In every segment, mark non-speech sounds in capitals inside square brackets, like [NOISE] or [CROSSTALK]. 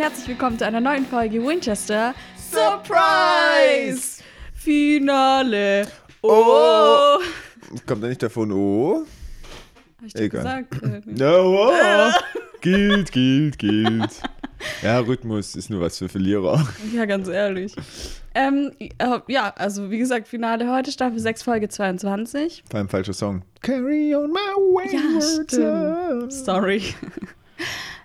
herzlich willkommen zu einer neuen Folge Winchester Surprise! Finale! Oh! Kommt da nicht davon, oh? Hab ich Egal. gesagt. äh, [LAUGHS] No, oh. [LAUGHS] gilt, gilt, gilt. Ja, Rhythmus ist nur was für Verlierer. [LAUGHS] Ja, ganz ehrlich. Ähm, äh, ja, also wie gesagt, Finale heute, Staffel 6, Folge 22. Vor allem falscher Song. Carry on my wayward Ja, stimmt. Sorry.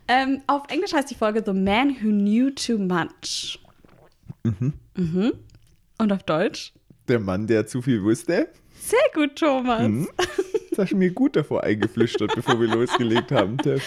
Ähm, auf Englisch heißt die Folge The Man Who Knew Too Much. Mhm. Und auf Deutsch? Der Mann, der zu viel wusste. Sehr gut, Thomas. Mhm. [LAUGHS] Das hast du mir gut davor eingeflüstert, bevor wir losgelegt haben. Der,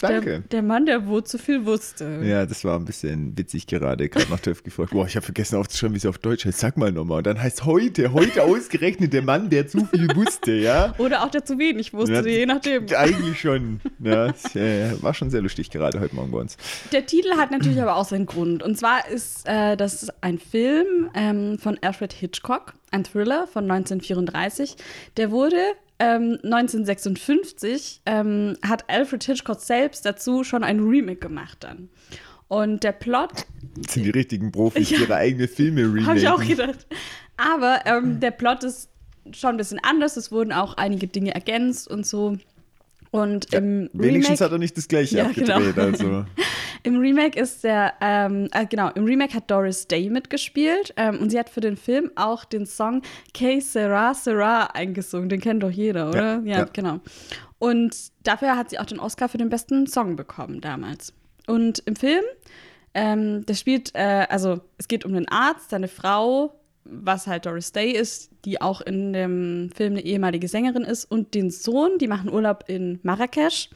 Danke. der Mann, der wo zu viel wusste. Ja, das war ein bisschen witzig gerade. Gerade nach Töff gefragt. Boah, ich habe vergessen aufzuschreiben, wie es auf Deutsch heißt. Sag mal nochmal. Und dann heißt heute, heute ausgerechnet der Mann, der zu viel wusste, ja? Oder auch der zu wenig wusste, Ja, je nachdem. Eigentlich schon. Ja, es, äh, war schon sehr lustig gerade heute Morgen bei uns. Der Titel hat natürlich aber auch seinen Grund. Und zwar ist äh, das ein Film ähm, von Alfred Hitchcock, ein Thriller von 1934. Der wurde ähm, 1956, ähm, hat Alfred Hitchcock selbst dazu schon ein Remake gemacht dann. Und der Plot Das sind die richtigen Profis, Ja. ihre eigenen Filme remaken. Habe ich auch gedacht. Aber ähm, der Plot ist schon ein bisschen anders. Es wurden auch einige Dinge ergänzt und so. Und im Wenigstens Remake, hat er nicht das gleiche Ja, abgedreht. genau. Also. [LAUGHS] im Remake ist der, ähm, äh, genau, im Remake hat Doris Day mitgespielt ähm, und sie hat für den Film auch den Song Que Sera Sera eingesungen. Den kennt doch jeder, oder? Ja, ja. genau. Und dafür hat sie auch den Oscar für den besten Song bekommen damals. Und im Film, ähm, der spielt, äh, also es geht um den Arzt, seine Frau, was halt Doris Day ist, die auch in dem Film eine ehemalige Sängerin ist, und den Sohn, die machen Urlaub in Marrakesch.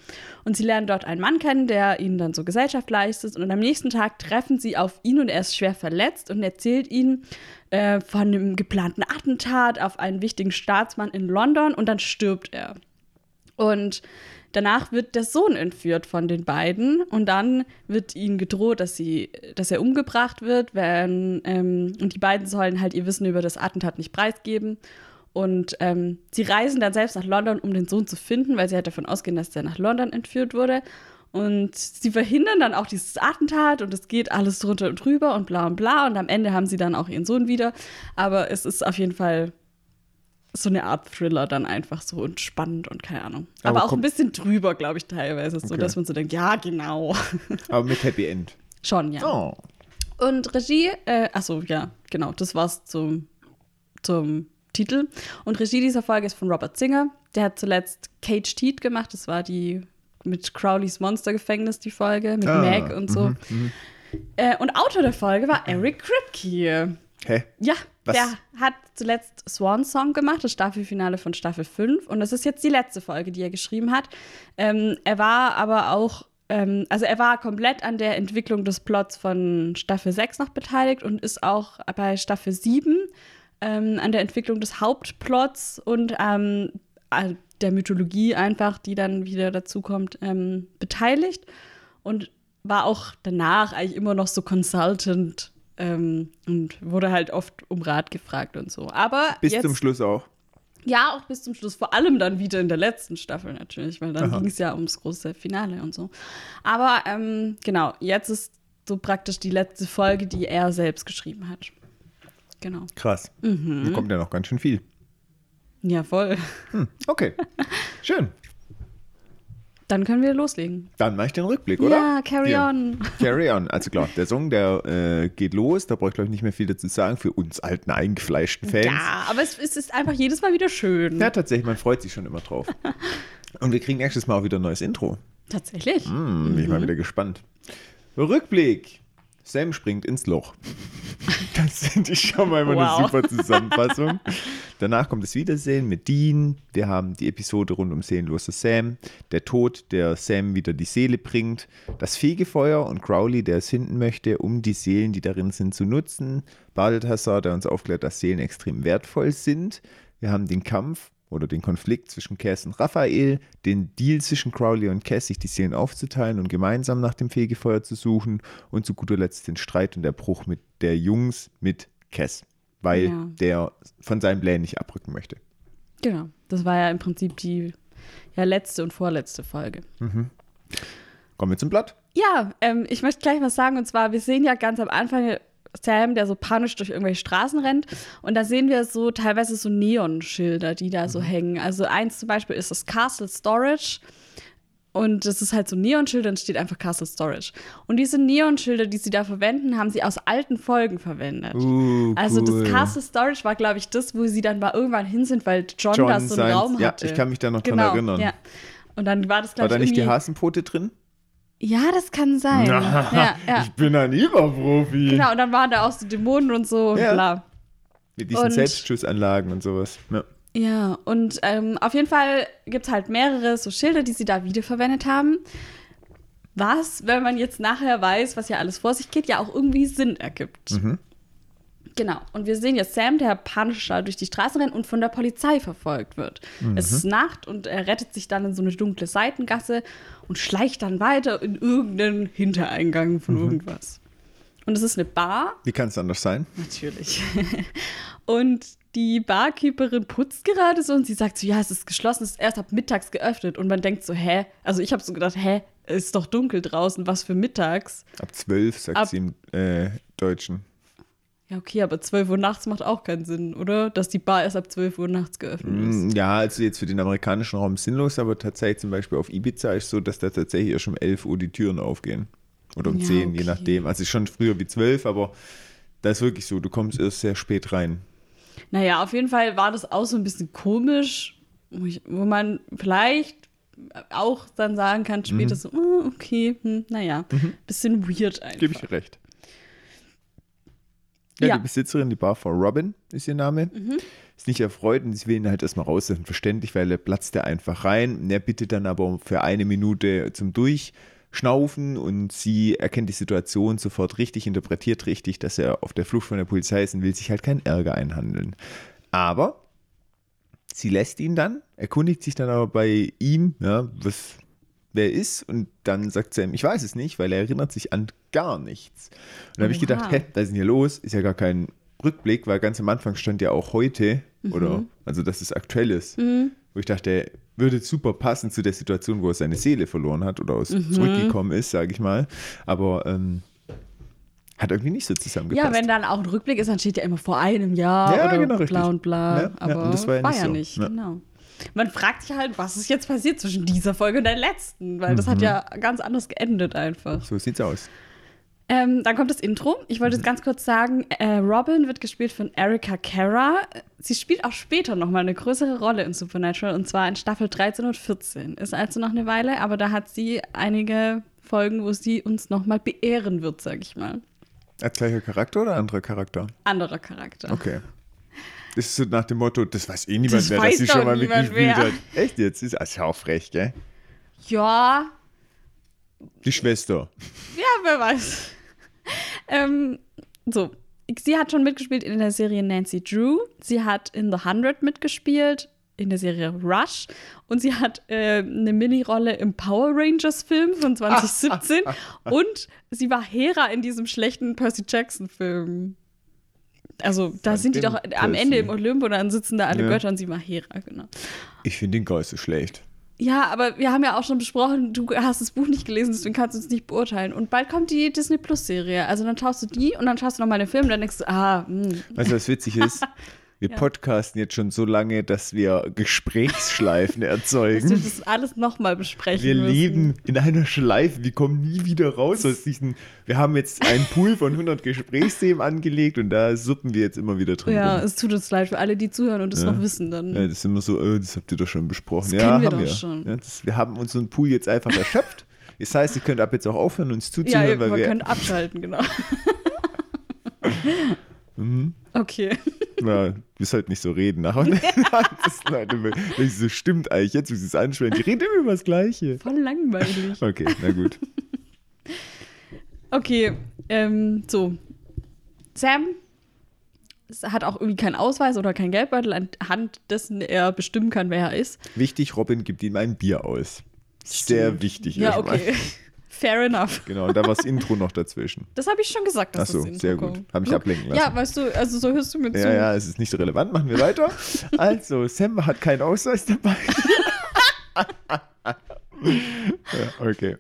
Und sie lernen dort einen Mann kennen, der ihnen dann so Gesellschaft leistet. Und am nächsten Tag treffen sie auf ihn und er ist schwer verletzt und erzählt ihnen äh, von einem geplanten Attentat auf einen wichtigen Staatsmann in London und dann stirbt er. Und danach wird der Sohn entführt von den beiden und dann wird ihnen gedroht, dass, sie, dass er umgebracht wird. Wenn, ähm, und die beiden sollen halt ihr Wissen über das Attentat nicht preisgeben. Und ähm, sie reisen dann selbst nach London, um den Sohn zu finden, weil sie halt davon ausgehen, dass der nach London entführt wurde. Und sie verhindern dann auch dieses Attentat und es geht alles drunter und drüber und bla und bla. Und am Ende haben sie dann auch ihren Sohn wieder. Aber es ist auf jeden Fall so eine Art Thriller dann einfach so und spannend und keine Ahnung. Aber, Aber auch ein bisschen drüber, glaube ich, teilweise. So, Okay. dass man so denkt, ja, genau. [LAUGHS] Aber mit Happy End. Schon, ja. Oh. Und Regie, äh, achso, ja, genau, das war's zum, zum Titel. Und Regie dieser Folge ist von Robert Singer. Der hat zuletzt Cage Teeth gemacht. Das war die mit Crowleys Monstergefängnis, die Folge, mit Ah, Meg und so. Äh, und Autor der Folge war Eric Kripke. Hä? Ja, Was? der hat zuletzt Swan Song gemacht, das Staffelfinale von Staffel 5. Und das ist jetzt die letzte Folge, die er geschrieben hat. Ähm, er war aber auch, ähm, also er war komplett an der Entwicklung des Plots von Staffel 6 noch beteiligt und ist auch bei Staffel 7 ähm, an der Entwicklung des Hauptplots und ähm, äh, der Mythologie einfach, die dann wieder dazukommt, ähm, beteiligt. Und war auch danach eigentlich immer noch so Consultant ähm, und wurde halt oft um Rat gefragt und so. Aber Bis jetzt, zum Schluss auch. ja, auch bis zum Schluss. Vor allem dann wieder in der letzten Staffel natürlich, weil dann ging es ja ums große Finale und so. Aber ähm, genau, jetzt ist so praktisch die letzte Folge, die er selbst geschrieben hat. Genau. Krass. Mhm. Da kommt ja noch ganz schön viel. Ja, voll. Okay. [LAUGHS] Schön. Dann können wir loslegen. Dann mache ich den Rückblick, oder? Ja, carry Ja. on. Carry on. Also klar, [LAUGHS] der Song, der äh, geht los. Da brauche ich, glaube ich, nicht mehr viel dazu sagen. Für uns alten, eingefleischten Fans. Ja, aber es, es ist einfach jedes Mal wieder schön. Ja, tatsächlich, man freut sich schon immer drauf. [LAUGHS] Und wir kriegen nächstes Mal auch wieder ein neues Intro. Tatsächlich. Hm, bin ich mal wieder gespannt. Rückblick. Sam springt ins Loch. [LAUGHS] Das finde ich schon mal immer Wow. eine super Zusammenfassung. Danach kommt das Wiedersehen mit Dean. Wir haben die Episode rund um seelenloser Sam. Der Tod, der Sam wieder die Seele bringt. Das Fegefeuer und Crowley, der es finden möchte, um die Seelen, die darin sind, zu nutzen. Balthasar, der uns aufklärt, dass Seelen extrem wertvoll sind. Wir haben den Kampf oder den Konflikt zwischen Cass und Raphael, den Deal zwischen Crowley und Cass, sich die Seelen aufzuteilen und gemeinsam nach dem Fegefeuer zu suchen und zu guter Letzt den Streit und der Bruch mit der Jungs mit Cass, weil Ja. der von seinen Plänen nicht abrücken möchte. Genau. Das war ja im Prinzip die ja, letzte und vorletzte Folge. Kommen wir zum Blatt. Ja, ähm, ich möchte gleich was sagen. Und zwar, wir sehen ja ganz am Anfang Sam, der so panisch durch irgendwelche Straßen rennt. Und da sehen wir so teilweise so Neonschilder, die da so Mhm. hängen. Also eins zum Beispiel ist das Castle Storage. Und das ist halt so ein Neonschild, dann steht einfach Castle Storage. Und diese Neonschilder, die sie da verwenden, haben sie aus alten Folgen verwendet. Uh, Also cool. das Castle Storage war, glaube ich, das, wo sie dann mal irgendwann hin sind, weil John, John da so einen Raum ja, hatte. ich kann mich da noch dran genau, erinnern. Ja. Und dann war das, War glaube da ich, nicht die Hasenpfote drin? Ja, das kann sein. ja, [LAUGHS] ja. bin ein Überprofi. Genau, und dann waren da auch so Dämonen und so und Ja. bla. Mit diesen Und- Selbstschussanlagen und sowas. Ja. Ja, und ähm, auf jeden Fall gibt es halt mehrere so Schilder, die sie da wiederverwendet haben. Was, wenn man jetzt nachher weiß, was ja alles vor sich geht, ja auch irgendwie Sinn ergibt. Genau. Und wir sehen jetzt Sam, der panisch da durch die Straßen rennt und von der Polizei verfolgt wird. Es ist Nacht und er rettet sich dann in so eine dunkle Seitengasse und schleicht dann weiter in irgendeinen Hintereingang von irgendwas. Und es ist eine Bar Wie kann es anders sein? Natürlich. [LAUGHS] und die Barkeeperin putzt gerade so und sie sagt so, ja, es ist geschlossen, es ist erst ab mittags geöffnet. Und man denkt so, hä? Also ich habe so gedacht, hä? Es ist doch dunkel draußen, was für mittags? Ab zwölf, sagt Ab- sie im äh, Deutschen. Ja, okay, aber 12 Uhr nachts macht auch keinen Sinn, oder? Dass die Bar erst ab 12 Uhr nachts geöffnet ist. Mm, Ja, also jetzt für den amerikanischen Raum sinnlos, aber tatsächlich zum Beispiel auf Ibiza ist so, dass da tatsächlich erst um 11 Uhr die Türen aufgehen. Oder um Ja, 10, je okay. nachdem. Also schon früher wie 12, aber da ist wirklich so, du kommst erst sehr spät rein. Naja, auf jeden Fall war das auch so ein bisschen komisch, wo, ich, wo man vielleicht auch dann sagen kann später so, oh, okay, hm, naja, bisschen weird einfach. Gebe ich dir recht. Ja, Ja. die Besitzerin, die Barfrau Robin ist ihr Name, Mhm. ist nicht erfreut und sie will ihn halt erstmal rauslassen. Verständlich, weil er platzt er einfach rein. Und er bittet dann aber für eine Minute zum Durchschnaufen und sie erkennt die Situation sofort richtig, interpretiert richtig, dass er auf der Flucht von der Polizei ist und will sich halt keinen Ärger einhandeln. Aber sie lässt ihn dann, erkundigt sich dann aber bei ihm, ja, was wer er ist und dann sagt Sam, ich weiß es nicht, weil er erinnert sich an gar nichts. Und da habe ich gedacht, hä, was ist denn hier los? Ist ja gar kein Rückblick, weil ganz am Anfang stand ja auch heute oder also dass es aktuell ist. Wo ich dachte, würde super passen zu der Situation, wo er seine Seele verloren hat oder aus zurückgekommen ist, sage ich mal. Aber ähm, hat irgendwie nicht so zusammengepasst. Ja, wenn dann auch ein Rückblick ist, dann steht ja immer vor einem Jahr Ja, oder genau, richtig. bla und bla. Ja, ja, aber und das war ja nicht so. nicht, Ja. genau. Man fragt sich halt, was ist jetzt passiert zwischen dieser Folge und der letzten, weil das hat ja ganz anders geendet einfach. so sieht's aus. Ähm, dann kommt das Intro. Ich wollte Mhm. es ganz kurz sagen, äh, Robin wird gespielt von Erika Cara. Sie spielt auch später noch mal eine größere Rolle in Supernatural und zwar in Staffel 13 und 14. Ist also noch eine Weile, aber da hat sie einige Folgen, wo sie uns noch mal beehren wird, sag ich mal. Als gleicher Charakter oder anderer Charakter? Anderer Charakter. Okay. Das ist so nach dem Motto, das weiß eh niemand Das mehr, dass sie schon mal mitgespielt mehr. hat. Echt jetzt? Ist, ist ja auch frech, gell? Ja, Die Schwester. Ja, wer weiß. ähm, so, sie hat schon mitgespielt in der Serie Nancy Drew. Sie hat in The Hundred mitgespielt, in der Serie Rush. Und sie hat äh, eine Mini-Rolle im Power Rangers-Film von [LAUGHS] 2017. und sie war Hera in diesem schlechten Percy Jackson-Film. Also, da sind die doch am Ende im. Olymp und dann sitzen da alle Ja. Götter und sie war Hera, genau. Ich finde den nicht so schlecht. Ja, aber wir haben ja auch schon besprochen, du hast das Buch nicht gelesen, deswegen kannst du es nicht beurteilen. Und bald kommt die Disney Plus Serie. Also dann schaust du die und dann schaust du nochmal den Film und dann denkst du, ah, mh. Weißt du, was witzig [LAUGHS] ist? Wir Ja. podcasten jetzt schon so lange, dass wir Gesprächsschleifen [LAUGHS] dass wir erzeugen. das alles nochmal besprechen Wir müssen. leben in einer Schleife, wir kommen nie wieder raus aus diesen. Wir haben jetzt einen Pool von 100 Gesprächsthemen angelegt und da suppen wir jetzt immer wieder drin. Ja, rum. es tut uns leid für alle, die zuhören und es Ja. noch wissen dann. Ja, das ist immer so, äh, das habt ihr doch schon besprochen. Das ja, kennen wir haben doch wir. schon. Ja, das, wir haben unseren Pool jetzt einfach erschöpft. [LAUGHS] Das heißt, ihr könnt ab jetzt auch aufhören, uns Ja, zuzuhören, weil man wir. könnte abschalten, genau. [LAUGHS] Mhm. Okay. [LAUGHS] Na, wir sollten nicht so reden. Nachher [LAUGHS] [LAUGHS] das, Leute, das so stimmt eigentlich jetzt, wie sie es ansprechen. Die reden immer über das Gleiche. Voll langweilig. Okay, na gut. Okay, ähm, so. Sam hat auch irgendwie keinen Ausweis oder keinen Geldbeutel, anhand dessen er bestimmen kann, wer er ist. Wichtig, Robin gibt ihm ein Bier aus. Sehr wichtig. Ja, okay. Fair enough. Genau, und da war das Intro noch dazwischen. Das habe ich schon gesagt, dass Ach so, das Intro sehr gut. kommt. Hab mich Du- ablenken lassen. Ja, weißt du, also so hörst du mir zu. Ja, ja, es ist nicht so relevant. Machen wir weiter. [LAUGHS] Also, Sam hat keinen Ausweis dabei. [LAUGHS] ja, okay.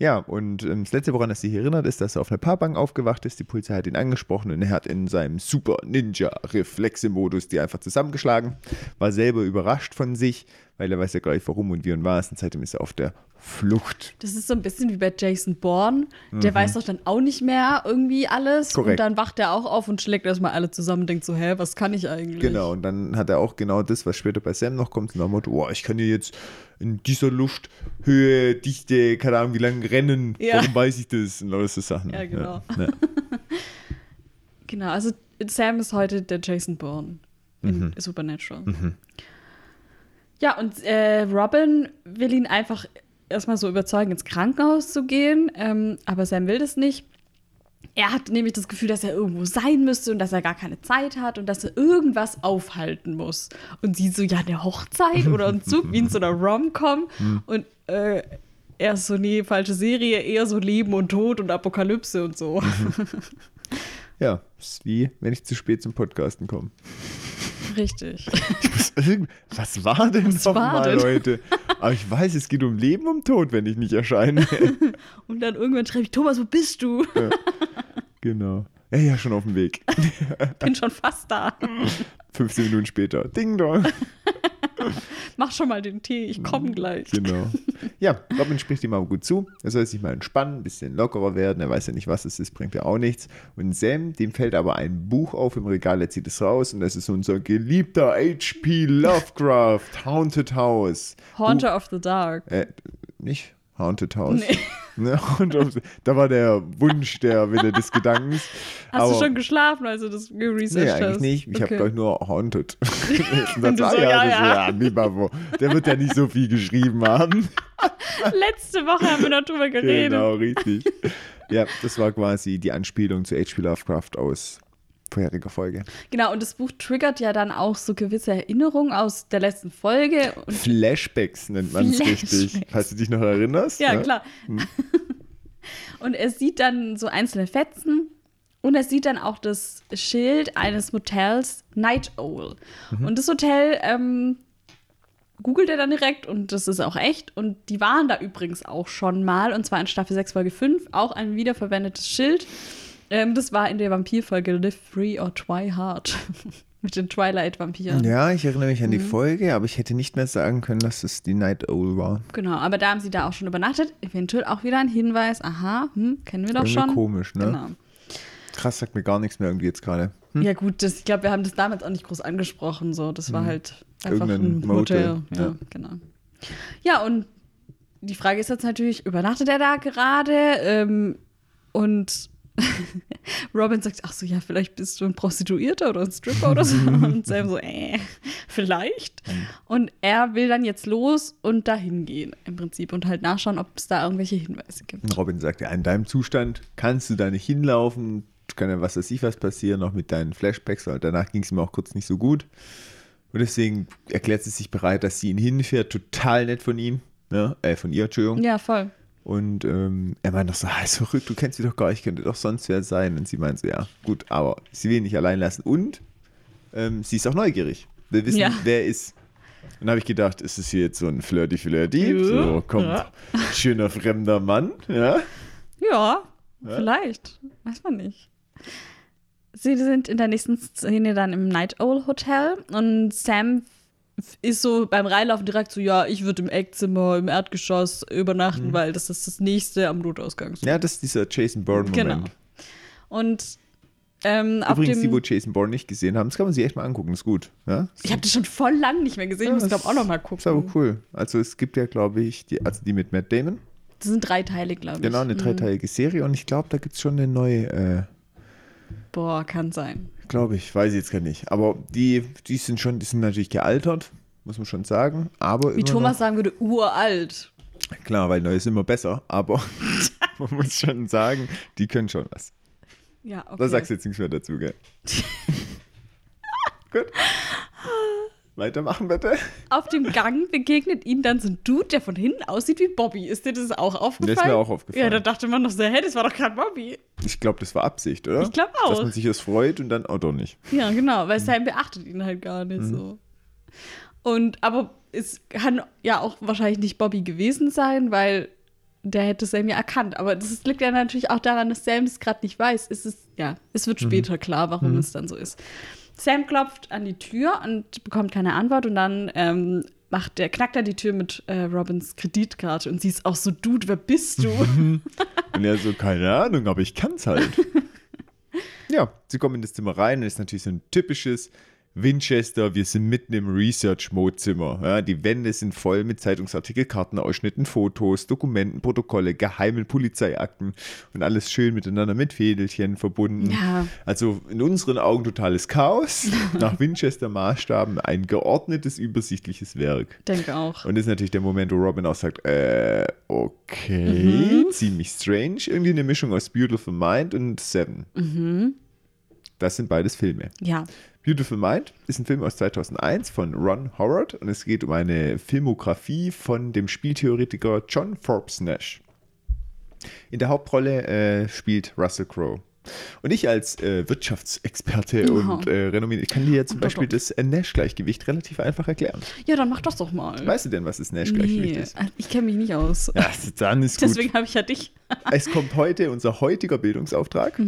Ja, und ähm, das Letzte, woran er sich erinnert, ist, dass er auf einer Paarbank aufgewacht ist. Die Polizei hat ihn angesprochen und er hat in seinem Super Ninja-Reflexe-Modus die einfach zusammengeschlagen. War selber überrascht von sich, weil er weiß ja gar nicht, warum und wie und was. Und seitdem ist er auf der Flucht. Das ist so ein bisschen wie bei Jason Bourne. Der weiß doch dann auch nicht mehr irgendwie alles. Mhm. Korrekt. Und dann wacht er auch auf und schlägt erstmal alle zusammen und denkt so, hä, was kann ich eigentlich? Genau, und dann hat er auch genau das, was später bei Sam noch kommt, nach dem Motto, oh, ich kann hier jetzt in dieser Lufthöhe, Dichte, keine Ahnung, wie lange rennen. Ja. Warum weiß ich das? Und alles so Sachen. Ja, genau. Ja. [LAUGHS] Genau, also Sam ist heute der Jason Bourne in Supernatural. Ja, und äh, Robin will ihn einfach erstmal so überzeugen, ins Krankenhaus zu gehen, ähm, aber Sam will das nicht. Er hat nämlich das Gefühl, dass er irgendwo sein müsste und dass er gar keine Zeit hat und dass er irgendwas aufhalten muss. Und sie so, ja, eine Hochzeit oder ein Zug, wie in so einer Rom-Com. [LAUGHS] Und äh, er ist so, nee, falsche Serie, eher so Leben und Tod und Apokalypse und so. [LAUGHS] ja, ist wie, wenn ich zu spät zum Podcasten komme. [LAUGHS] Richtig. Was, war denn Was war nochmal, denn? Leute? Aber ich weiß, es geht um Leben und Tod, wenn ich nicht erscheine. [LAUGHS] Und dann irgendwann schreibe ich, Thomas, wo bist du? genau. Ja, ja, schon auf dem Weg. [LAUGHS] Bin schon fast da. [LAUGHS] 15 Minuten später. Ding dong. [LAUGHS] Mach schon mal den Tee, ich komme gleich. Genau. [LAUGHS] Ja, Robin spricht ihm aber gut zu. Er soll sich mal entspannen, ein bisschen lockerer werden. Er weiß ja nicht, was es ist, bringt ja auch nichts. Und Sam, dem fällt aber ein Buch auf im Regal, er zieht es raus und das ist unser geliebter H.P. Lovecraft, Haunted House. Haunter of the Dark. Äh, nicht Haunted House. Nee. Ne? Und auf- da war der Wunsch der Wille des Gedankens. Hast aber, du schon geschlafen, als du das Nee, geresearched hast? eigentlich nicht. Ich habe, Okay. glaube ich, nur Haunted. [LAUGHS] [LAUGHS] und Und so, ja, ja, das, ja. ja, nee, Babo. Der wird ja nicht so viel geschrieben haben. [LAUGHS] Letzte Woche haben wir noch drüber geredet. Genau, richtig. Ja, das war quasi die Anspielung zu H.P. Lovecraft aus vorheriger Folge. Genau, und das Buch triggert ja dann auch so gewisse Erinnerungen aus der letzten Folge. Flashbacks nennt man es richtig. Falls du dich noch erinnerst. Ja, ne? klar. [LAUGHS] und er sieht dann so einzelne Fetzen und er sieht dann auch das Schild eines Motels Night Owl. Und das Hotel ähm, googelt er dann direkt und das ist auch echt. Und die waren da übrigens auch schon mal, und zwar in Staffel 6, Folge 5, auch ein wiederverwendetes Schild. Ähm, das war in der Vampirfolge Live Free or Try Hard [LAUGHS] mit den Twilight-Vampiren. Ja, ich erinnere mich an die Mhm. Folge, aber ich hätte nicht mehr sagen können, dass es die Night Owl war. Genau, aber da haben sie da auch schon übernachtet. Eventuell auch wieder ein Hinweis. Aha, hm, kennen wir doch Irgendwie schon. komisch, ne? Genau. Krass, sagt mir gar nichts mehr irgendwie jetzt gerade. Ja, gut, das, ich glaube, wir haben das damals auch nicht groß angesprochen. So. Das war halt einfach. Irgendein ein Motel. Motel, Ja, ja. genau. Ja, und die Frage ist jetzt natürlich, übernachtet er da gerade? Ähm, und [LAUGHS] Robin sagt, ach so, ja, vielleicht bist du ein Prostituierter oder ein Stripper oder so. [LAUGHS] Und Sam so, äh, vielleicht. Und er will dann jetzt los und dahin gehen im Prinzip und halt nachschauen, ob es da irgendwelche Hinweise gibt. Robin sagt, ja, in deinem Zustand kannst du da nicht hinlaufen, kann ja was weiß ich was passieren, auch mit deinen Flashbacks, weil danach ging es mir auch kurz nicht so gut. Und deswegen erklärt sie sich bereit, dass sie ihn hinfährt, total nett von ihm, ne? äh, von ihr, Entschuldigung. Ja, voll. Und ähm, er meint doch so, ah, ist verrückt, du kennst sie doch gar nicht, könnte doch sonst wer sein. Und sie meint so, ja, gut, aber sie will ihn nicht allein lassen. Und ähm, sie ist auch neugierig, will wissen, Ja. wer er ist. Und dann habe ich gedacht, ist es hier jetzt so ein Flirty-Flirty? Ja. So, kommt Ja. schöner fremder Mann, ja? Ja, vielleicht. Weiß man nicht. Sie sind in der nächsten Szene dann im Night Owl Hotel und Sam ist so beim Reinlaufen direkt so, ja, ich würde im Eckzimmer, im Erdgeschoss übernachten, weil das ist das nächste am Notausgang. Ja, das ist dieser Jason Bourne-Moment. Genau. Und ähm, Übrigens, die, wo. Jason Bourne nicht gesehen haben, das kann man sich echt mal angucken, ist gut. Ja? Ich habe das schon voll lang nicht mehr gesehen. Ich muss, glaube auch noch mal Ist aber gucken. cool. Also es gibt ja, glaube ich, die, also die mit Matt Damon. Das sind drei Teile, glaube ich. Genau, eine dreiteilige Serie und ich glaube, da gibt es schon eine neue, äh, Boah, kann sein. Glaube ich, weiß ich jetzt gar nicht. Aber die, die sind schon, die sind natürlich gealtert, muss man schon sagen. Aber Wie Thomas sagen würde, uralt. noch, klar, weil neu ist immer besser, aber [LAUGHS] man muss schon sagen, die können schon was. Ja, okay. Da sagst du jetzt nichts mehr dazu, gell? [LAUGHS] Gut. [LAUGHS] Weitermachen bitte. Auf dem Gang begegnet ihnen dann so ein Dude, der von hinten aussieht wie Bobby. Ist dir das auch aufgefallen? Das ist mir auch aufgefallen. Ja, da dachte man noch so, hä, das war doch kein Bobby. Ich glaube, das war Absicht, oder? Ich glaub auch. Dass man sich das freut und dann auch doch nicht. Ja, genau, weil Sam beachtet ihn halt gar nicht so. Und, aber es kann ja auch wahrscheinlich nicht Bobby gewesen sein, weil der hätte Sam ja erkannt. Aber das liegt ja natürlich auch daran, dass Sam es gerade nicht weiß. Es ist, ja, es wird später klar, warum es dann so ist. Sam klopft an die Tür und bekommt keine Antwort und dann ähm, macht der, knackt er die Tür mit äh, Robins Kreditkarte und sie ist auch so, Dude, wer bist du? [LAUGHS] Und er so, keine Ahnung, aber ich kann's halt. [LAUGHS] ja, sie kommen in das Zimmer rein und es ist natürlich so ein typisches Winchester, wir sind mitten im Research-Mode-Zimmer. Ja, die Wände sind voll mit Zeitungsartikel, Kartenausschnitten, Fotos, Dokumenten, Protokolle, geheimen Polizeiakten und alles schön miteinander mit Fädelchen verbunden. Ja. Also in unseren Augen totales Chaos. [LAUGHS] Nach Winchester-Maßstaben ein geordnetes, übersichtliches Werk. Denke auch. Und das ist natürlich der Moment, wo Robin auch sagt, äh, okay, ziemlich strange. Irgendwie eine Mischung aus Beautiful Mind und Seven. Das sind beides Filme. Ja. Beautiful Mind ist ein Film aus 2001 von Ron Howard und es geht um eine Filmografie von dem Spieltheoretiker John Forbes Nash. In der Hauptrolle äh, spielt Russell Crowe. Und ich als äh, Wirtschaftsexperte Oh. und äh, renommiert, ich kann dir zum Doch, Beispiel doch. das äh, Nash-Gleichgewicht relativ einfach erklären. Ja, dann mach das doch mal. Weißt du denn, was das Nash-Gleichgewicht nee, ist? ich kenne mich nicht aus. Ja, dann ist gut. Deswegen habe ich ja dich. [LAUGHS] Es kommt heute unser heutiger Bildungsauftrag.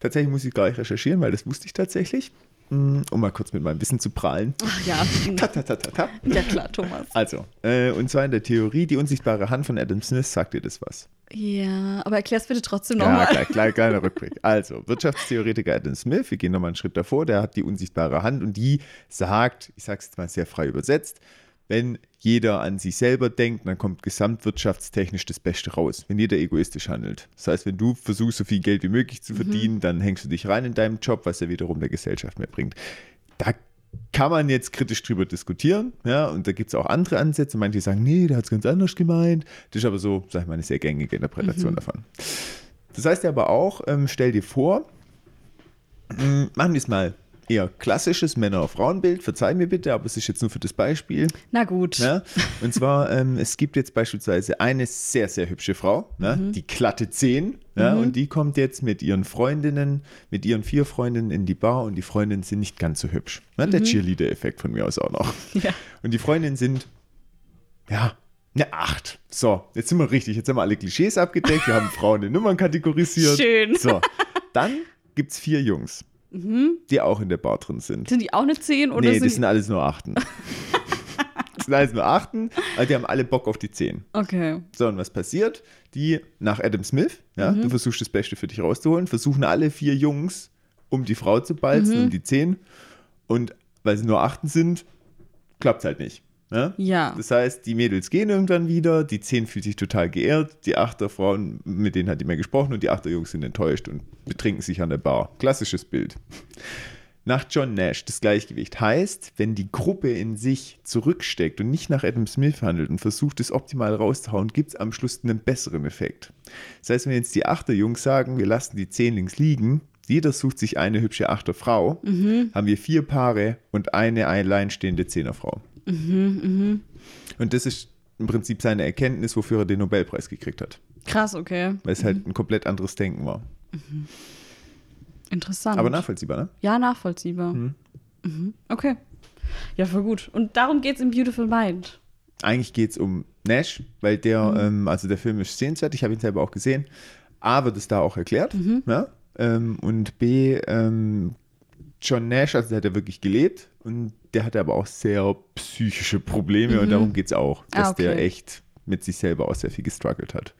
Tatsächlich muss ich gar nicht recherchieren, weil das wusste ich tatsächlich. Um mal kurz mit meinem Wissen zu prahlen. Ach ja. Ta, ta, ta, ta, ta. Ja, klar, Thomas. Also, äh, und zwar in der Theorie, die unsichtbare Hand von Adam Smith, sagt dir das was? Ja, aber erklär's bitte trotzdem Ja, nochmal. gleich, gleich, kleiner [LAUGHS] Rückblick. Also, Wirtschaftstheoretiker Adam Smith, wir gehen nochmal einen Schritt davor, der hat die unsichtbare Hand und die sagt, ich sage es jetzt mal sehr frei übersetzt, wenn jeder an sich selber denkt, dann kommt gesamtwirtschaftstechnisch das Beste raus, wenn jeder egoistisch handelt. Das heißt, wenn du versuchst, so viel Geld wie möglich zu verdienen, dann hängst du dich rein in deinem Job, was ja wiederum der Gesellschaft mehr bringt. Da kann man jetzt kritisch drüber diskutieren, ja, und da gibt es auch andere Ansätze. Manche sagen, nee, der hat es ganz anders gemeint. Das ist aber so, sag ich mal, eine sehr gängige Interpretation davon. Das heißt ja aber auch, ähm, stell dir vor, mh, machen wir es mal eher klassisches Männer-Frauen-Bild, verzeih mir bitte, aber es ist jetzt nur für das Beispiel. Na gut. Ja? Und zwar, ähm, es gibt jetzt beispielsweise eine sehr, sehr hübsche Frau, ja? die glatte 10, ja? und die kommt jetzt mit ihren Freundinnen, mit ihren vier Freundinnen in die Bar und die Freundinnen sind nicht ganz so hübsch. Ja? Der Cheerleader-Effekt von mir aus auch noch. Ja. Und die Freundinnen sind, ja, eine 8. So, jetzt sind wir richtig, jetzt haben wir alle Klischees abgedeckt, wir haben Frauen in Nummern kategorisiert. Schön. So, dann gibt es vier Jungs, die auch in der Bar drin sind. Sind die auch eine 10 oder nee, sind das sind alles nur Achten. [LAUGHS] das sind alles nur Achten, aber die haben alle Bock auf die 10. Okay. So, und was passiert? Die nach Adam Smith, ja, Mhm. du versuchst das Beste für dich rauszuholen, versuchen alle vier Jungs um die Frau zu balzen, Mhm. um die 10. Und weil sie nur Achten sind, klappt halt nicht. Ja? Ja. Das heißt, die Mädels gehen irgendwann wieder, die 10 fühlt sich total geehrt, die Achterfrauen, mit denen hat die mehr gesprochen und die Achterjungs sind enttäuscht und betrinken sich an der Bar. Klassisches Bild. Nach John Nash das Gleichgewicht heißt, wenn die Gruppe in sich zurücksteckt und nicht nach Adam Smith handelt und versucht, es optimal rauszuhauen, gibt es am Schluss einen besseren Effekt. Das heißt, wenn jetzt die Achterjungs sagen, wir lassen die 10 links liegen, jeder sucht sich eine hübsche Achterfrau, haben wir vier Paare und eine alleinstehende Zehnerfrau. Und das ist im Prinzip seine Erkenntnis, wofür er den Nobelpreis gekriegt hat. Krass, okay. Weil es halt ein komplett anderes Denken war. Interessant. Aber nachvollziehbar, ne? Ja, nachvollziehbar. Mhm. Okay. Ja, voll gut. Und darum geht es in Beautiful Mind. Eigentlich geht es um Nash, weil der, ähm, also der Film ist sehenswert, ich habe ihn selber auch gesehen. A wird es da auch erklärt. Ja? Ähm, und B, ähm, John Nash, also der hat ja wirklich gelebt und der hatte aber auch sehr psychische Probleme und darum geht es auch, dass Ah, okay. der echt mit sich selber auch sehr viel gestruggelt hat.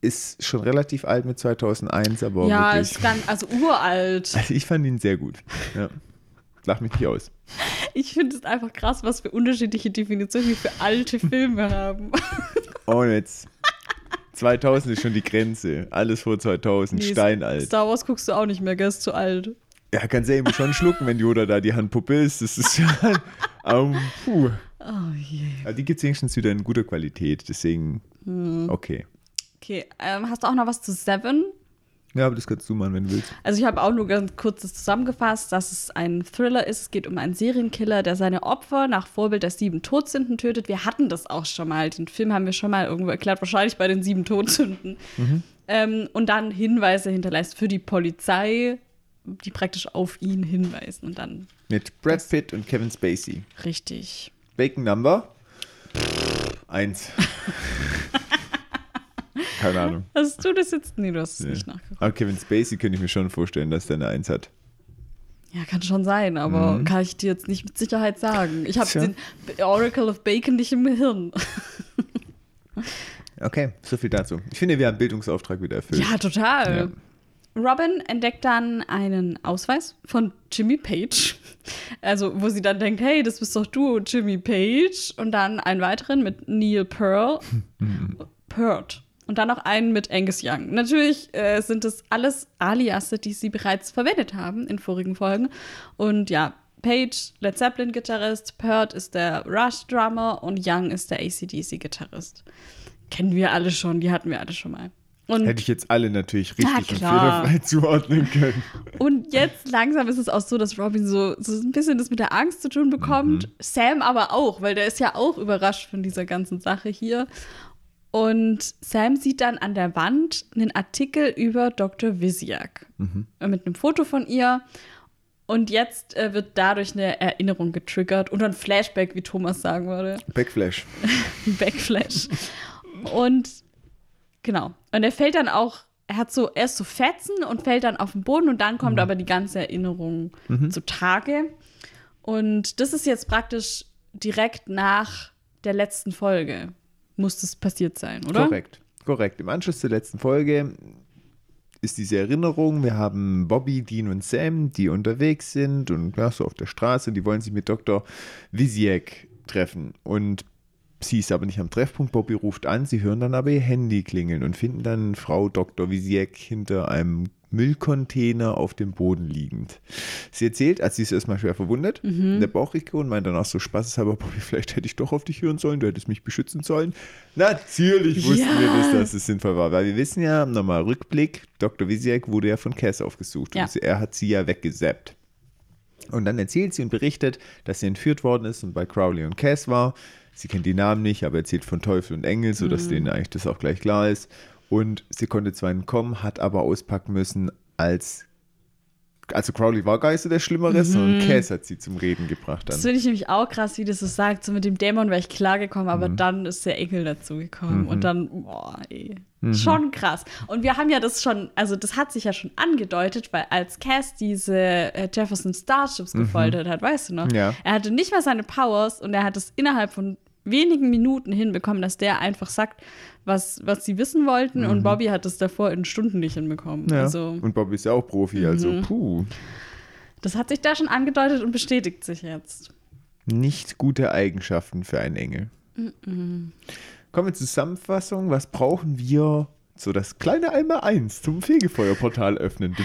Ist schon relativ alt mit 2001, aber ja, wirklich. ist ganz, also uralt. [LAUGHS] Also ich fand ihn sehr gut. Ja. Lach mich nicht aus. Ich finde es einfach krass, was für unterschiedliche Definitionen wir für alte Filme haben. [LAUGHS] Oh, jetzt. 2000 ist schon die Grenze. Alles vor 2000, Nee, steinalt. Star Wars guckst du auch nicht mehr, gell? Ist zu alt. Ja, kannst ja eben schon schlucken, wenn Yoda da die Handpuppe ist. Das ist ja. [LAUGHS] Um, puh. Oh je. Aber die gibt es wenigstens wieder in guter Qualität. Deswegen, Hm. okay. Okay, ähm, hast du auch noch was zu Seven? Ja, aber das kannst du machen, wenn du willst. Also ich habe auch nur ganz kurz das zusammengefasst, dass es ein Thriller ist. Es geht um einen Serienkiller, der seine Opfer nach Vorbild der sieben Todsünden tötet. Wir hatten das auch schon mal. Den Film haben wir schon mal irgendwo erklärt, wahrscheinlich bei den sieben Todsünden. Ähm, und dann Hinweise hinterlässt für die Polizei, die praktisch auf ihn hinweisen. Und dann Mit Brad Pitt und Kevin Spacey. richtig. Bacon Number? Eins. keine Ahnung. Hast du das jetzt? Nee, du hast es Nee. nicht nachgeguckt. Aber Kevin Spacey könnte ich mir schon vorstellen, dass der eine Eins hat. Ja, kann schon sein, aber Mhm. kann ich dir jetzt nicht mit Sicherheit sagen. Ich habe den Oracle of Bacon nicht im Hirn. Okay, so viel dazu. Ich finde, wir haben Bildungsauftrag wieder erfüllt. Ja, total. Robin entdeckt dann einen Ausweis von Jimmy Page. Also, wo sie dann denkt, hey, das bist doch du, Jimmy Page. Und dann einen weiteren mit Neil Pearl. [LAUGHS] Peart. Und dann noch einen mit Angus Young. Natürlich äh, sind das alles Aliasse, die sie bereits verwendet haben in vorigen Folgen. Und ja, Page, Led Zeppelin-Gitarrist, Peart ist der Rush-Drummer und Young ist der ACDC-Gitarrist. Kennen wir alle schon, die hatten wir alle schon mal. Und Hätte ich jetzt alle natürlich Na richtig und fehlerfrei [LAUGHS] zuordnen können. Und jetzt langsam ist es auch so, dass Robin so, so ein bisschen das mit der Angst zu tun bekommt. Sam aber auch, weil der ist ja auch überrascht von dieser ganzen Sache hier. Und Sam sieht dann an der Wand einen Artikel über Dr. Visiak äh, mit einem Foto von ihr. Und jetzt äh, wird dadurch eine Erinnerung getriggert und ein Flashback, wie Thomas sagen würde. Backflash. [LAUGHS] Backflash. Und genau. Und er fällt dann auch, er hat so erst so Fetzen und fällt dann auf den Boden und dann kommt aber die ganze Erinnerung zutage. Und das ist jetzt praktisch direkt nach der letzten Folge. Muss das passiert sein, oder? Korrekt. Korrekt. Im Anschluss zur letzten Folge ist diese Erinnerung. Wir haben Bobby, Dean und Sam, die unterwegs sind und ja, so auf der Straße. Die wollen sich mit Dr. Visiek treffen. Und sie ist aber nicht am Treffpunkt. Bobby ruft an. Sie hören dann aber ihr Handy klingeln und finden dann Frau Dr. Visiek hinter einem Müllcontainer auf dem Boden liegend. Sie erzählt, als sie ist erstmal schwer verwundet, in der Bauchregion, meint dann auch so spaßeshalber, Bobby, vielleicht hätte ich doch auf dich hören sollen, du hättest mich beschützen sollen. Natürlich wussten Ja. wir das, dass es sinnvoll war, weil wir wissen ja, nochmal Rückblick, Dr. Visiek wurde ja von Cass aufgesucht Ja. und er hat sie ja weggesappt. Und dann erzählt sie und berichtet, dass sie entführt worden ist und bei Crowley und Cass war. Sie kennt die Namen nicht, aber erzählt von Teufel und Engel, sodass denen eigentlich das auch gleich klar ist. Und sie konnte zwar entkommen, hat aber auspacken müssen, als. Also Crowley war gar nicht so der Schlimmere, sondern Cass hat sie zum Reden gebracht Das dann. finde ich nämlich auch krass, wie das so sagt. So mit dem Dämon wäre ich klargekommen, aber Mhm. dann ist der Engel dazugekommen. Und dann, boah, ey. Mhm. Schon krass. Und wir haben ja das schon, also das hat sich ja schon angedeutet, weil als Cass diese äh, Jefferson Starships gefoltert hat, weißt du noch? Mhm. Ja. Er hatte nicht mal seine Powers und er hat es innerhalb von wenigen Minuten hinbekommen, dass der einfach sagt, was, was sie wissen wollten. Und Bobby hat es davor in Stunden nicht hinbekommen. Mhm. Ja. Also und Bobby ist ja auch Profi, also puh. das hat sich da schon angedeutet und bestätigt sich jetzt. Nicht gute Eigenschaften für einen Engel. Kommen wir zur Zusammenfassung. Was brauchen wir? So das kleine Einmal eins zum Fegefeuerportal öffnen.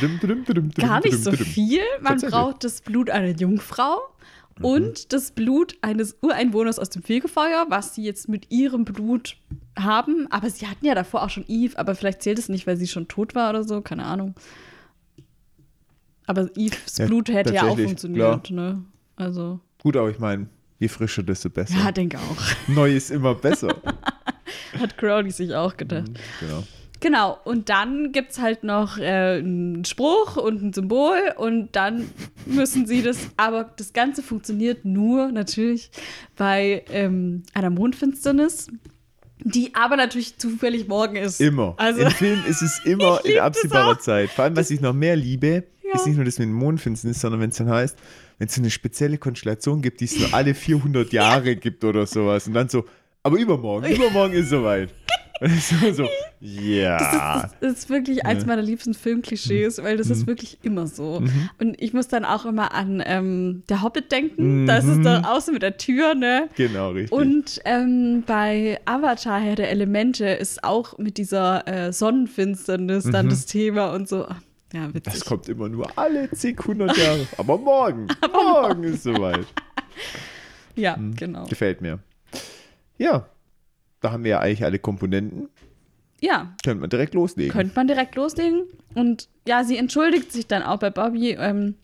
Gar nicht so viel. Man braucht das Blut einer Jungfrau Mhm. und das Blut eines Ureinwohners aus dem Fegefeuer, was sie jetzt mit ihrem Blut haben. Aber sie hatten ja davor auch schon Eve, aber vielleicht zählt es nicht, weil sie schon tot war oder so, keine Ahnung. Aber Eves Ja, Blut hätte ja auch funktioniert, ne? Also, Gut, aber ich meine, je frischer, desto besser. ja, denke auch. Neu ist immer besser. [LAUGHS] Hat Crowley sich auch gedacht. genau. Genau, und dann gibt es halt noch äh, einen Spruch und ein Symbol und dann müssen sie das, aber das Ganze funktioniert nur natürlich bei ähm, einer Mondfinsternis, die aber natürlich zufällig morgen ist. Immer. Also, Im Film ist es [LAUGHS] immer in absehbarer. Zeit. Vor allem, was ich noch mehr liebe, Ja. ist nicht nur das mit dem Mondfinsternis, sondern wenn es dann heißt, wenn es so eine spezielle Konstellation gibt, die es nur alle 400 [LAUGHS] Jahre gibt oder sowas. Und dann so, aber übermorgen, [LAUGHS] übermorgen ist soweit. [LAUGHS] So, so ja. das, ist, das ist wirklich eins meiner liebsten Filmklischees, weil das ist wirklich immer so. Und ich muss dann auch immer an ähm, Der Hobbit denken. Da ist es doch so mit der Tür, ne? genau, richtig. Und ähm, bei Avatar Herr der Elemente ist auch mit dieser äh, Sonnenfinsternis dann das Thema und so. Ja, witzig. das kommt immer nur alle zig, hundert Jahre. [LAUGHS] Aber morgen, morgen ist soweit. [LAUGHS] ja, genau. Gefällt mir. Ja, da haben wir ja eigentlich alle Komponenten. Ja, Können wir direkt loslegen. könnte man direkt loslegen. Und ja, sie entschuldigt sich dann auch bei Bobby, ähm,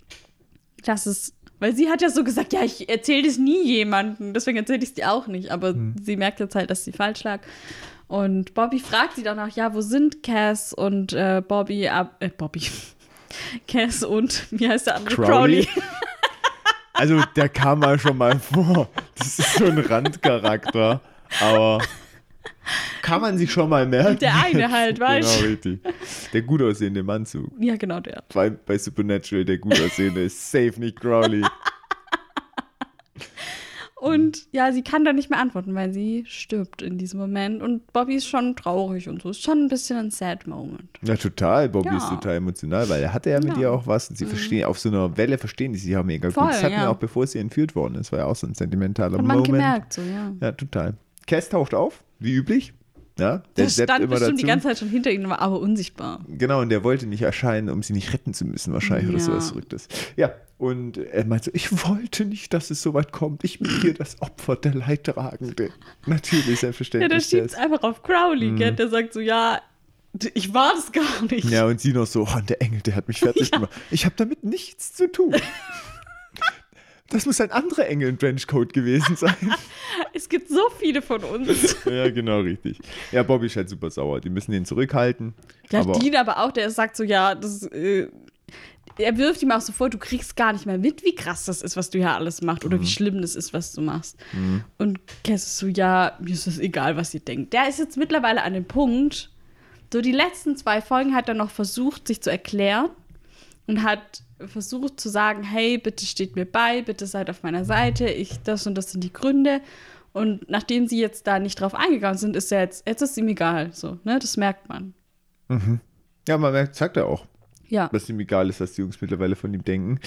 dass es, weil sie hat ja so gesagt, ja, ich erzähle das nie jemandem, deswegen erzähle ich es dir auch nicht. Aber sie merkt jetzt halt, dass sie falsch lag. Und Bobby fragt sie dann auch, ja, wo sind Cass und äh, Bobby, ab, äh, Bobby, [LAUGHS] Cass und, wie heißt der andere? Crowley. Also, der kam mal schon mal vor. Das ist so ein Randcharakter. Aber kann man sich schon mal merken. Der eine halt, weißt Genau, richtig. Der gut aussehende im Anzug. Ja, genau der. Bei, bei Supernatural, der gut aussehende ist safe nicht Crowley. [LAUGHS] Und ja, sie kann da nicht mehr antworten, weil sie stirbt in diesem Moment. Und Bobby ist schon traurig und so. Ist schon ein bisschen ein sad Moment. Ja, total. Bobby Ja. ist total emotional, weil er hatte ja mit Ja. Mhm. ihr auch was und sie verstehen, auf so einer Welle verstehen die sich ja mega Voll, gut. Das hatten ja. wir auch bevor sie entführt worden ist. War ja auch so ein sentimentaler Hat man Moment. gemerkt, so, ja. Ja, total. Cass taucht auf, wie üblich. Ja, der zappt stand immer bestimmt die dazu. ganze Zeit schon hinter ihnen, war aber unsichtbar. Genau, und der wollte nicht erscheinen, um sie nicht retten zu müssen, wahrscheinlich, oder Ja. sowas Verrücktes. Ja, und er meinte so, ich wollte nicht, dass es so weit kommt. Ich bin hier das Opfer, der Leidtragende. Natürlich, Ja, der selbstverständlich. schiebt es einfach auf Crowley, Mhm. gell? Der sagt so, ja, ich war das gar nicht. ja, und sie noch so, oh, der Engel, der hat mich fertig [LAUGHS] gemacht. Ich habe damit nichts zu tun. Das muss ein anderer Engel im Trenchcoat gewesen sein. [LAUGHS] Es gibt so viele von uns. ja, genau, richtig. Ja, Bobby ist halt super sauer. Die müssen ihn zurückhalten. Ja, aber Dean aber auch, der sagt so, ja, das, äh, er wirft ihm auch so vor, du kriegst gar nicht mehr mit, wie krass das ist, was du hier alles machst oder wie schlimm das ist, was du machst. Und Cass ist so, ja, mir ist es egal, was ihr denkt. Der ist jetzt mittlerweile an dem Punkt, so die letzten zwei Folgen hat er noch versucht, sich zu erklären und hat versucht zu sagen, hey, bitte steht mir bei, bitte seid auf meiner Seite, ich, das und das sind die Gründe. Und nachdem sie jetzt da nicht drauf eingegangen sind, ist er jetzt, jetzt ist ihm egal, so, ne, das merkt man. ja, man merkt, sagt er auch. Ja. dass ihm egal ist, was die Jungs mittlerweile von ihm denken.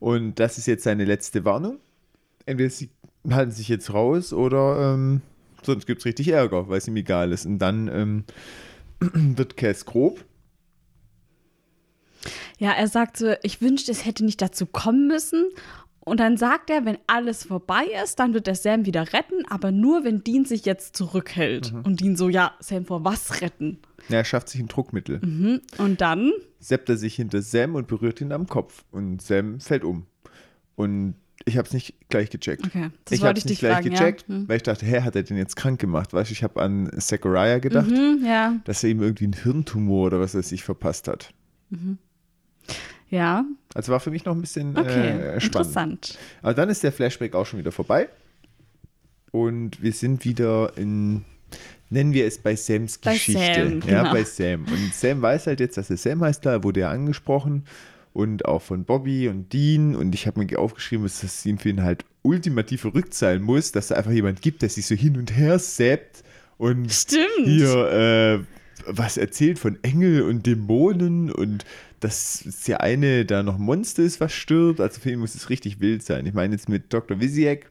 Und das ist jetzt seine letzte Warnung. Entweder sie halten sich jetzt raus oder ähm, sonst gibt es richtig Ärger, weil es ihm egal ist. Und dann ähm, [CLEARS THROAT] wird Cass grob. Ja, er sagt so, ich wünschte, es hätte nicht dazu kommen müssen. Und dann sagt er, wenn alles vorbei ist, dann wird er Sam wieder retten, aber nur, wenn Dean sich jetzt zurückhält. Und Dean so, ja, Sam, vor was retten? Ja, er schafft sich ein Druckmittel. Mhm. Und dann, Seppt er sich hinter Sam und berührt ihn am Kopf. Und Sam fällt um. Und ich habe es nicht gleich gecheckt. Okay, das ich habe ich es nicht gleich fragen, ja. gecheckt, Hm. weil ich dachte, hä, hat er den jetzt krank gemacht? Weißt du, ich habe an Zachariah gedacht, hm, ja, dass er ihm irgendwie einen Hirntumor oder was weiß ich verpasst hat. Ja, Also war für mich noch ein bisschen okay, äh, spannend. interessant. Aber dann ist der Flashback auch schon wieder vorbei. Und wir sind wieder in, nennen wir es bei Sams Bei Geschichte. Sam, Ja, genau. bei Sam. Und Sam weiß halt jetzt, dass er Sam heißt, er wurde ja angesprochen. Und auch von Bobby und Dean. Und ich habe mir aufgeschrieben, dass es ihm für ihn halt ultimativ verrückt sein muss, dass es einfach jemand gibt, der sich so hin und her säppt und Stimmt. hier äh, was erzählt von Engel und Dämonen und dass der eine da noch Monster ist, was stirbt. Also für ihn muss es richtig wild sein. Ich meine jetzt mit Dr. Visiek,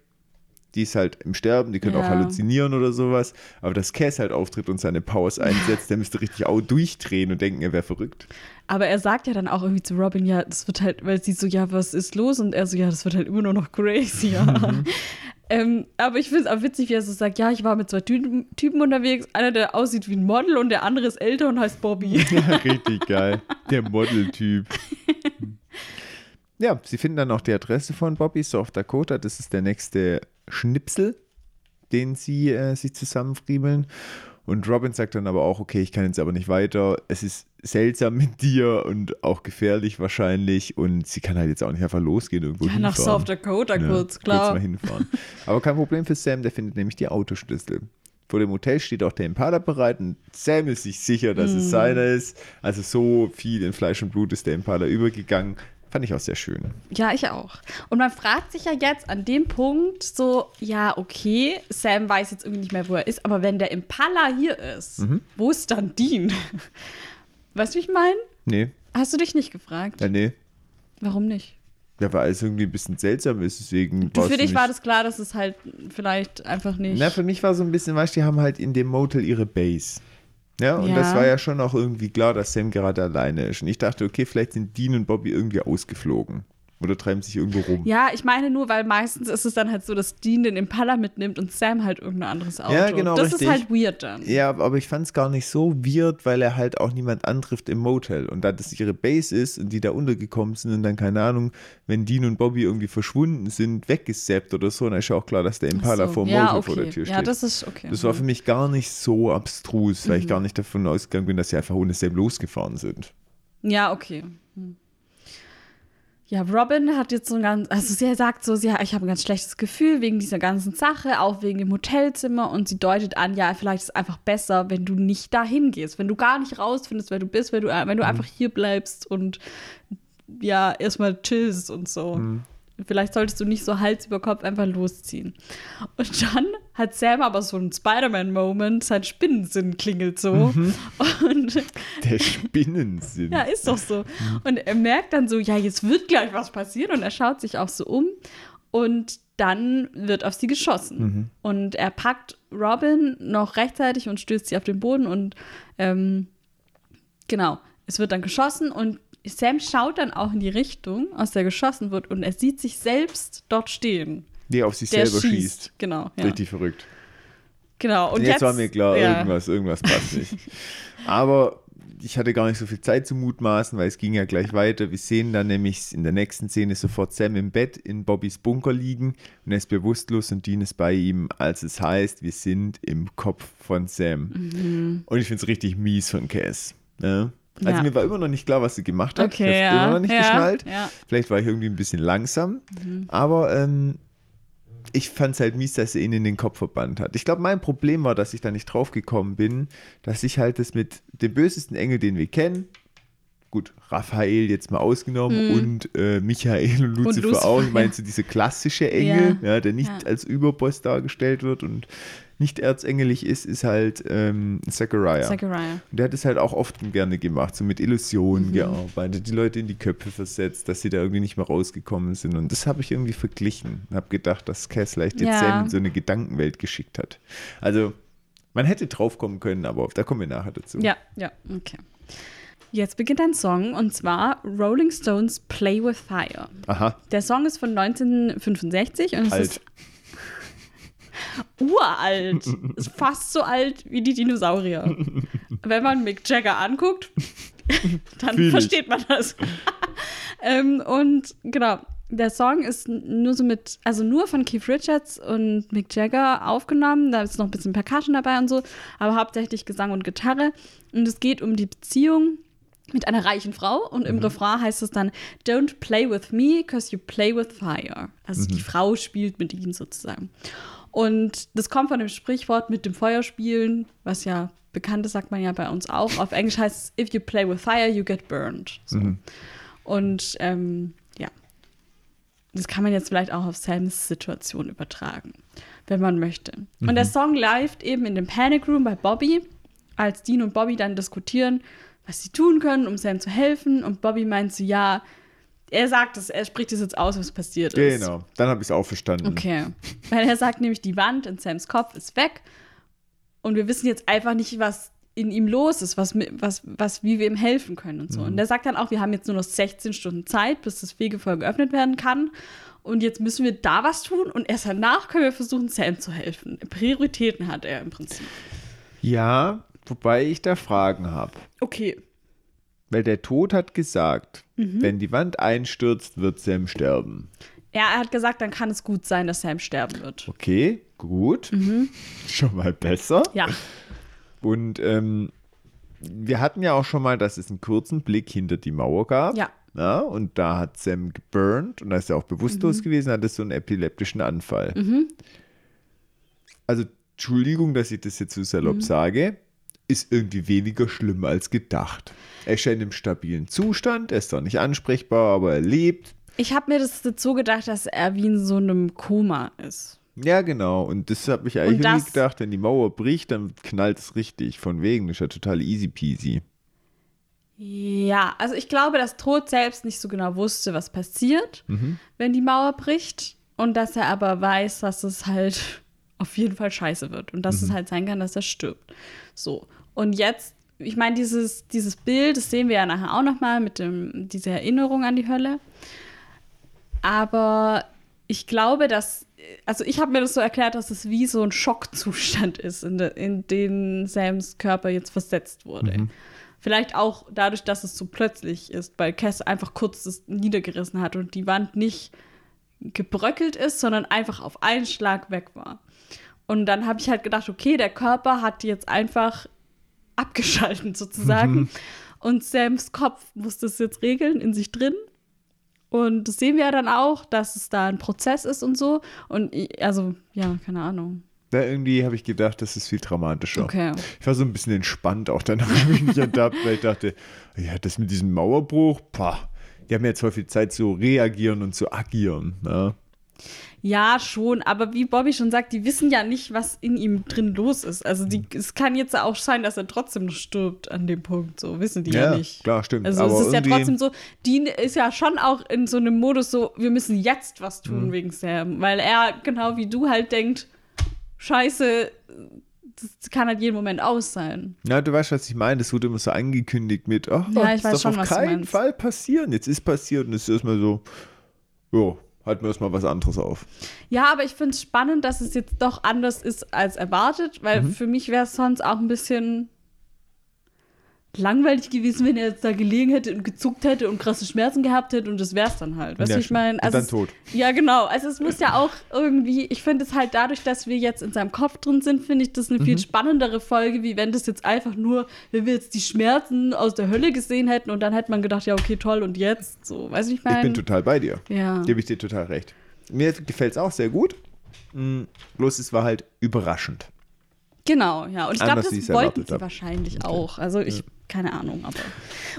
die ist halt im Sterben, die können auch Ja. halluzinieren oder sowas. Aber dass Cass halt auftritt und seine Powers einsetzt, der müsste richtig auch durchdrehen und denken, er wäre verrückt. Aber er sagt ja dann auch irgendwie zu Robin, ja, das wird halt, weil sie so, ja, was ist los? Und er so, ja, das wird halt immer nur noch crazy, ja. Mhm. [LAUGHS] ähm, aber ich finde es auch witzig, wie er so sagt, ja, ich war mit zwei Typen, Typen unterwegs, einer, der aussieht wie ein Model und der andere ist älter und heißt Bobby. [LAUGHS] Ja, richtig geil. Der Modeltyp. Ja, sie finden dann auch die Adresse von Bobby, South Dakota. Das ist der nächste Schnipsel, den sie äh, sich zusammenfriemeln. Und Robin sagt dann aber auch, okay, ich kann jetzt aber nicht weiter. Es ist seltsam mit dir und auch gefährlich wahrscheinlich. Und sie kann halt jetzt auch nicht einfach losgehen irgendwo ja, nach. South Dakota Ja, kurz, Kurz klar. mal hinfahren. Aber kein Problem für Sam, der findet nämlich die Autoschlüssel. Vor dem Hotel steht auch der Impala bereit und Sam ist sich sicher, dass Hm. es seiner ist. Also so viel in Fleisch und Blut ist der Impala übergegangen. Fand ich auch sehr schön. Ja, ich auch. Und man fragt sich ja jetzt an dem Punkt so, ja, okay, Sam weiß jetzt irgendwie nicht mehr, wo er ist, aber wenn der Impala hier ist, Mhm. wo ist dann Dean? Weißt du, wie ich meine? Nee, Hast du dich nicht gefragt? ja, nee. Warum nicht? Ja, weil es irgendwie ein bisschen seltsam ist, deswegen. Du, für dich war das klar, dass es halt vielleicht einfach nicht. Na, für mich war so ein bisschen, weißt du, die haben halt in dem Motel ihre Base. Ja, und Ja. das war ja schon auch irgendwie klar, dass Sam gerade alleine ist. Und ich dachte, okay, vielleicht sind Dean und Bobby irgendwie ausgeflogen. Oder treiben sich irgendwo rum. ja, ich meine nur, weil meistens ist es dann halt so, dass Dean den Impala mitnimmt und Sam halt irgendein anderes Auto. Ja, genau, Das richtig. ist halt weird dann. Ja, aber ich fand es gar nicht so weird, weil er halt auch niemand antrifft im Motel. Und da das ihre Base ist und die da untergekommen sind und dann, keine Ahnung, wenn Dean und Bobby irgendwie verschwunden sind, weggesappt oder so, dann ist ja auch klar, dass der Impala so. vor dem ja, Motel okay. vor der Tür steht. Ja, das ist okay. das war für mich gar nicht so abstrus, weil ich gar nicht davon ausgegangen bin, dass sie einfach ohne Sam losgefahren sind. Ja, okay. Hm. Ja, Robin hat jetzt so ein ganz, also sie sagt so, sie, ich habe ein ganz schlechtes Gefühl wegen dieser ganzen Sache, auch wegen dem Hotelzimmer und sie deutet an, ja, vielleicht ist es einfach besser, wenn du nicht dahin gehst, wenn du gar nicht rausfindest, wer du bist, wenn du, wenn du mhm. einfach hier bleibst und ja, erstmal chillst und so. Mhm. Vielleicht solltest du nicht so Hals über Kopf einfach losziehen. Und dann hat Sam aber so einen Spider-Man-Moment, sein Spinnensinn klingelt so. Mhm. Und [LAUGHS] Der Spinnensinn. ja, ist doch so. Mhm. Und er merkt dann so, ja, jetzt wird gleich was passieren. Und er schaut sich auch so um. Und dann wird auf sie geschossen. Mhm. Und er packt Robin noch rechtzeitig und stößt sie auf den Boden. Und ähm, genau, es wird dann geschossen und Sam schaut dann auch in die Richtung, aus der geschossen wird, und er sieht sich selbst dort stehen. Der auf sich der selber schießt. schießt. Genau. Ja. Richtig verrückt. Genau. Und jetzt, jetzt war mir klar, ja. irgendwas, irgendwas passt nicht. [LAUGHS] Aber ich hatte gar nicht so viel Zeit zu mutmaßen, weil es ging ja gleich weiter. Wir sehen dann nämlich in der nächsten Szene sofort Sam im Bett in Bobbys Bunker liegen und er ist bewusstlos und Dean ist bei ihm, als es heißt, wir sind im Kopf von Sam. Mhm. Und ich finde es richtig mies von Cass. Ne? Also ja. mir war immer noch nicht klar, was sie gemacht hat. Okay, ich habe ja. immer noch nicht ja, geschnallt. Vielleicht war ich irgendwie ein bisschen langsam. Mhm. Aber ähm, ich fand es halt mies, dass sie ihn in den Kopf verbannt hat. Ich glaube, mein Problem war, dass ich da nicht drauf gekommen bin, dass ich halt das mit dem bösesten Engel, den wir kennen, gut, Raphael jetzt mal ausgenommen mhm. und äh, Michael und Lucifer, und Lucifer auch. Ich meine, so diese klassische Engel, ja. der nicht als Überboss dargestellt wird und nicht erzengelig ist, ist halt ähm, Zachariah. Zachariah. Und der hat es halt auch oft gerne gemacht, so mit Illusionen mhm. gearbeitet, die Leute in die Köpfe versetzt, dass sie da irgendwie nicht mehr rausgekommen sind. Und das habe ich irgendwie verglichen. Habe gedacht, dass Cass vielleicht jetzt ja. Sam in so eine Gedankenwelt geschickt hat. Also, man hätte drauf kommen können, aber da kommen wir nachher dazu. Ja, ja, okay. Jetzt beginnt ein Song und zwar Rolling Stones Play with Fire. Aha. Der Song ist von 1965 und es Alt. ist uralt. Ist fast so alt wie die Dinosaurier. Wenn man Mick Jagger anguckt, [LAUGHS] dann Fühl versteht man das. [LAUGHS] ähm, und genau, der Song ist nur so mit, also nur von Keith Richards und Mick Jagger aufgenommen. Da ist noch ein bisschen Percussion dabei und so, aber hauptsächlich Gesang und Gitarre. Und es geht um die Beziehung mit einer reichen Frau und im mhm. Refrain heißt es dann Don't play with me, cause you play with fire. Also mhm. die Frau spielt mit ihnen sozusagen. Und das kommt von dem Sprichwort mit dem Feuerspielen, was ja bekannt ist, sagt man ja bei uns auch. Auf Englisch heißt es, if you play with fire, you get burned. So. Mhm. Und ähm, ja, das kann man jetzt vielleicht auch auf Sams Situation übertragen, wenn man möchte. Mhm. Und der Song live eben in dem Panic Room bei Bobby, als Dean und Bobby dann diskutieren, was sie tun können, um Sam zu helfen. Und Bobby meint so, ja, er sagt es, er spricht es jetzt aus, was passiert ist. Genau, dann habe ich es auch verstanden. Okay. Weil er sagt nämlich, die Wand in Sams Kopf ist weg und wir wissen jetzt einfach nicht, was in ihm los ist, was, was, was, wie wir ihm helfen können und so. Mhm. Und er sagt dann auch, wir haben jetzt nur noch 16 Stunden Zeit, bis das Fegefeuer geöffnet werden kann. Und jetzt müssen wir da was tun und erst danach können wir versuchen, Sam zu helfen. Prioritäten hat er im Prinzip. Ja, wobei ich da Fragen habe. Okay. Weil der Tod hat gesagt, mhm. wenn die Wand einstürzt, wird Sam sterben. Ja, er hat gesagt, dann kann es gut sein, dass Sam sterben wird. Okay, gut. Mhm. [LAUGHS] Schon mal besser. Ja. Und ähm, wir hatten ja auch schon mal, dass es einen kurzen Blick hinter die Mauer gab. Ja. ja und da hat Sam geburnt und da ist er auch bewusstlos mhm. gewesen, hat es so einen epileptischen Anfall. Mhm. Also, Entschuldigung, dass ich das jetzt so salopp mhm. sage ist irgendwie weniger schlimm als gedacht. Er scheint im stabilen Zustand, er ist zwar nicht ansprechbar, aber er lebt. Ich habe mir das so gedacht, dass er wie in so einem Koma ist. Ja, genau. Und das habe ich eigentlich nie gedacht, wenn die Mauer bricht, dann knallt es richtig. Von wegen, das ist ja total easy peasy. Ja, also ich glaube, dass Tod selbst nicht so genau wusste, was passiert, mhm. wenn die Mauer bricht. Und dass er aber weiß, dass es halt [LAUGHS] auf jeden Fall scheiße wird. Und dass mhm. es halt sein kann, dass er stirbt. So. Und jetzt, ich meine, dieses, dieses Bild, das sehen wir ja nachher auch nochmal mit dem, dieser Erinnerung an die Hölle. Aber ich glaube, dass, also ich habe mir das so erklärt, dass es wie so ein Schockzustand ist, in, de, in den Sams Körper jetzt versetzt wurde. Mhm. Vielleicht auch dadurch, dass es so plötzlich ist, weil Cass einfach kurz das niedergerissen hat und die Wand nicht gebröckelt ist, sondern einfach auf einen Schlag weg war. Und dann habe ich halt gedacht, okay, der Körper hat jetzt einfach abgeschalten sozusagen. Mhm. Und Sams Kopf muss das jetzt regeln in sich drin. Und das sehen wir ja dann auch, dass es da ein Prozess ist und so. Und ich- also, ja, keine Ahnung. Da irgendwie habe ich gedacht, das ist viel dramatischer. Okay. Ich war so ein bisschen entspannt, auch danach [LAUGHS] habe ich mich ertappt, weil ich dachte, ja, das mit diesem Mauerbruch, pah, die haben jetzt viel Zeit zu reagieren und zu agieren. Ne? Ja, schon, aber wie Bobby schon sagt, die wissen ja nicht, was in ihm drin los ist. Also die, es kann jetzt auch sein, dass er trotzdem stirbt an dem Punkt. So wissen die ja, Ja, nicht. klar, stimmt. Also Aber es ist ja trotzdem so, Dean ist ja schon auch in so einem Modus so, wir müssen jetzt was tun Mhm. wegen Sam. Weil er, genau wie du halt denkt, scheiße, das kann halt jeden Moment aus sein. Ja, du weißt, was ich meine. Das wurde immer so angekündigt mit, ach, Ja, ich das darf auf keinen. Fall passieren. Jetzt ist passiert und es ist erstmal so, jo, halten wir erstmal was anderes auf. Ja, aber ich finde es spannend, dass es jetzt doch anders ist als erwartet, weil Mhm. für mich wäre es sonst auch ein bisschen langweilig gewesen, wenn er jetzt da gelegen hätte und gezuckt hätte und krasse Schmerzen gehabt hätte und das wär's dann halt. Weißt du, Ja, ich meine? und dann es- tot. Ja, genau. Also es muss ja auch irgendwie, ich finde es halt dadurch, dass wir jetzt in seinem Kopf drin sind, finde ich das eine Mhm. viel spannendere Folge, wie wenn das jetzt einfach nur, wenn wir jetzt die Schmerzen aus der Hölle gesehen hätten und dann hätte man gedacht, ja, okay, toll, und jetzt so. Weißt du, wie ich Ich bin meine? total bei dir. Ja. Gebe ich dir total recht. Mir gefällt es auch sehr gut. Mm, Bloß es war halt überraschend. Genau, ja. Und ich glaube, das wollten sie hab. wahrscheinlich auch. Also ich, keine Ahnung, aber.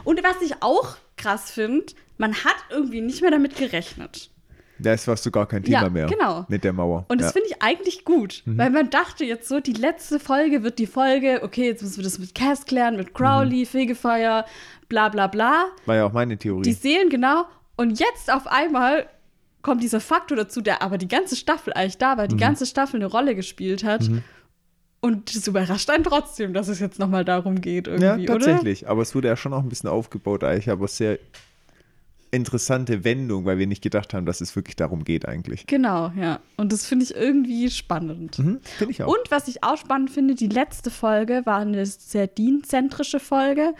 Und was ich auch krass finde, man hat irgendwie nicht mehr damit gerechnet. Das war so gar kein Thema Ja, mehr. genau. Mit der Mauer. Und das ja. Mhm. finde ich eigentlich gut, weil man dachte jetzt so, die letzte Folge wird die Folge, okay, jetzt müssen wir das mit Cass klären, mit Crowley, Mhm. Fegefeuer, bla bla bla. War ja auch meine Theorie. Die Seelen, genau. Und jetzt auf einmal kommt dieser Faktor dazu, der aber die ganze Staffel eigentlich da Mhm. war, die ganze Staffel eine Rolle gespielt hat. Und das überrascht einen trotzdem, dass es jetzt nochmal darum geht, ja, irgendwie, oder? tatsächlich. Aber es wurde ja schon auch ein bisschen aufgebaut, eigentlich, aber sehr interessante Wendung, weil wir nicht gedacht haben, dass es wirklich darum geht, eigentlich. Genau, ja. Und das finde ich irgendwie spannend. Mhm, Finde ich auch. Und was ich auch spannend finde, die letzte Folge war eine sehr Dean-zentrische Folge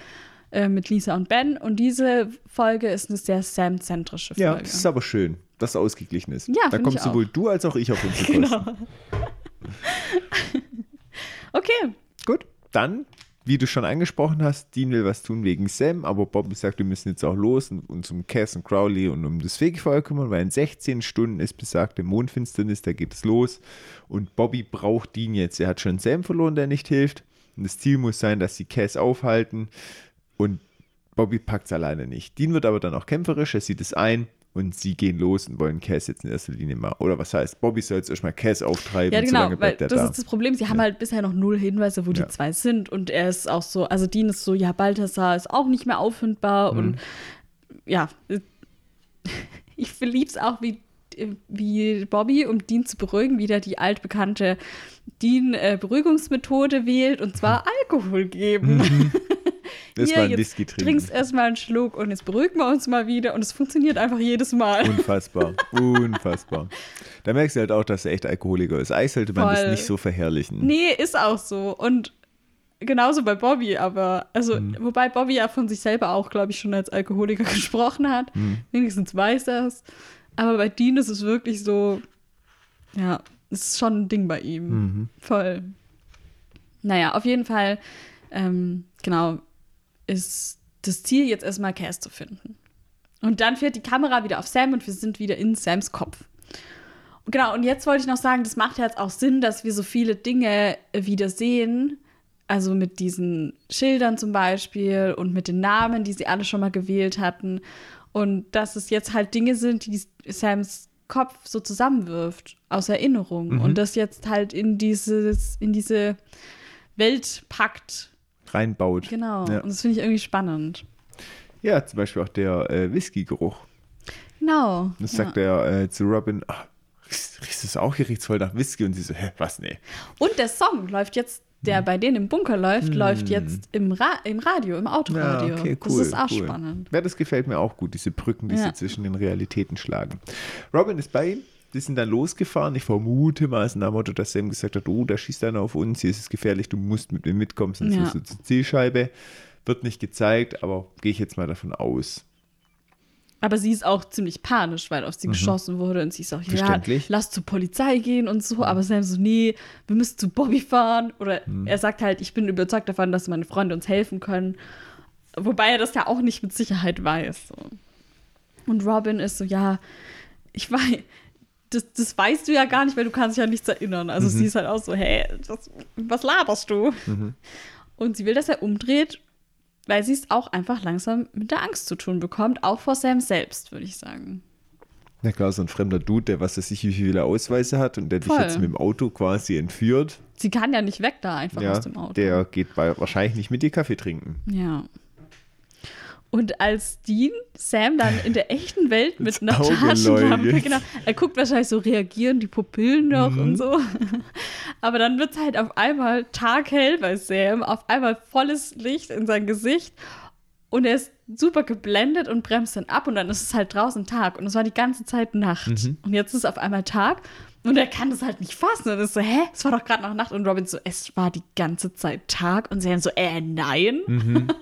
äh, mit Lisa und Ben. Und diese Folge ist eine sehr Sam-zentrische ja, Folge. das ist aber schön, dass es ausgeglichen ist. Ja, da ich sowohl du als auch ich auf unsere [LAUGHS] Genau. [LAUGHS] Okay, Gut, dann, wie du schon angesprochen hast, Dean will was tun wegen Sam, aber Bobby sagt, wir müssen jetzt auch los und uns um Cass und Crowley und um das Fegefeuer kümmern, weil in 16 Stunden ist besagte Mondfinsternis, da geht es los. Und Bobby braucht Dean jetzt. Er hat schon Sam verloren, der nicht hilft. Und das Ziel muss sein, dass sie Cass aufhalten. Und Bobby packt es alleine nicht. Dean wird aber dann auch kämpferisch, er sieht es ein und sie gehen los und wollen Cass jetzt in erster Linie mal, oder was heißt, Bobby soll jetzt erstmal Cass auftreiben ja so genau, lange weil das da. ist das Problem. Sie haben halt bisher noch null Hinweise, wo Ja. die zwei sind. Und er ist auch so, also Dean ist so, ja, Balthasar ist auch nicht mehr auffindbar. Mhm. Und ja, [LAUGHS] ich lieb's auch, wie, wie Bobby, um Dean zu beruhigen, wieder die altbekannte Dean-Beruhigungsmethode wählt, und zwar Alkohol geben. Mhm. [LAUGHS] Das Hier, war ein jetzt Whisky trinken. trinkst erstmal einen Schluck und jetzt beruhigen wir uns mal wieder. Und es funktioniert einfach jedes Mal. Unfassbar, [LAUGHS] unfassbar. Da merkst du halt auch, dass er echt Alkoholiker ist. Eigentlich sollte man das Voll. nicht so verherrlichen. Nee, ist auch so. Und genauso bei Bobby, aber, also, Mhm. wobei Bobby ja von sich selber auch, glaube ich, schon als Alkoholiker [LAUGHS] gesprochen hat. Mhm. Wenigstens weiß er es. Aber bei Dean ist es wirklich so, ja, es ist schon ein Ding bei ihm. Mhm. Voll. Naja, auf jeden Fall, ähm, genau, ist das Ziel jetzt erstmal Cass zu finden. Und dann fährt die Kamera wieder auf Sam und wir sind wieder in Sams Kopf. Und Genau, und jetzt wollte ich noch sagen, das macht ja jetzt auch Sinn, dass wir so viele Dinge wieder sehen. Also mit diesen Schildern zum Beispiel und mit den Namen, die sie alle schon mal gewählt hatten. Und dass es jetzt halt Dinge sind, die Sams Kopf so zusammenwirft aus Erinnerung. Und das jetzt halt in dieses, in diese Welt packt. Reinbaut. Genau. Ja, Und das finde ich irgendwie spannend. ja zum Beispiel auch der äh, Whisky-Geruch. Genau. Das ja. sagt er äh, zu Robin, ah, riechst riechst es auch? Hier riecht voll nach Whisky. Und sie so, hä, was, nee. Und der Song läuft jetzt, der bei denen im Bunker läuft, läuft jetzt im, Ra im Radio, im Autoradio. Ja, okay, cool. das ist auch cool. spannend. Ja, das gefällt mir auch gut, diese Brücken, die Ja. sie zwischen den Realitäten schlagen. Robin ist bei ihm. Die sind dann losgefahren. Ich vermute mal, es ist ein Motto, dass Sam gesagt hat, oh, da schießt einer auf uns, hier ist es gefährlich, du musst mit mir mitkommen, sonst Ja. wirst du zur Zielscheibe. Wird nicht gezeigt, aber gehe ich jetzt mal davon aus. Aber sie ist auch ziemlich panisch, weil auf sie geschossen wurde und sie ist auch, ja, Mhm. Mhm. lass zur Polizei gehen und so. Aber Sam so, nee, wir müssen zu Bobby fahren. Oder Mhm. er sagt halt, ich bin überzeugt davon, dass meine Freunde uns helfen können. Wobei er das ja auch nicht mit Sicherheit weiß. So. Und Robin ist so, ja, ich weiß, das, das weißt du ja gar nicht, weil du kannst dich ja nichts erinnern. Also Mhm. sie ist halt auch so, hä, was, was laberst du? Und sie will, dass er umdreht, weil sie es auch einfach langsam mit der Angst zu tun bekommt, auch vor Sam selbst, würde ich sagen. Na klar, so ein fremder Dude, der was weiß ich, wie viele Ausweise hat und der dich Voll. jetzt mit dem Auto quasi entführt. Sie kann ja nicht weg da einfach Ja, aus dem Auto. der geht bei, wahrscheinlich nicht mit dir Kaffee trinken. Ja. Und als Dean Sam dann in der echten Welt mit einer Taschenlampe, genau, er guckt wahrscheinlich so, reagieren die Pupillen noch Mhm. und so. [LAUGHS] Aber dann wird es halt auf einmal taghell bei Sam, auf einmal volles Licht in sein Gesicht und er ist super geblendet und bremst dann ab und dann ist es halt draußen Tag und es war die ganze Zeit Nacht. Mhm. Und jetzt ist es auf einmal Tag und er kann das halt nicht fassen und ist so, hä, es war doch gerade noch Nacht und Robin so, es war die ganze Zeit Tag und Sam so, äh, nein. Mhm. [LAUGHS]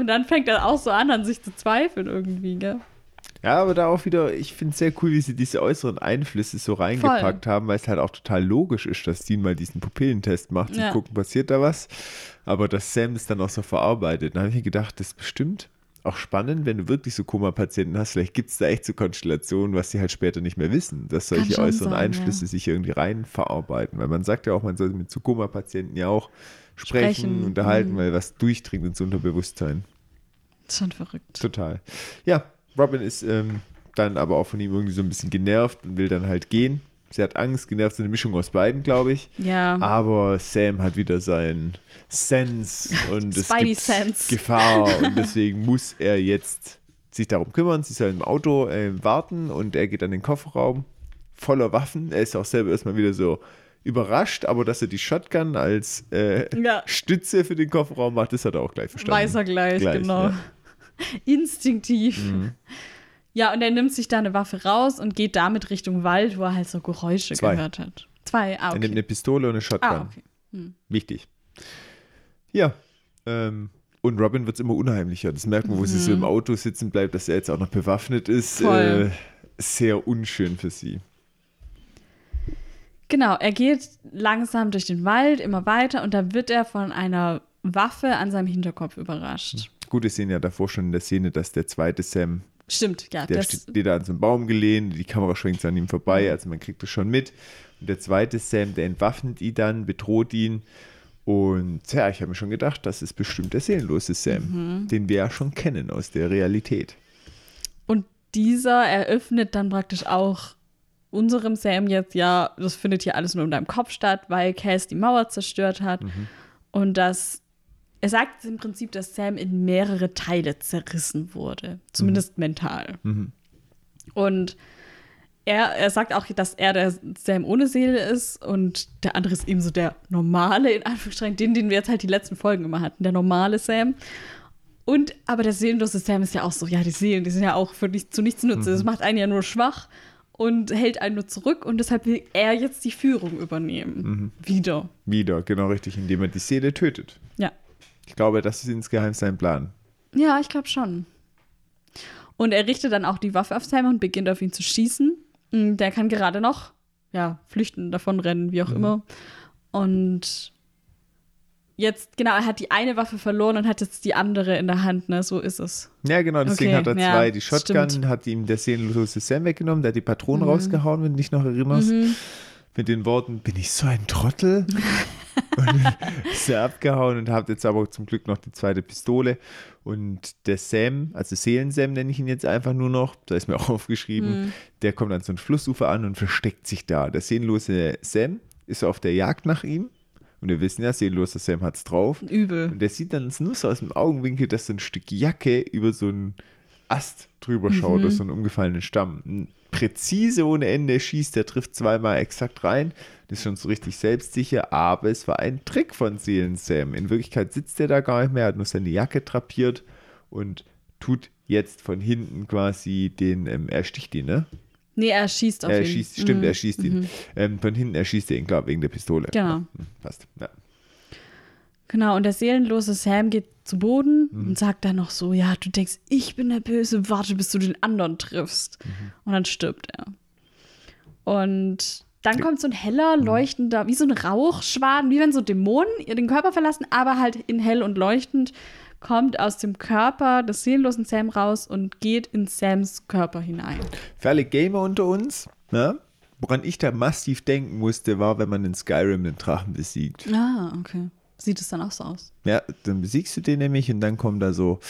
Und dann fängt er auch so an, an sich zu zweifeln irgendwie, gell? Ja, aber da auch wieder, ich finde es sehr cool, wie sie diese äußeren Einflüsse so reingepackt haben, weil es halt auch total logisch ist, dass Dean mal diesen Pupillentest macht Ja. und gucken, passiert da was. Aber dass Sam das dann auch so verarbeitet. Da habe ich mir gedacht, das ist bestimmt auch spannend, wenn du wirklich so Koma-Patienten hast. Vielleicht gibt es da echt so Konstellationen, was sie halt später nicht mehr wissen, dass solche äußeren sein, Einflüsse ja. sich irgendwie rein verarbeiten. Weil man sagt ja auch, man soll mit so Koma-Patienten ja auch sprechen, Sprechen, unterhalten, mhm. weil was durchdringt ins Unterbewusstsein. Das ist schon verrückt. Total. Ja, Robin ist ähm, dann aber auch von ihm irgendwie so ein bisschen genervt und will dann halt gehen. Sie hat Angst, genervt, so eine Mischung aus beiden, glaube ich. Ja. Aber Sam hat wieder seinen Sense und es gibt Sense. Gefahr [LAUGHS] und deswegen muss er jetzt sich darum kümmern. Sie soll im Auto äh, warten und er geht an den Kofferraum voller Waffen. Er ist auch selber erstmal wieder so überrascht, aber dass er die Shotgun als äh, Ja. Stütze für den Kofferraum macht, das hat er auch gleich verstanden. Weiß er gleich, Gleich, genau. ja. [LAUGHS] Instinktiv. Mhm. Ja, und er nimmt sich da eine Waffe raus und geht damit Richtung Wald, wo er halt so Geräusche Zwei. gehört hat. Zwei, ah, Er nimmt okay. eine Pistole und eine Shotgun. Ah, okay. Wichtig. Ja. Ähm, und Robin wird es immer unheimlicher. Das merkt man, wo sie so im Auto sitzen bleibt, dass er jetzt auch noch bewaffnet ist. Mhm. Voll. Äh, sehr unschön für sie. Genau, er geht langsam durch den Wald, immer weiter und da wird er von einer Waffe an seinem Hinterkopf überrascht. Gut, wir sehen ja davor schon in der Szene, dass der zweite Sam, Stimmt, ja. der steht, steht da an so einem Baum gelehnt, die Kamera schwenkt so an ihm vorbei, also man kriegt das schon mit. Und der zweite Sam, der entwaffnet ihn dann, bedroht ihn. Und ja, ich habe mir schon gedacht, das ist bestimmt der seelenlose Sam, Mhm. den wir ja schon kennen aus der Realität. Und dieser eröffnet dann praktisch auch unserem Sam jetzt, ja, das findet hier alles nur in deinem Kopf statt, weil Cass die Mauer zerstört hat. Und dass er sagt im Prinzip, dass Sam in mehrere Teile zerrissen wurde, zumindest mental. Und er, er sagt auch, dass er der Sam ohne Seele ist und der andere ist eben so der normale, in Anführungsstrichen, den, den wir jetzt halt die letzten Folgen immer hatten, der normale Sam. Und aber der seelenlose Sam ist ja auch so, ja, die Seelen, die sind ja auch für nicht, zu nichts nütze. Das macht einen ja nur schwach und hält einen nur zurück und deshalb will er jetzt die Führung übernehmen. Wieder. Wieder, genau richtig, indem er die Seele tötet. Ja. Ich glaube, das ist insgeheim sein Plan. Ja, ich glaube schon. Und er richtet dann auch die Waffe auf Sam und beginnt auf ihn zu schießen. Und Der kann gerade noch, ja, flüchten, davonrennen, wie auch immer. Und jetzt, genau, er hat die eine Waffe verloren und hat jetzt die andere in der Hand, ne? So ist es. Ja, genau, deswegen Okay, hat er ja, zwei. die Shotgun stimmt. hat ihm der seelenlose Sam weggenommen, der hat die Patronen Mhm. rausgehauen, wenn du dich noch erinnerst. Mit den Worten, bin ich so ein Trottel? [LAUGHS] und ist er abgehauen und hat jetzt aber zum Glück noch die zweite Pistole. Und der Sam, also Seelen-Sam nenne ich ihn jetzt einfach nur noch, da ist mir auch [LAUGHS] aufgeschrieben, Mhm. der kommt an so ein Flussufer an und versteckt sich da. Der seelenlose Sam ist auf der Jagd nach ihm. Und wir wissen ja, seelenloser Sam hat's drauf. Übel. Und der sieht dann nur so aus dem Augenwinkel, dass so ein Stück Jacke über so einen Ast drüber schaut, aus so einem umgefallenen Stamm. Präzise ohne Ende schießt, der trifft zweimal exakt rein. Das ist schon so richtig selbstsicher, aber es war ein Trick von Seelen Sam. In Wirklichkeit sitzt er da gar nicht mehr, hat nur seine Jacke drapiert und tut jetzt von hinten quasi den, ähm, er sticht ihn, ne? Nee, er schießt auf Er ihn. schießt, stimmt, Mhm. er schießt ihn. Ähm, von hinten erschießt er ihn, glaube wegen der Pistole. Genau. Ja, hm, passt. Ja. Genau, und der seelenlose Sam geht zu Boden Mhm. und sagt dann noch so, ja, du denkst, ich bin der Böse, warte, bis du den anderen triffst. Mhm. Und dann stirbt er. Und dann kommt so ein heller, Mhm. leuchtender, wie so ein Rauchschwaden, wie wenn so Dämonen ihr den Körper verlassen, aber halt in hell und leuchtend kommt aus dem Körper des seelenlosen Sam raus und geht in Sams Körper hinein. Für alle Gamer unter uns, ne? woran ich da massiv denken musste, war, wenn man in Skyrim den Drachen besiegt. Ah, okay. Sieht es dann auch so aus? Ja, dann besiegst du den nämlich und dann kommen da so,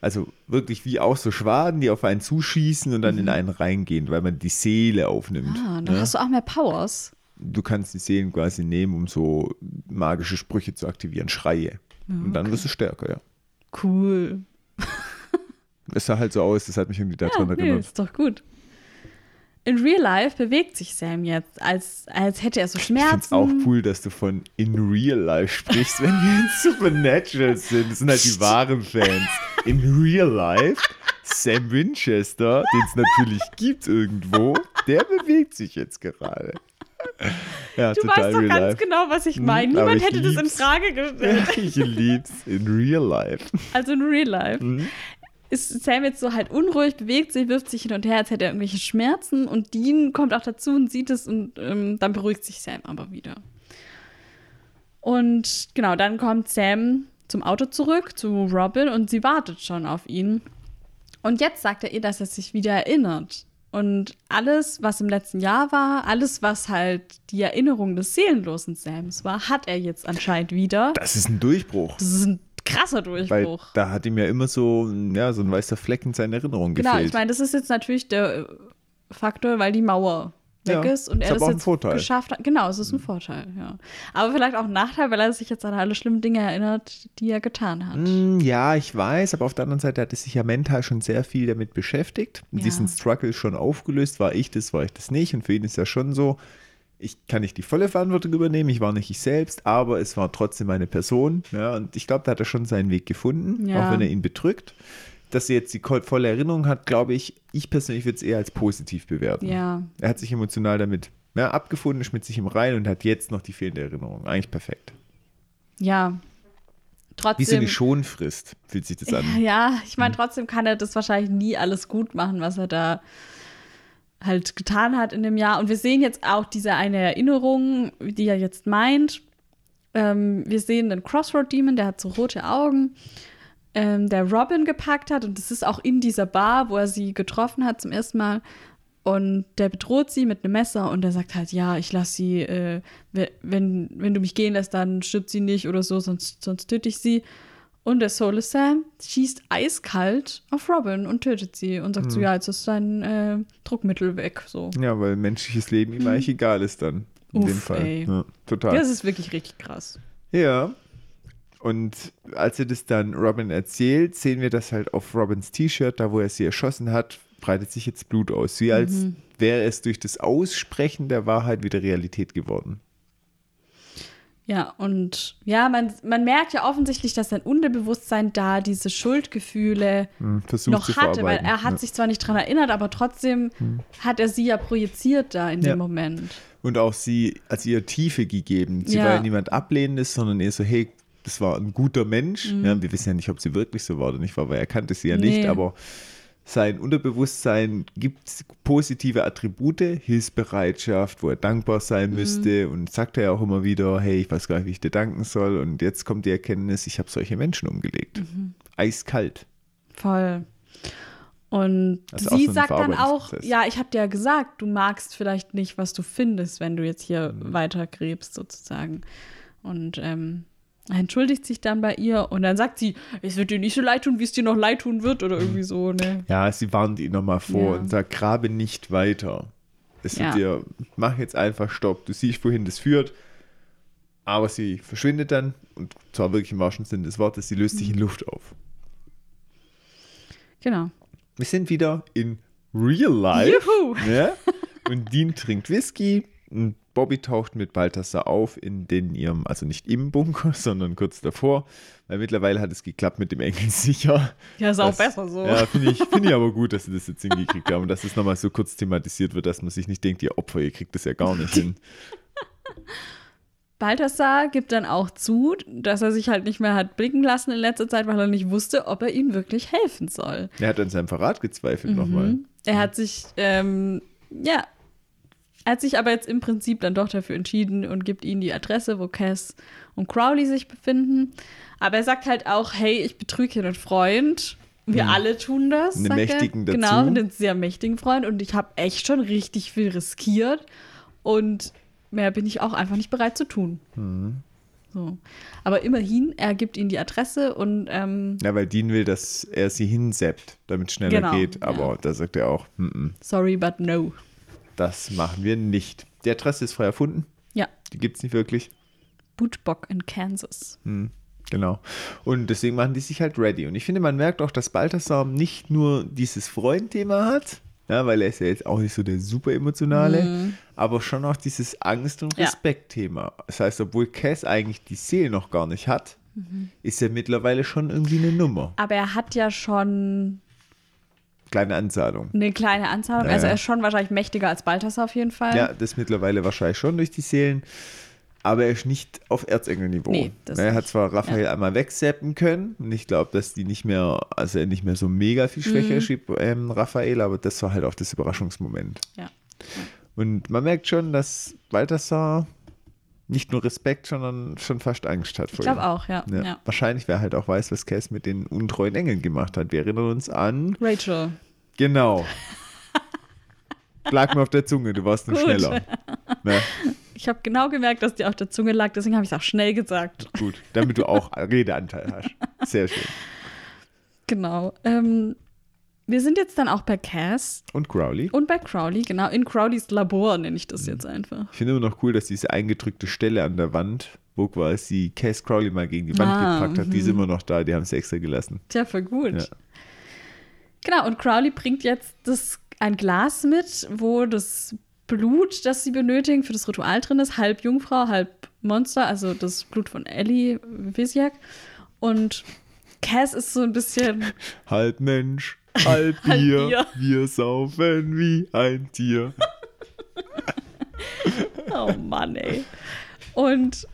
also wirklich wie auch so Schwaden, die auf einen zuschießen und dann in einen reingehen, weil man die Seele aufnimmt. Mhm. Ah, dann ne? hast du auch mehr Powers. Du kannst die Seelen quasi nehmen, um so magische Sprüche zu aktivieren, Schreie. Und dann wirst du stärker, ja. Cool. [LAUGHS] Es sah halt so aus, das hat mich irgendwie Ja, daran nee, erinnert. ist doch gut. In Real Life bewegt sich Sam jetzt, als, als hätte er so Ich finde es Schmerzen. auch cool, dass du von in real life sprichst, wenn wir in Supernatural sind. Das sind halt die wahren Fans. In real life, Sam Winchester, den es natürlich gibt irgendwo, der bewegt sich jetzt gerade. [LAUGHS] Ja, Du total weißt doch ganz life. genau, was ich Hm, meine. aber Niemand hätte das in lieb's. Frage gestellt. [LAUGHS] Ich lieb's in real life. Also in Real Life Mhm. ist Sam jetzt so halt unruhig, bewegt sich, wirft sich hin und her, als hätte er irgendwelche Schmerzen. Und Dean kommt auch dazu und sieht es und ähm, dann beruhigt sich Sam aber wieder. Und genau, dann kommt Sam zum Auto zurück, zu Robin und sie wartet schon auf ihn. Und jetzt sagt er ihr, dass er sich wieder erinnert. Und alles, was im letzten Jahr war, alles, was halt die Erinnerung des seelenlosen Sams war, hat er jetzt anscheinend wieder. Das ist ein Durchbruch. Das ist ein krasser Weil Durchbruch. da hat ihm ja immer so, ja, so ein weißer Fleck in seiner Erinnerung Genau, gefehlt. ich meine, das ist jetzt natürlich der Faktor, weil die Mauer weg Ja, ist und ist er das jetzt Vorteil. geschafft hat. Genau, es ist ein Vorteil, ja. Aber vielleicht auch ein Nachteil, weil er sich jetzt an alle schlimmen Dinge erinnert, die er getan hat. Mm, Ja, ich weiß, aber auf der anderen Seite hat er sich ja mental schon sehr viel damit beschäftigt. Ja. diesen Struggle schon aufgelöst. War ich das, war ich das nicht? Und für ihn ist ja schon so, ich kann nicht die volle Verantwortung übernehmen, ich war nicht ich selbst, aber es war trotzdem eine Person. Ja, und ich glaube, da hat er schon seinen Weg gefunden, Ja. auch wenn er ihn bedrückt. Dass er jetzt die volle Erinnerung hat, glaube ich, ich persönlich würde es eher als positiv bewerten. Ja, Er hat sich emotional damit ja, abgefunden, ist mit sich im Rein und hat jetzt noch die fehlende Erinnerung. Eigentlich perfekt. ja. Wie Trotzdem. so eine Schonfrist fühlt sich das an. [LAUGHS] Ja, ich meine, trotzdem kann er das wahrscheinlich nie alles gut machen, was er da halt getan hat in dem Jahr. Und wir sehen jetzt auch diese eine Erinnerung, die er jetzt meint. Ähm, wir sehen den Crossroad Demon, der hat so rote Augen, ähm, der Robin gepackt hat. Und das ist auch in dieser Bar, wo er sie getroffen hat zum ersten Mal. Und der bedroht sie mit einem Messer und er sagt halt, ja, ich lasse sie, äh, we- wenn, wenn du mich gehen lässt, dann stirbt sie nicht oder so, sonst, sonst töte ich sie. Und der Soulless Sam schießt eiskalt auf Robin und tötet sie und sagt so, ja, jetzt ist dein äh, Druckmittel weg. So. Ja, weil menschliches Leben ihm eigentlich [LAUGHS] egal ist dann. In Uff, dem Fall. Ja, total. Das ist wirklich richtig krass. Ja. Und als er das dann Robin erzählt, sehen wir das halt auf Robins T-Shirt, da wo er sie erschossen hat, breitet sich jetzt Blut aus. Wie als Mhm. wäre es durch das Aussprechen der Wahrheit wieder Realität geworden. Ja, und ja, man, man merkt ja offensichtlich, dass sein Unterbewusstsein da diese Schuldgefühle Hm, Versucht noch zu hatte, weil er hat ja. sich zwar nicht dran erinnert, aber trotzdem hat er sie ja projiziert da in Ja. dem Moment. Und auch sie, also ihr Tiefe gegeben. Sie Ja. war ja niemand Ablehnendes, sondern eher so, hey, das war ein guter Mensch. Ja, wir wissen ja nicht, ob sie wirklich so war oder nicht, weil er kannte sie ja nicht, Mhm. Nee. aber sein Unterbewusstsein gibt positive Attribute, Hilfsbereitschaft, wo er dankbar sein Mhm. müsste und sagt er ja auch immer wieder, hey, ich weiß gar nicht, wie ich dir danken soll und jetzt kommt die Erkenntnis, ich habe solche Menschen umgelegt. Mhm. Eiskalt. Voll. Und Also sie so sagt dann auch, ja, ich habe dir ja gesagt, du magst vielleicht nicht, was du findest, wenn du jetzt hier Mhm. weiter gräbst sozusagen. Und ähm, er entschuldigt sich dann bei ihr und dann sagt sie, es wird dir nicht so leid tun, wie es dir noch leid tun wird oder irgendwie so, ne? Ja, sie warnt ihn nochmal vor Ja. und sagt, grabe nicht weiter. Es Ja. wird dir, mach jetzt einfach Stopp. Du siehst, wohin das führt. Aber sie verschwindet dann, und zwar wirklich im wahrsten Sinne des Wortes, sie löst sich Mhm. in Luft auf. Genau. Wir sind wieder in Real Life. Juhu! Ja? Und Dean trinkt Whisky und Bobby taucht mit Balthasar auf in den ihrem, also nicht im Bunker, [LAUGHS] sondern kurz davor, weil mittlerweile hat es geklappt mit dem Engel sicher. Ja, ist auch Das- besser so. Ja, finde ich, find ich [LAUGHS] aber gut, dass sie das jetzt hingekriegt haben und dass es nochmal so kurz thematisiert wird, dass man sich nicht denkt, ihr Opfer, ihr kriegt das ja gar nicht hin. [LAUGHS] Balthasar gibt dann auch zu, dass er sich halt nicht mehr hat blicken lassen in letzter Zeit, weil er nicht wusste, ob er ihm wirklich helfen soll. Er hat an seinem Verrat gezweifelt nochmal. Er hat sich, ähm, ja, Er hat sich aber jetzt im Prinzip dann doch dafür entschieden und gibt ihnen die Adresse, wo Cass und Crowley sich befinden. Aber er sagt halt auch, hey, ich betrüge hier einen Freund. Wir alle tun das. Einen sagt er. mächtigen dazu. Genau, einen sehr mächtigen Freund. Und ich habe echt schon richtig viel riskiert. Und mehr bin ich auch einfach nicht bereit zu tun. Mhm. So. Aber immerhin, er gibt ihnen die Adresse und ähm, Ja, weil Dean will, dass er sie hinseppt, damit es schneller Genau, geht. Aber ja. da sagt er auch, "Mm, mm, sorry, but no. Das machen wir nicht. Die Adresse ist frei erfunden. Ja, Die gibt es nicht wirklich. Bootbock in Kansas. Hm, genau. Und deswegen machen die sich halt ready. Und ich finde, man merkt auch, dass Balthasar nicht nur dieses Freundthema hat, ja, weil er ist ja jetzt auch nicht so der super emotionale, aber schon auch dieses Angst- und Mhm. Ja. Respekt-Thema. Das heißt, obwohl Cass eigentlich die Seele noch gar nicht hat, Mhm. ist er mittlerweile schon irgendwie eine Nummer. Aber er hat ja schon Kleine Anzahlung. eine kleine Anzahlung. Ja, also ja. er ist schon wahrscheinlich mächtiger als Balthasar auf jeden Fall. Ja, das mittlerweile wahrscheinlich schon durch die Seelen. Aber er ist nicht auf Erzengelniveau. Nee, das er hat zwar Raphael einmal wegseppen können und ich glaube, dass die nicht mehr, also er nicht mehr so mega viel Mhm. schwächer ist wie ähm, Raphael, aber das war halt auch das Überraschungsmoment. Ja. Und man merkt schon, dass Balthasar nicht nur Respekt, sondern schon fast Angst hat Ich vor glaube ihm. auch, ja. Ja. ja. Wahrscheinlich, wer halt auch weiß, was Cass mit den untreuen Engeln gemacht hat. Wir erinnern uns an, Rachel. genau. Lag mir auf der Zunge, du warst nur Gut. schneller. [LAUGHS] Ne? Ich habe genau gemerkt, dass die auf der Zunge lag, deswegen habe ich es auch schnell gesagt. Gut, damit du auch Redeanteil hast. Sehr schön. Genau. Ähm, wir sind jetzt dann auch bei Cass Und Crowley. und bei Crowley, genau. In Crowleys Labor nenne ich Mhm. das jetzt einfach. Ich finde immer noch cool, dass diese eingedrückte Stelle an der Wand, wo quasi Cass Crowley mal gegen die Wand Ah, gepackt hat, die ist immer noch da, die haben sie extra gelassen. Tja, voll gut. Ja. Genau, und Crowley bringt jetzt das, ein Glas mit, wo das Blut, das sie benötigen für das Ritual drin ist, halb Jungfrau, halb Monster, also das Blut von Ellie Visiak. Und Cass ist so ein bisschen, [LAUGHS] Halb Mensch, halb Halb Bier, Bier. wir saufen wie ein Tier. [LAUGHS] oh Mann, ey. Und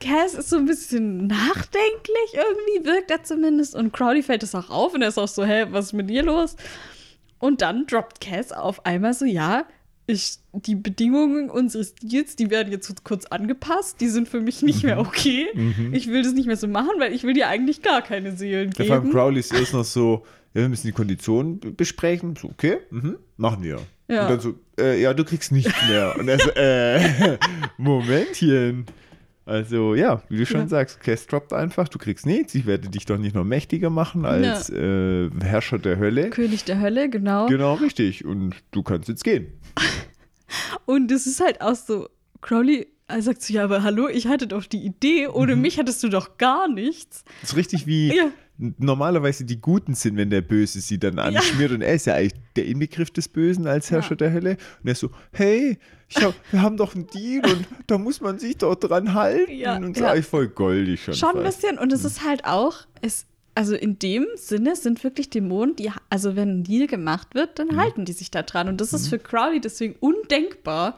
Cass ist so ein bisschen nachdenklich irgendwie, wirkt er zumindest. Und Crowley fällt das auch auf und er ist auch so, hä, was ist mit dir los? Und dann droppt Cass auf einmal so, ja, ich, die Bedingungen unseres Deals, die werden jetzt kurz angepasst, die sind für mich nicht mehr okay. Ich will das nicht mehr so machen, weil ich will dir eigentlich gar keine Seelen Der vor allem geben. Crowley ist erst noch so, ja, wir müssen die Konditionen besprechen. So, okay, mhm, machen wir. Ja. Und dann so, äh, ja, du kriegst nichts mehr. Und er so, äh, [LAUGHS] Momentchen. Also, ja, wie du schon Ja. sagst, Cass droppt einfach, du kriegst nichts. Ich werde dich doch nicht noch mächtiger machen als äh, Herrscher der Hölle. König der Hölle, genau. Genau, richtig. Und du kannst jetzt gehen. [LAUGHS] Und es ist halt auch so, Crowley er sagt so, ja, aber hallo, ich hatte doch die Idee, ohne mich hattest du doch gar nichts. Das ist richtig wie Ja. Normalerweise die Guten sind, wenn der Böse sie dann anschmiert. Und er ist ja eigentlich der Inbegriff des Bösen als Herrscher Ja. der Hölle. Und er ist so, hey, ich hab, wir haben doch einen Deal und da muss man sich doch dran halten. Ja, und so ja. eigentlich voll goldig schon. Schon ein fast. bisschen. Und es ist halt auch, es, also in dem Sinne sind wirklich Dämonen, die, also wenn ein Deal gemacht wird, dann halten die sich da dran. Und das ist für Crowley deswegen undenkbar,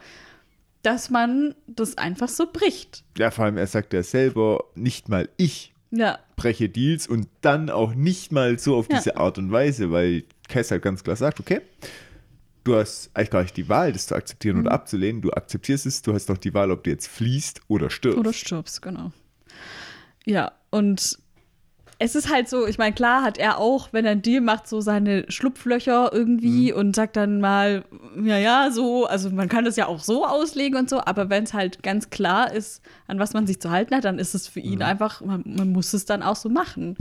dass man das einfach so bricht. Ja, vor allem, er sagt ja selber, nicht mal ich Ja, breche Deals und dann auch nicht mal so auf Ja. diese Art und Weise, weil Kess halt ganz klar sagt, okay, du hast eigentlich gar nicht die Wahl, das zu akzeptieren Mhm. oder abzulehnen. Du akzeptierst es, du hast doch die Wahl, ob du jetzt fließt oder stirbst. oder stirbst, genau. Ja, und es ist halt so, ich meine, klar hat er auch, wenn er einen Deal macht, so seine Schlupflöcher irgendwie und sagt dann mal, ja, ja, so, also man kann das ja auch so auslegen und so, aber wenn es halt ganz klar ist, an was man sich zu halten hat, dann ist es für ihn einfach, man, man muss es dann auch so machen.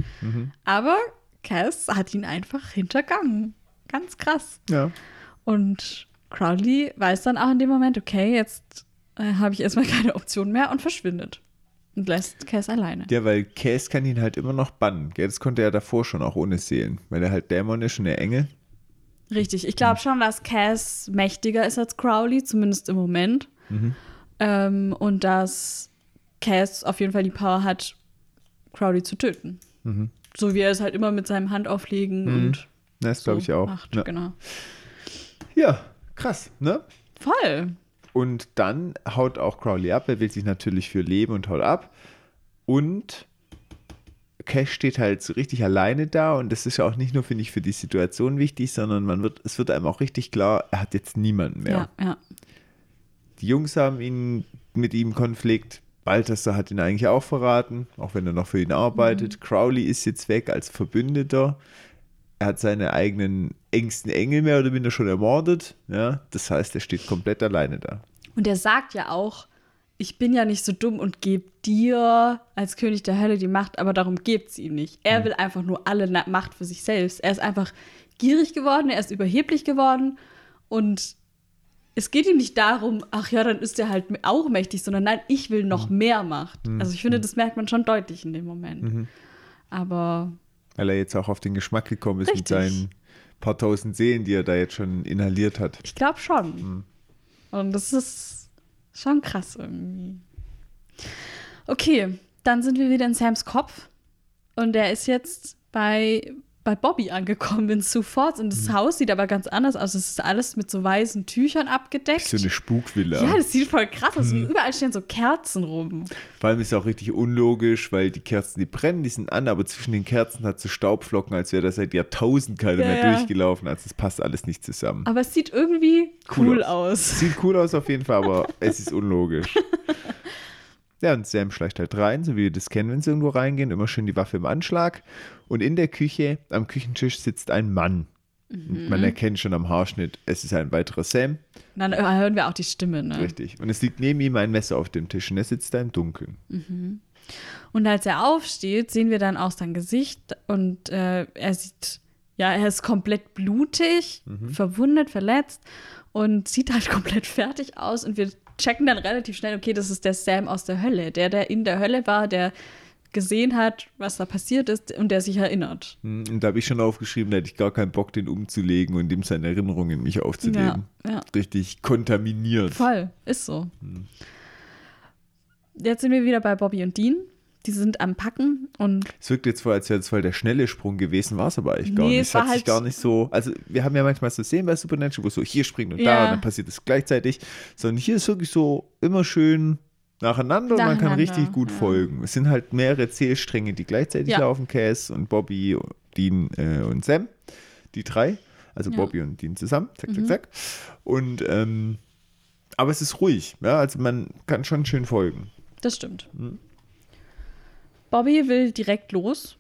Aber Cass hat ihn einfach hintergangen. Ganz krass. ja. Und Crowley weiß dann auch in dem Moment, okay, jetzt äh, habe ich erstmal [LAUGHS] keine Option mehr und verschwindet. Und lässt Cass alleine. Ja, weil Cass kann ihn halt immer noch bannen. Das konnte er davor schon auch ohne Seelen. Weil er halt Dämon ist und der Engel. Richtig, ich glaube schon, dass Cass mächtiger ist als Crowley, zumindest im Moment. Ähm, und dass Cass auf jeden Fall die Power hat, Crowley zu töten. So wie er es halt immer mit seinem Handauflegen und Das so glaube ich auch. macht. Ja. Genau. ja, krass, ne? Voll. Und dann haut auch Crowley ab. Er will sich natürlich für leben und haut ab. Und Cash steht halt so richtig alleine da und das ist ja auch nicht nur, finde ich, für die Situation wichtig, sondern man wird, es wird einem auch richtig klar, er hat jetzt niemanden mehr. Ja, ja. Die Jungs haben ihn mit ihm Konflikt. Balthasar hat ihn eigentlich auch verraten, auch wenn er noch für ihn arbeitet. Crowley ist jetzt weg als Verbündeter. Er hat seine eigenen engsten Engel mehr oder minder schon ermordet. Ja, das heißt, er steht komplett alleine da. Und er sagt ja auch, ich bin ja nicht so dumm und gebe dir als König der Hölle die Macht, aber darum gebt es ihm nicht. Er will einfach nur alle Macht für sich selbst. Er ist einfach gierig geworden, er ist überheblich geworden und es geht ihm nicht darum, ach ja, dann ist er halt auch mächtig, sondern nein, ich will noch mehr Macht. Also ich finde, das merkt man schon deutlich in dem Moment. Aber Weil er jetzt auch auf den Geschmack gekommen ist mit Richtig. seinen paar tausend Seelen, die er da jetzt schon inhaliert hat. ich glaube schon. Und das ist schon krass irgendwie. Okay, dann sind wir wieder in Sams Kopf. Und der ist jetzt bei, bei Bobby angekommen in Sioux Falls. Und das Haus sieht aber ganz anders aus. Es ist alles mit so weißen Tüchern abgedeckt. So eine Spukvilla. ja, das sieht voll krass aus. Und Überall stehen so Kerzen rum. Vor allem ist es auch richtig unlogisch, weil die Kerzen, die brennen, die sind an, aber zwischen den Kerzen hat so Staubflocken, als wäre da seit Jahrtausend keiner Ja, mehr ja. durchgelaufen. Also es passt alles nicht zusammen. Aber es sieht irgendwie Cool cool, aus. Sieht cool aus auf jeden Fall, aber [LAUGHS] es ist unlogisch. [LAUGHS] Ja, und Sam schleicht halt rein, so wie wir das kennen, wenn sie irgendwo reingehen. Immer schön die Waffe im Anschlag. Und in der Küche, am Küchentisch, sitzt ein Mann. Und man erkennt schon am Haarschnitt, es ist ein weiterer Sam. Dann hören wir auch die Stimme. Ne? Richtig. Und es liegt neben ihm ein Messer auf dem Tisch und er sitzt da im Dunkeln. Und als er aufsteht, sehen wir dann auch sein Gesicht und äh, er sieht, ja, er ist komplett blutig, verwundet, verletzt und sieht halt [LAUGHS] komplett fertig aus. Und wir checken dann relativ schnell, okay, das ist der Sam aus der Hölle, der, der in der Hölle war, der gesehen hat, was da passiert ist und der sich erinnert. Hm, Und da habe ich schon aufgeschrieben, da hätte ich gar keinen Bock, den umzulegen und ihm seine Erinnerungen in mich aufzunehmen. Ja, ja. Richtig kontaminiert. Voll, ist so. Jetzt sind wir wieder bei Bobby und Dean. Die sind am Packen und Es wirkt jetzt vor, als wäre es voll der schnelle Sprung gewesen, war es aber eigentlich gar Nee, nicht. es hat sich halt- gar nicht so. Also, wir haben ja manchmal so Szenen bei Supernatural, wo es so hier springt und da Ja. und dann passiert es gleichzeitig. Sondern hier ist wirklich so immer schön nacheinander und man kann richtig gut ja. folgen. Es sind halt mehrere Zählstränge, die gleichzeitig Ja. laufen: Cass und Bobby, Dean äh, und Sam. Die drei. Also. Mhm. Bobby und Dean zusammen. Zack, zack, zack. Und, ähm, aber es ist ruhig. Ja? Also, man kann schon schön folgen. Das stimmt. Bobby will direkt los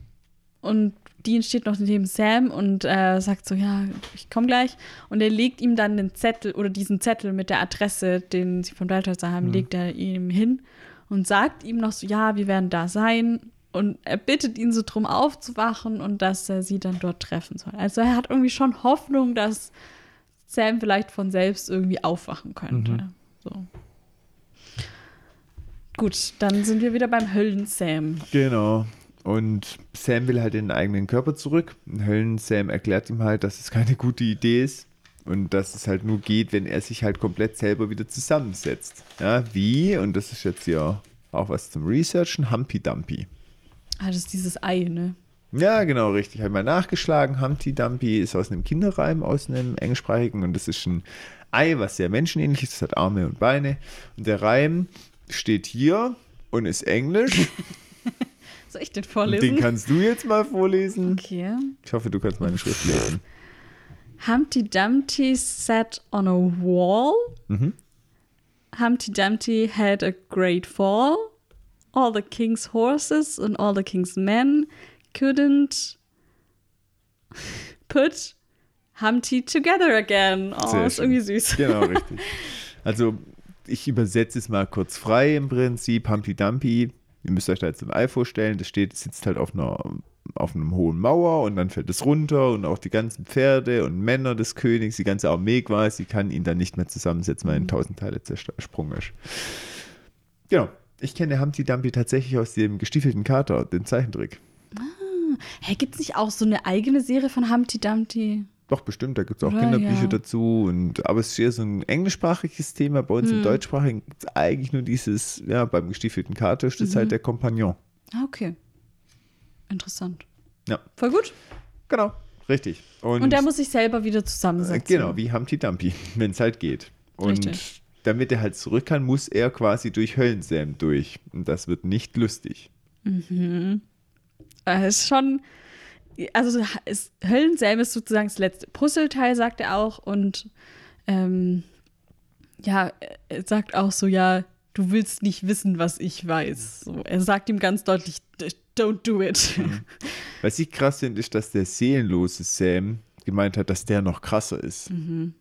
und Dean steht noch neben Sam und äh, sagt so, ja, ich komme gleich. Und er legt ihm dann den Zettel oder diesen Zettel mit der Adresse, den sie von Balthasar haben, legt er ihm hin und sagt ihm noch so, ja, wir werden da sein. Und er bittet ihn so drum aufzuwachen und dass er sie dann dort treffen soll. Also er hat irgendwie schon Hoffnung, dass Sam vielleicht von selbst irgendwie aufwachen könnte. So. Gut, dann sind wir wieder beim Höllen-Sam. Genau. Und Sam will halt in den eigenen Körper zurück. Und Höllen-Sam erklärt ihm halt, dass es keine gute Idee ist. Und dass es halt nur geht, wenn er sich halt komplett selber wieder zusammensetzt. Ja, wie? Und das ist jetzt ja auch was zum Researchen. Humpy Dumpy. Ah, das ist dieses Ei, ne? Ja, genau, richtig. Habe mal nachgeschlagen. Humpty Dumpy ist aus einem Kinderreim, aus einem englischsprachigen. Und das ist ein Ei, was sehr menschenähnlich ist. Das hat Arme und Beine. Und der Reim steht hier und ist Englisch. [LAUGHS] Soll ich den vorlesen? den kannst du jetzt mal vorlesen. okay. Ich hoffe, du kannst meine Schrift lesen. Humpty Dumpty sat on a wall. Mhm. Humpty Dumpty had a great fall. All the king's horses and all the king's men couldn't [LAUGHS] put Humpty together again. Oh, Sehr ist schön. irgendwie süß. Genau, [LAUGHS] richtig. Also, ich übersetze es mal kurz frei im Prinzip. Humpty Dumpy, ihr müsst euch da jetzt ein Ei vorstellen, das steht, sitzt halt auf einer auf einem hohen Mauer und dann fällt es runter und auch die ganzen Pferde und Männer des Königs, die ganze Armee quasi, kann ihn dann nicht mehr zusammensetzen, weil er in tausend Teile zersprungen ist. Genau. Ich kenne Humpty Dumpy tatsächlich aus dem gestiefelten Kater, den Zeichentrick. Hä, gibt's nicht auch so eine eigene Serie von Humpty Dumpty? Doch, bestimmt, da gibt es auch Oder? Kinderbücher Ja. dazu. Und, aber es ist eher so ein englischsprachiges Thema. Bei Hm. uns im Deutschsprachigen gibt es eigentlich nur dieses, ja, beim gestiefelten ist das Mhm. halt der Kompagnon. Ah, okay. Interessant. Ja, Voll gut. genau, richtig. Und, Und der muss sich selber wieder äh, zusammensetzen. genau, wie Humpty Dumpy, wenn es halt geht. Und Richtig. damit er halt zurück kann, muss er quasi durch Höllensam durch. Und das wird nicht lustig. Äh, ist schon, also es, Höllenselm ist sozusagen das letzte Puzzleteil, sagt er auch. Und ähm, ja, er sagt auch so, ja, du willst nicht wissen, was ich weiß. So, er sagt ihm ganz deutlich, don't do it. Mhm. [LAUGHS] Was ich krass finde, ist, dass der seelenlose Sam gemeint hat, dass der noch krasser ist. Mhm.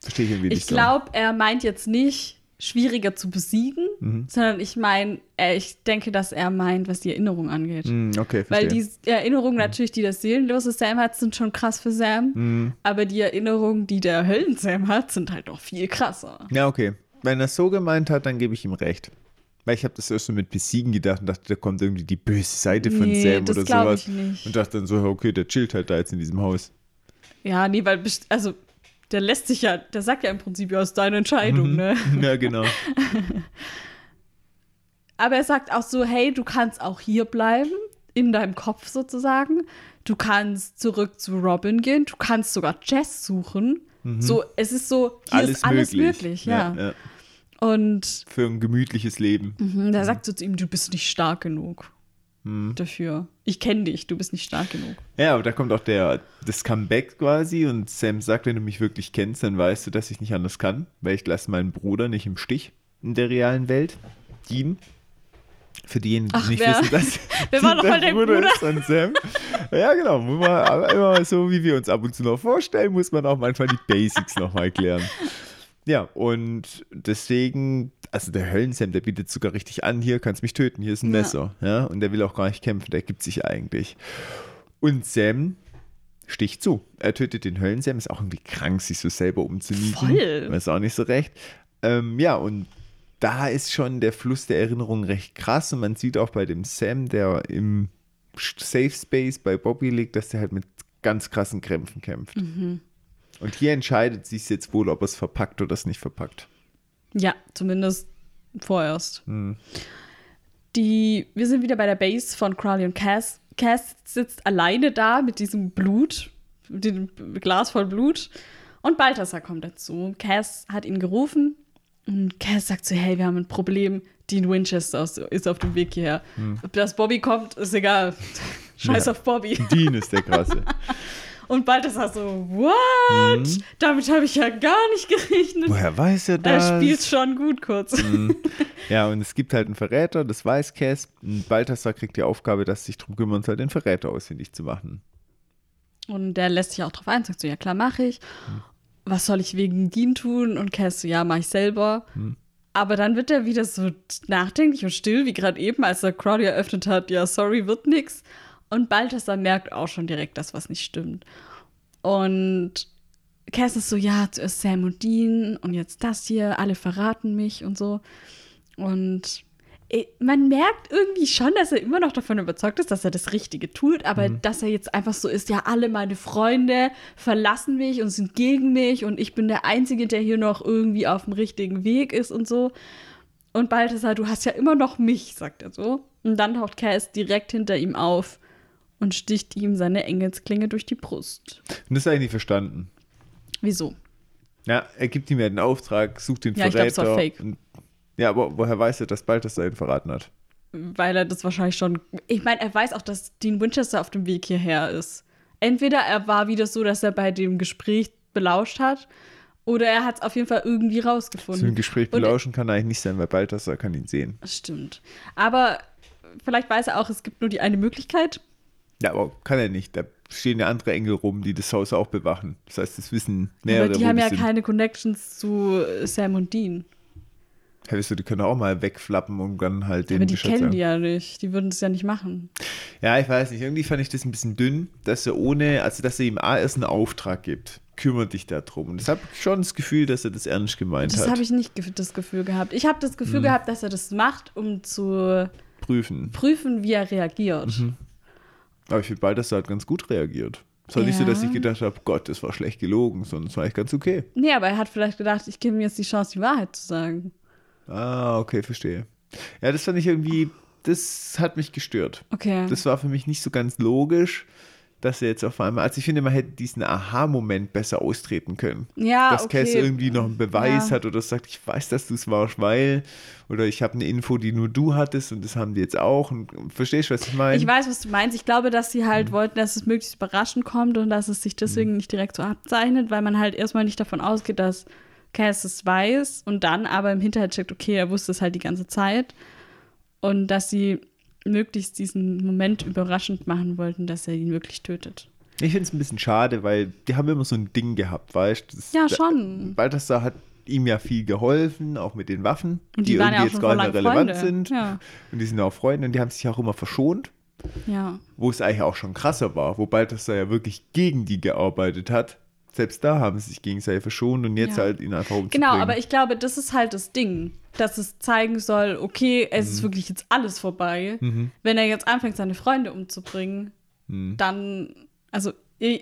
Verstehe ich irgendwie nicht Ich glaube, er meint jetzt nicht schwieriger zu besiegen, Mhm. sondern ich meine, ich denke, dass er meint, was die Erinnerung angeht. so. Hm, okay, Weil verstehe. die Erinnerungen natürlich, die das seelenlose Sam hat, sind schon krass für Sam. Hm. Aber die Erinnerungen, die der Höllen-Sam hat, sind halt noch viel krasser. Ja, okay. Wenn er es so gemeint hat, dann gebe ich ihm recht. Weil ich habe das erst so mit Besiegen gedacht und dachte, da kommt irgendwie die böse Seite von Nee, Sam oder sowas. Und dachte dann so, okay, der chillt halt da jetzt in diesem Haus. Ja, nee, weil, also, der lässt sich ja, der sagt ja im Prinzip, ja, ist deine Entscheidung, ne? Ja, genau. [LAUGHS] Aber er sagt auch so, hey, du kannst auch hier bleiben, in deinem Kopf sozusagen. Du kannst zurück zu Robin gehen, du kannst sogar Jess suchen. So, es ist so, hier alles ist alles möglich. möglich, ja. ja. Und Für ein gemütliches Leben. mhm, da sagt so zu ihm, du bist nicht stark genug Mhm. dafür. Ich kenne dich, du bist nicht stark genug. Ja, aber da kommt auch der, das Comeback quasi und Sam sagt, wenn du mich wirklich kennst, dann weißt du, dass ich nicht anders kann, weil ich lasse meinen Bruder nicht im Stich in der realen Welt. Dean. Für diejenigen, die Ach, nicht wer- wissen, dass [LAUGHS] wer war [LAUGHS] noch mal der Bruder? ist von Sam. Ja, genau. Aber immer so, wie wir uns ab und zu noch vorstellen, muss man auch manchmal die Basics nochmal klären. Ja, und deswegen, also der Höllensam, der bietet sogar richtig an, hier kannst mich töten, hier ist ein Ja. Messer. Ja, und der will auch gar nicht kämpfen, der gibt sich eigentlich. Und Sam sticht zu. Er tötet den Höllensam, ist auch irgendwie krank, sich so selber umzunieten. Voll. Weiß auch nicht so recht. Ähm, ja, und da ist schon der Fluss der Erinnerung recht krass und man sieht auch bei dem Sam, der im Safe Space bei Bobby liegt, dass der halt mit ganz krassen Krämpfen kämpft. Mhm. Und hier entscheidet sich jetzt wohl, ob es verpackt oder es nicht verpackt. Ja, zumindest vorerst. Hm. Die, wir sind wieder bei der Base von Crowley und Cass. Cass sitzt alleine da mit diesem Blut, mit dem Glas voll Blut. Und Balthasar kommt dazu. Cass hat ihn gerufen und Cass sagt so, hey, wir haben ein Problem. Dean Winchester ist- auf dem Weg hierher. Ob das Bobby kommt, ist egal. [LAUGHS] Scheiß Ja. auf Bobby. Dean ist der Krasse. [LAUGHS] Und Balthasar so, what? Damit habe ich ja gar nicht gerechnet. Woher weiß er das? Er spielt schon gut kurz. Ja, und es gibt halt einen Verräter, das weiß Cass. Und Balthasar kriegt die Aufgabe, dass sich darum kümmern soll, den Verräter ausfindig zu machen. Und der lässt sich auch drauf ein, sagt so, ja klar, mache ich. Was soll ich wegen Dean tun? Und Cass so, ja, mache ich selber. Aber dann wird er wieder so nachdenklich und still, wie gerade eben, als er Crowley eröffnet hat, ja, sorry, wird nix. Und Balthasar merkt auch schon direkt, dass was nicht stimmt. Und Cass ist so, ja, zuerst Sam und Dean und jetzt das hier, alle verraten mich und so. Und eh, man merkt irgendwie schon, dass er immer noch davon überzeugt ist, dass er das Richtige tut, aber dass er jetzt einfach so ist, ja, alle meine Freunde verlassen mich und sind gegen mich und ich bin der Einzige, der hier noch irgendwie auf dem richtigen Weg ist und so. Und Balthasar, du hast ja immer noch mich, sagt er so. Und dann taucht Cass direkt hinter ihm auf und sticht ihm seine Engelsklinge durch die Brust. Und das habe ich nicht verstanden. Wieso? Ja, er gibt ihm ja den Auftrag, sucht den Ja, ich glaub, es Verräter. war fake. Und, ja, aber woher weiß er, dass Balthasar ihn verraten hat? Weil er das wahrscheinlich schon. Ich meine, er weiß auch, dass Dean Winchester auf dem Weg hierher ist. Entweder er war wieder so, dass er bei dem Gespräch belauscht hat, oder er hat es auf jeden Fall irgendwie So ein rausgefunden. Gespräch Und- belauschen kann eigentlich nicht sein, weil Balthasar kann ihn sehen. Das stimmt. Aber vielleicht weiß er auch, es gibt nur die eine Möglichkeit. Ja, aber kann er nicht. Da stehen ja andere Engel rum, die das Haus auch bewachen. Das heißt, das wissen mehrere, aber die haben ja sind. keine Connections zu Sam und Dean. Ja, weißt du, die können auch mal wegflappen und dann halt den aber die Bescheid kennen sagen. die ja nicht. Die würden es ja nicht machen. Ja, ich weiß nicht. Irgendwie fand ich das ein bisschen dünn, dass er ohne, also dass er ihm A erst einen Auftrag gibt. Kümmere dich darum. Und ich habe schon das Gefühl, dass er das ernst gemeint Das hat. habe ich nicht das Gefühl gehabt. Ich habe das Gefühl Mhm. gehabt, dass er das macht, um zu Prüfen. prüfen, wie er reagiert. Mhm. Aber ich finde, Balthasar hat ganz gut reagiert. Es war nicht so, dass Ja. ich gedacht habe, Gott, das war schlecht gelogen, sondern es war echt ganz okay. Nee, aber er hat vielleicht gedacht, ich gebe ihm jetzt die Chance, die Wahrheit zu sagen. Ah, okay, verstehe. Ja, das fand ich irgendwie, das hat mich gestört. Okay. Das war für mich nicht so ganz logisch, dass er jetzt auf einmal, also ich finde, man hätte diesen Aha-Moment besser austreten können. Ja, dass okay. Cass irgendwie noch einen Beweis Ja. hat oder sagt, ich weiß, dass du es warst, weil, oder ich habe eine Info, die nur du hattest und das haben die jetzt auch. Und, verstehst du, was ich meine? Ich weiß, was du meinst. Ich glaube, dass sie halt wollten, dass es möglichst überraschend kommt und dass es sich deswegen nicht direkt so abzeichnet, weil man halt erstmal nicht davon ausgeht, dass Cass es weiß und dann aber im Hinterhalt checkt, okay, er wusste es halt die ganze Zeit. Und dass sie möglichst diesen Moment überraschend machen wollten, dass er ihn wirklich tötet. Ich finde es ein bisschen schade, weil die haben immer so ein Ding gehabt, weißt du? Ja, schon. Balthasar hat ihm ja viel geholfen, auch mit den Waffen, die, ja auch irgendwie schon jetzt gar nicht mehr relevant Freunde. sind. Ja, Und die sind auch Freunde und die haben sich auch immer verschont, ja. wo es eigentlich auch schon krasser war, wo Balthasar ja wirklich gegen die gearbeitet hat. Selbst da haben sie sich gegenseitig verschont und jetzt Ja. halt ihn einfach umzubringen. Genau, aber ich glaube, das ist halt das Ding, dass es zeigen soll, okay, es Mhm. ist wirklich jetzt alles vorbei. Wenn er jetzt anfängt, seine Freunde umzubringen, Mhm. dann, also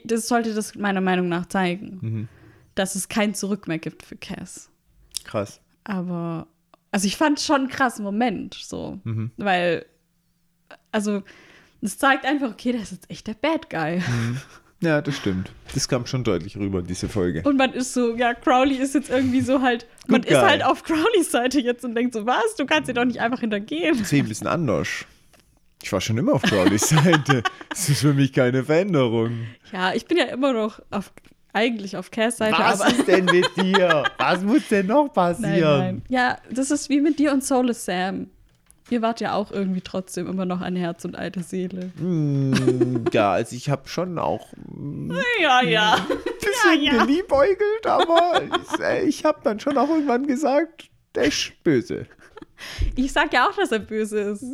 das sollte das meiner Meinung nach zeigen, Mhm. dass es kein Zurück mehr gibt für Cass. Krass. Aber, also ich fand schon einen krassen Moment, so, Mhm. weil, also es zeigt einfach, okay, das ist jetzt echt der Bad Guy. [LAUGHS] Ja, das stimmt. Das kam schon deutlich rüber, diese Folge. Und man ist so, ja, Crowley ist jetzt irgendwie so halt, man Good ist guy. halt auf Crowleys Seite jetzt und denkt so, was, du kannst dir doch nicht einfach hintergehen. sehe ein bisschen anders. Ich war schon immer auf Crowleys Seite. Das ist für mich keine Veränderung. Ja, ich bin ja immer noch auf, eigentlich auf Cass Seite, Was aber ist denn mit dir? Was muss denn noch [LAUGHS] nein, passieren? nein. Ja, das ist wie mit dir und Soulless Sam. Ihr wart ja auch irgendwie trotzdem immer noch ein Herz und eine Seele. Hm, ja, also ich habe schon auch ein Ja, ja. bisschen Ja, ja. geliebäugelt, aber ich, äh, ich habe dann schon auch irgendwann gesagt, der ist böse. Ich sag ja auch, dass er böse ist.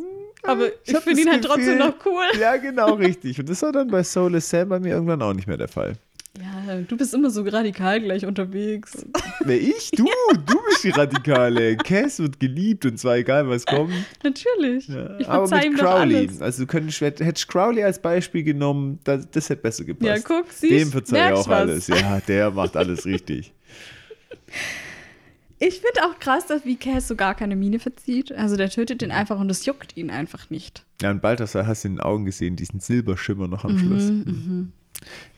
Aber ich, hab finde ihn halt trotzdem Gefühl- noch cool. Ja, genau, richtig. Und das war dann bei Soulless Sam bei mir irgendwann auch nicht mehr der Fall. Ja, du bist immer so radikal gleich unterwegs. [LAUGHS] Wer ich? Du, du bist die Radikale. Cass wird geliebt und zwar egal, was kommt. Natürlich. Ja, ich aber mit Crowley. Also du könntest, hättest Crowley als Beispiel genommen, das, das hätte besser gepasst. Ja, guck, siehst, Dem verzeih auch was. alles. Ja, der macht alles richtig. [LAUGHS] Ich finde auch krass, dass wie Cass so gar keine Miene verzieht. Also der tötet Mhm. den einfach und es juckt ihn einfach nicht. Ja, und Balthasar hast du in den Augen gesehen, diesen Silberschimmer noch am Mhm, Schluss.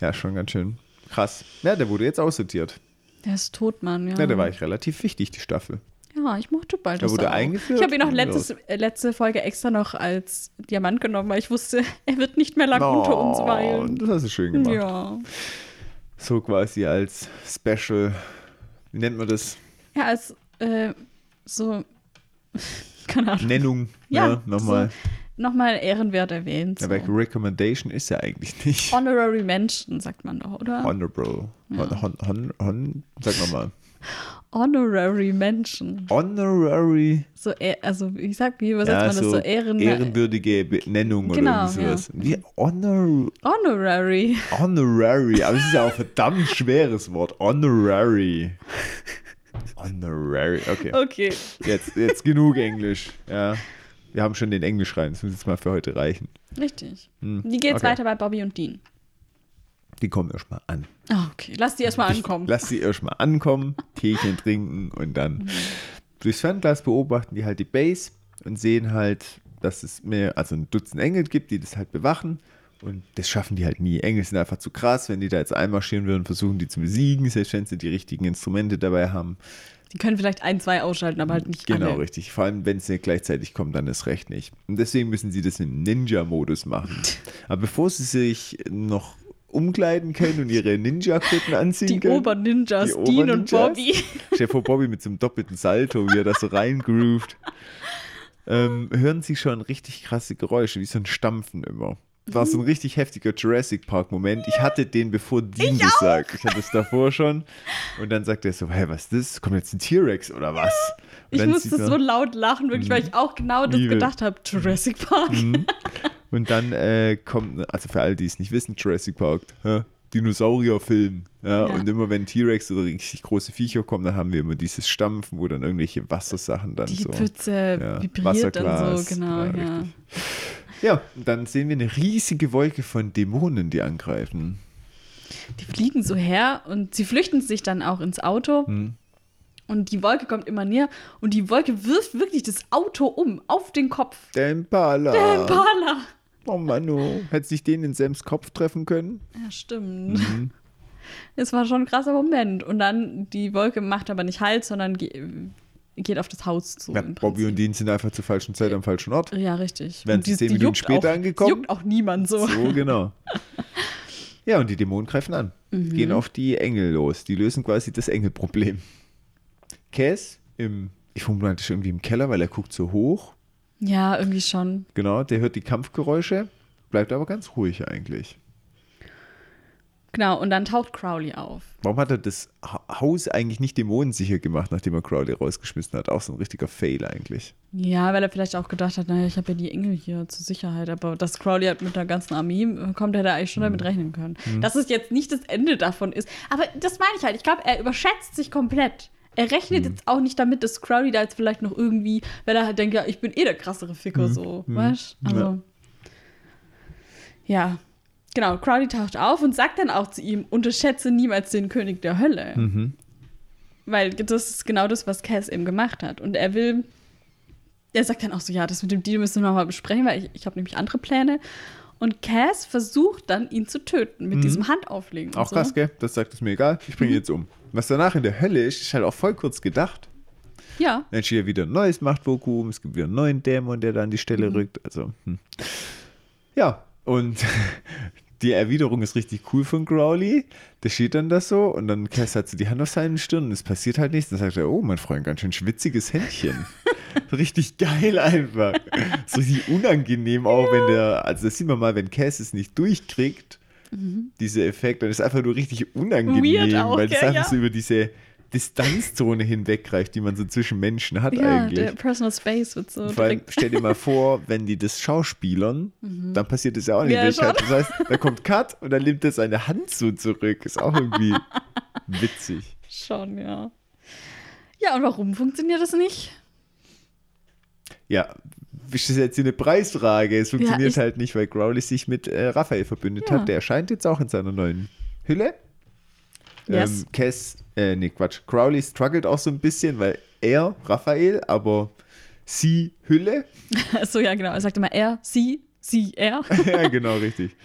Ja, schon ganz schön krass. Ja, der wurde jetzt aussortiert. Der ist tot, Mann, ja. Ja, der war eigentlich relativ wichtig, die Staffel. Ja, ich mochte bald. Der wurde eingeführt Ich habe ihn auch letztes, äh, letzte Folge extra noch als Diamant genommen, weil ich wusste, [LAUGHS] er wird nicht mehr lang unter uns weilen. Oh, Das hast du schön gemacht. Ja. So quasi als Special, wie nennt man das? Ja, als äh, so, [LAUGHS] keine Ahnung, Nennung. Ja, ne? Nochmal. Nochmal ehrenwert erwähnt. Ja, So. weil Recommendation ist ja eigentlich nicht. Honorary Mention, sagt man doch, oder? Honorable. Hon, hon, hon, hon, sag nochmal. Honorary Mention. Honorary. So, eh- also, wie sagt, wie übersetzt Ja, man das so so? Ehren ehrenwürdige Benennung Genau, oder sowas. ja. Wie Honor, Honorary. honorary. Aber es ist ja auch ein verdammt schweres Wort. Honorary. Honorary. Okay. Okay. Jetzt, jetzt genug Englisch. Ja. Wir haben schon den Englisch rein. Das muss jetzt mal für heute reichen. Richtig. Hm, Wie geht's okay. weiter bei Bobby und Dean? Die kommen erstmal an. Ah, okay. Lass die erstmal ankommen. Lass sie erstmal ankommen, [LAUGHS] Teechen trinken und dann durchs Fernglas beobachten die halt die Base und sehen halt, dass es mehr, also ein Dutzend Engel gibt, die das halt bewachen. Und das schaffen die halt nie. Engel sind einfach zu krass. Wenn die da jetzt einmarschieren würden, versuchen die zu besiegen, selbst wenn sie die richtigen Instrumente dabei haben. Die können vielleicht ein, zwei ausschalten, aber halt nicht Genau, alle. richtig. Vor allem, wenn es nicht gleichzeitig kommt, dann ist recht nicht. Und deswegen müssen sie das im Ninja-Modus machen. [LAUGHS] Aber bevor sie sich noch umkleiden können und ihre Ninja-Kutten anziehen Die können. Oberninjas, Die Dean und Oberninjas? Bobby. [LAUGHS] Dir vor, Bobby mit so einem doppelten Salto, wie er das so reingroovt. Ähm, hören sie schon richtig krasse Geräusche, wie so ein Stampfen immer. War so ein richtig heftiger Jurassic Park-Moment. Ich hatte den, bevor Dean das sagt. Ich hatte es davor schon. Und dann sagt er so: Hä, was ist das? Kommt jetzt ein T-Rex oder was? Und Ich musste so laut lachen, wirklich, weil ich auch genau das Liebe. gedacht habe. Jurassic Park. Und dann äh, kommt, also für alle, die es nicht wissen, Jurassic Park, hä? Dinosaurierfilm. Ja, Ja. Und immer wenn T-Rex oder richtig große Viecher kommen, dann haben wir immer dieses Stampfen, wo dann irgendwelche Wassersachen dann Die so. Pfütze Ja, vibriert dann so, genau, Ja, ja. und dann sehen wir eine riesige Wolke von Dämonen, die angreifen. Die fliegen so her und sie flüchten sich dann auch ins Auto. Hm. Und die Wolke kommt immer näher und die Wolke wirft wirklich das Auto um, auf den Kopf. Der Impala. Der Impala. Oh Mann, oh. Hätte sich den in Sams Kopf treffen können? Ja, stimmt. Es war schon ein krasser Moment. Und dann, die Wolke macht aber nicht Halt, sondern geht auf das Haus zu. Ja, Bobby und. Dean sind einfach zur falschen Zeit am falschen Ort. Ja, richtig. Wären sie zehn Minuten später auch, angekommen? Juckt auch niemand so. So, genau. [LAUGHS] Ja, und die Dämonen greifen an. Mhm. Gehen auf die Engel los. Die lösen quasi das Engelproblem. Cass im, ich vermute, irgendwie im Keller, weil er guckt so hoch. Ja, irgendwie schon. Genau, der hört die Kampfgeräusche, bleibt aber ganz ruhig eigentlich. Genau, und dann taucht Crowley auf. Warum hat er das Ha- Haus eigentlich nicht dämonensicher gemacht, nachdem er Crowley rausgeschmissen hat? Auch so ein richtiger Fail eigentlich. Ja, weil er vielleicht auch gedacht hat, naja, ich habe ja die Engel hier zur Sicherheit, aber dass Crowley halt mit der ganzen Armee kommt, hätte er eigentlich schon Mhm. damit rechnen können. Dass es jetzt nicht das Ende davon ist. Aber das meine ich halt. Ich glaube, er überschätzt sich komplett. Er rechnet Mhm. jetzt auch nicht damit, dass Crowley da jetzt vielleicht noch irgendwie, weil er halt denkt, ja, ich bin eh der krassere Ficker, so, weißt Mhm. Ja. Also, ja. Genau, Crowley taucht auf und sagt dann auch zu ihm, unterschätze niemals den König der Hölle. Mhm. Weil das ist genau das, was Cass eben gemacht hat. Und er will, er sagt dann auch so, ja, das mit dem Deal müssen wir nochmal besprechen, weil ich, ich habe nämlich andere Pläne. Und Cass versucht dann, ihn zu töten mit diesem Handauflegen. Mhm. Auch so. krass, gell? Das sagt es mir egal. Ich bringe ihn jetzt um. Was danach in der Hölle ist, ist halt auch voll kurz gedacht. Ja, Dann steht ja wieder ein neues Machtvakuum, es gibt wieder einen neuen Dämon, der da an die Stelle rückt. Also, hm. ja, und die Erwiderung ist richtig cool von Crowley. Der steht dann da so und dann Cass hat so die Hand auf seinen Stirn und es passiert halt nichts. Dann sagt er, oh, mein Freund, ganz schön schwitziges Händchen. [LAUGHS] richtig geil einfach. So richtig unangenehm auch, wenn der, also das sieht man mal, wenn Cass es nicht durchkriegt, dieser Effekt, dann ist es einfach nur richtig unangenehm, auch, weil das gell, einfach ja. so über diese Distanzzone hinwegreicht, die man so zwischen Menschen hat ja eigentlich. der Personal Space wird so Vor allem, stell dir mal [LAUGHS] vor, wenn die das schauspielern, dann passiert das ja auch nicht. Ja, schon. das heißt, da kommt Cut und dann nimmt er seine Hand so zurück. Ist auch irgendwie [LAUGHS] witzig. Schon, ja. Ja, und warum funktioniert das nicht? Ja, ist das jetzt hier eine Preisfrage? Es funktioniert ich- halt nicht, weil Crowley sich mit äh, Raphael verbündet Ja. hat. Der erscheint jetzt auch in seiner neuen Hülle. Yes. Ähm, Cass, äh, nee, Quatsch. Crowley struggelt auch so ein bisschen, weil er, Raphael, aber sie, Hülle. [LAUGHS] so, ja, genau. Er sagt immer er, sie, sie, er. [LAUGHS] ja, genau, richtig.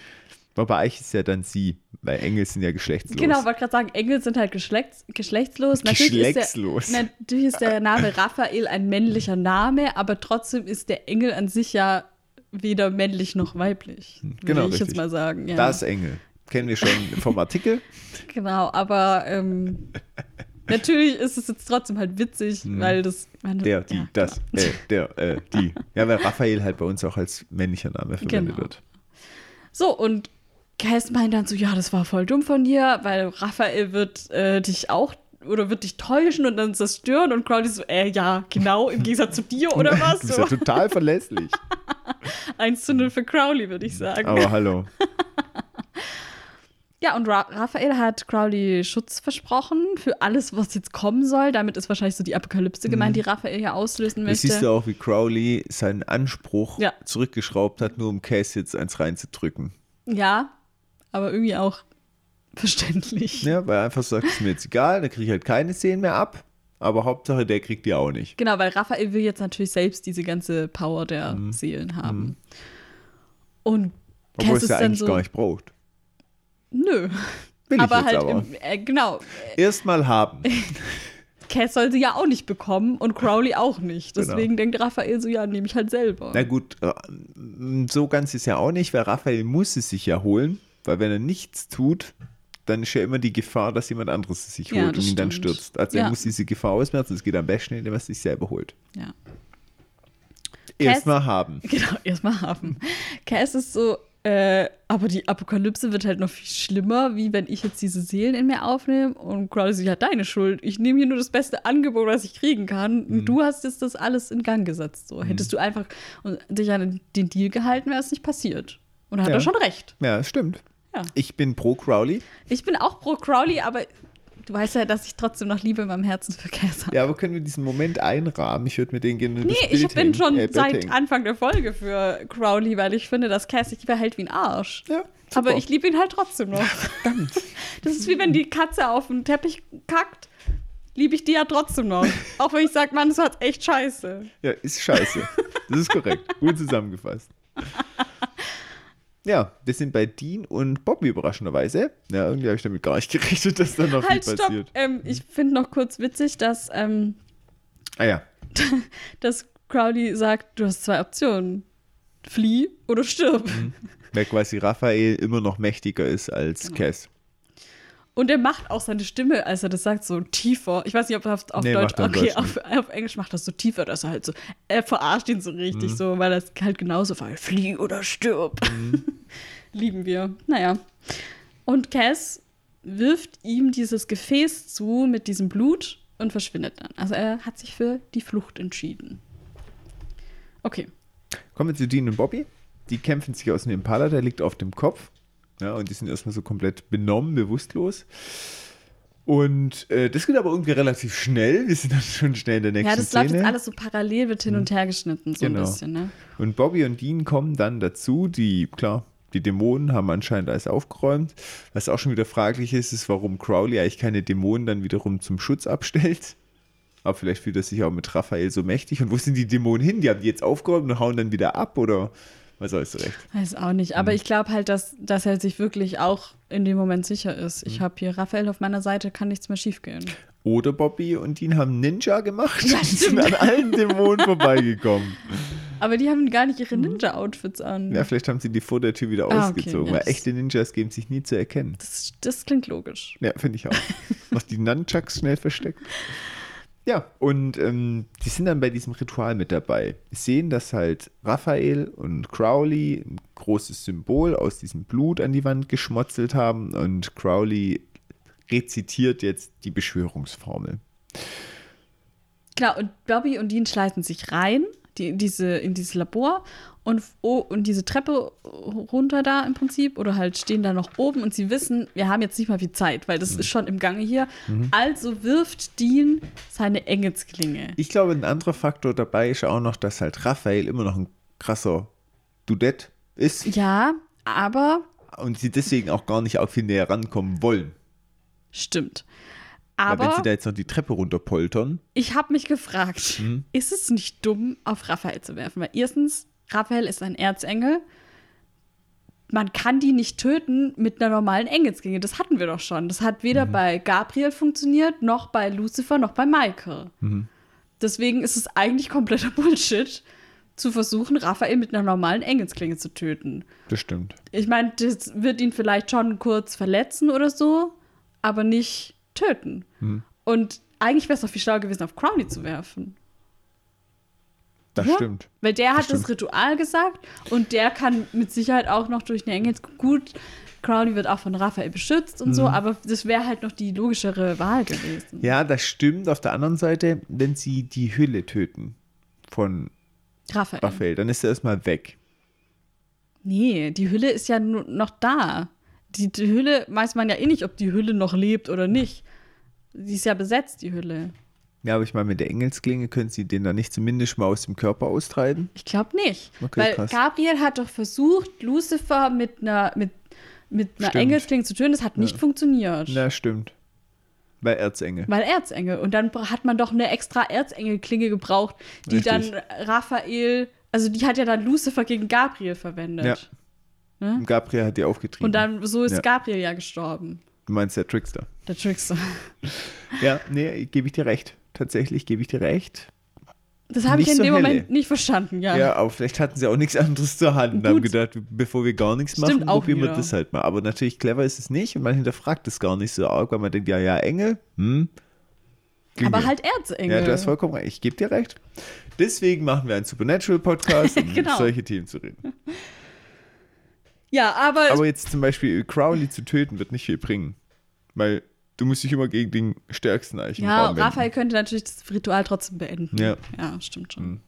Wobei eigentlich ist ja dann sie, weil Engel sind ja geschlechtslos. Genau, wollte gerade sagen, Engel sind halt geschlechts geschlechtslos. Geschlechtslos. Ist der, natürlich ist der Name Raphael ein männlicher Name, aber trotzdem ist der Engel an sich ja weder männlich noch weiblich. Würde Genau, ich jetzt richtig. mal sagen. Ja. Das Engel. Kennen wir schon vom Artikel. [LAUGHS] Genau, aber ähm, [LAUGHS] natürlich ist es jetzt trotzdem halt witzig, weil das. Meine, Mhm. Der, die, ja, das, genau. äh, der, äh, die. [LAUGHS] Ja, weil Raphael halt bei uns auch als männlicher Name verwendet Genau. wird. So, und Cass meint dann so: Ja, das war voll dumm von dir, weil Raphael wird äh, dich auch. Oder wird dich täuschen und dann zerstören und Crowley so, äh, ja, genau, im [LAUGHS] Gegensatz zu dir oder was? Du bist ja total verlässlich. 1 zu 0 für Crowley, würde ich sagen. Aber hallo. Ja, und Ra Raphael hat Crowley Schutz versprochen für alles, was jetzt kommen soll. Damit ist wahrscheinlich so die Apokalypse gemeint, die Raphael ja auslösen Mhm. Das möchte. siehst du auch, wie Crowley seinen Anspruch Ja. zurückgeschraubt hat, nur um Case jetzt eins reinzudrücken. Ja, aber irgendwie auch verständlich. Ja, weil er einfach sagt, ist mir jetzt egal, dann kriege ich halt keine Szenen mehr ab. Aber Hauptsache, der kriegt die auch nicht. Genau, weil Raphael will jetzt natürlich selbst diese ganze Power der Mhm. Seelen haben. Und Obwohl Cass es ist ja eigentlich so, gar nicht braucht. Nö. Will aber halt, aber. Im, äh, genau, Erstmal haben. [LAUGHS] Cass soll sie ja auch nicht bekommen und Crowley auch nicht. Genau. Deswegen denkt Raphael so, ja, nehme ich halt selber. Na gut, äh, so ganz ist ja auch nicht, weil Raphael muss es sich ja holen, weil wenn er nichts tut, dann ist ja immer die Gefahr, dass jemand anderes es sich Ja, holt und das ihn dann stürzt. Also er Ja. muss diese Gefahr ausmerzen, es geht am besten, indem er es sich selber holt. Ja. Erstmal haben. [LAUGHS] Genau, erstmal haben. Cass ist so, äh, aber die Apokalypse wird halt noch viel schlimmer, wie wenn ich jetzt diese Seelen in mir aufnehme und Crowley ja, deine Schuld. Ich nehme hier nur das beste Angebot, was ich kriegen kann. Mhm. Und du hast jetzt das alles in Gang gesetzt. So. Hättest du einfach dich an den Deal gehalten, wäre es nicht passiert. Und da hat Ja. er schon recht. Ja, das stimmt. Ja. Ich bin pro Crowley. Ich bin auch pro Crowley, aber du weißt ja, dass ich trotzdem noch Liebe in meinem Herzen für Cass habe. Ja, aber können wir diesen Moment einrahmen? Ich würde mir den gerne Nee, ich bin hängen. schon Äh, seit hängen. Anfang der Folge für Crowley, weil ich finde, dass Cass sich verhält wie ein Arsch. Ja, super. Aber ich liebe ihn halt trotzdem noch. Verdammt. [LAUGHS] Das ist wie wenn die Katze auf den Teppich kackt, liebe ich die ja trotzdem noch. Auch wenn ich sage, Mann, das war echt scheiße. Ja, ist scheiße. Das ist korrekt. Gut zusammengefasst. [LAUGHS] Ja, wir sind bei Dean und Bobby überraschenderweise. Ja, irgendwie habe ich damit gar nicht [LAUGHS] gerechnet, dass da noch Halt, viel stopp. passiert. Ähm, ich finde noch kurz witzig, dass, ähm, Ah ja, [LAUGHS] dass Crowley sagt, du hast zwei Optionen. Flieh oder stirb. Mhm. weil quasi Raphael immer noch mächtiger ist als Genau. Cass. Und er macht auch seine Stimme, als er das sagt, so tiefer. Ich weiß nicht, ob er auf, auf Nee, Deutsch, okay, auf, auf Englisch macht das so tiefer, dass er halt so, er verarscht ihn so richtig Mhm. so, weil er es halt genauso war, flieh oder stirb. Mhm. [LAUGHS] Lieben wir. Naja. Und Cass wirft ihm dieses Gefäß zu mit diesem Blut und verschwindet dann. Also er hat sich für die Flucht entschieden. Okay. Kommen wir zu Dean und Bobby. Die kämpfen sich aus dem Impala, der liegt auf dem Kopf. Ja, und die sind erstmal so komplett benommen, bewusstlos. Und äh, das geht aber irgendwie relativ schnell. Wir sind dann schon schnell in der nächsten Ja, das läuft Szene. jetzt alles so parallel, wird hin und her geschnitten, so Genau. ein bisschen, ne? Und Bobby und Dean kommen dann dazu. Die, klar, die Dämonen haben anscheinend alles aufgeräumt. Was auch schon wieder fraglich ist, ist, warum Crowley eigentlich keine Dämonen dann wiederum zum Schutz abstellt. Aber vielleicht fühlt er sich auch mit Raphael so mächtig. Und wo sind die Dämonen hin? Die haben die jetzt aufgeräumt und hauen dann wieder ab? Oder was sollst du recht? Weiß auch nicht. Aber ich glaube halt, dass, dass er sich wirklich auch in dem Moment sicher ist. Ich habe hier Raphael auf meiner Seite, kann nichts mehr schiefgehen. Oder Bobby und Dean haben Ninja gemacht. [LAUGHS] Ja, und sind an allen Dämonen vorbeigekommen. Aber die haben gar nicht ihre Ninja-Outfits an. Ja, vielleicht haben sie die vor der Tür wieder Ah, okay. ausgezogen. Ja, weil echte Ninjas geben sich nie zu erkennen. Das, das klingt logisch. Ja, finde ich auch. [LAUGHS] Noch die Nunchucks schnell versteckt. Ja, und ähm, die sind dann bei diesem Ritual mit dabei. Wir sehen, dass halt Raphael und Crowley ein großes Symbol aus diesem Blut an die Wand geschmotzelt haben und Crowley rezitiert jetzt die Beschwörungsformel. Klar, und Bobby und Dean schleichen sich rein die, in, diese, in dieses Labor und, oh, und diese Treppe runter da im Prinzip oder halt stehen da noch oben und sie wissen, wir haben jetzt nicht mal viel Zeit, weil das ist schon im Gange hier. Also wirft Dean seine Engelsklinge. Ich glaube, ein anderer Faktor dabei ist auch noch, dass halt Raphael immer noch ein krasser Dudett ist Ja, aber und sie deswegen auch gar nicht auch viel näher rankommen wollen. stimmt. Weil wenn Aber sie da jetzt noch die Treppe runterpoltern, ich habe mich gefragt, Mhm. ist es nicht dumm, auf Raphael zu werfen? Weil erstens, Raphael ist ein Erzengel. Man kann die nicht töten mit einer normalen Engelsklinge. Das hatten wir doch schon. Das hat Mhm. weder bei Gabriel funktioniert, noch bei Lucifer, noch bei Michael. Mhm. Deswegen ist es eigentlich kompletter [LAUGHS] Bullshit, zu versuchen, Raphael mit einer normalen Engelsklinge zu töten. das stimmt. Ich meine, das wird ihn vielleicht schon kurz verletzen oder so, aber nicht töten. Hm. Und eigentlich wäre es doch viel schlauer gewesen, auf Crowley zu werfen. Das Ja? stimmt. Weil der hat stimmt. das Ritual gesagt und der kann mit Sicherheit auch noch durch eine Engels gut. Crowley wird auch von Raphael beschützt und so, aber das wäre halt noch die logischere Wahl gewesen. Mhm. Ja, das stimmt. Auf der anderen Seite, wenn sie die Hülle töten von Raphael. Raphael, dann ist er erstmal weg. Nee, die Hülle ist ja nur noch da. Die, die Hülle weiß man ja eh nicht, ob die Hülle noch lebt oder nicht. Sie ist ja besetzt, die Hülle. Ja, aber ich meine, mit der Engelsklinge können sie den dann nicht zumindest mal aus dem Körper austreiben. Ich glaube nicht. Okay, Weil krass. Gabriel hat doch versucht, Lucifer mit einer, mit, mit einer Stimmt. Engelsklinge zu töten. Das hat nicht funktioniert. Na, stimmt. Bei Erzengel. Weil Erzengel. Und dann hat man doch eine extra Erzengelklinge gebraucht, die Richtig. dann Raphael, also die hat ja dann Lucifer gegen Gabriel verwendet. Und Gabriel hat die aufgetrieben. Und dann, so ist Ja. Gabriel ja gestorben. Du meinst der Trickster. Der Trickster. Ja, nee, gebe ich dir recht. Tatsächlich gebe ich dir recht. Das habe ich in so dem helle. Moment nicht verstanden, ja. Ja, aber vielleicht hatten sie auch nichts anderes zur Hand und haben gedacht, bevor wir gar nichts Stimmt machen, auch probieren wir das halt mal. Aber natürlich clever ist es nicht und man hinterfragt es gar nicht so arg, weil man denkt, ja, ja, Engel, hm. Klinge. Aber halt Erzengel. Ja, du hast vollkommen recht. Ich gebe dir recht. Deswegen machen wir einen Supernatural-Podcast, um [LAUGHS] Genau. über solche Themen zu reden. ja, aber, Aber jetzt zum Beispiel Crowley zu töten, wird nicht viel bringen. Weil du musst dich immer gegen den stärksten eigentlich im ja. Raphael könnte natürlich das Ritual trotzdem beenden. Ja. Ja, stimmt schon. Mhm.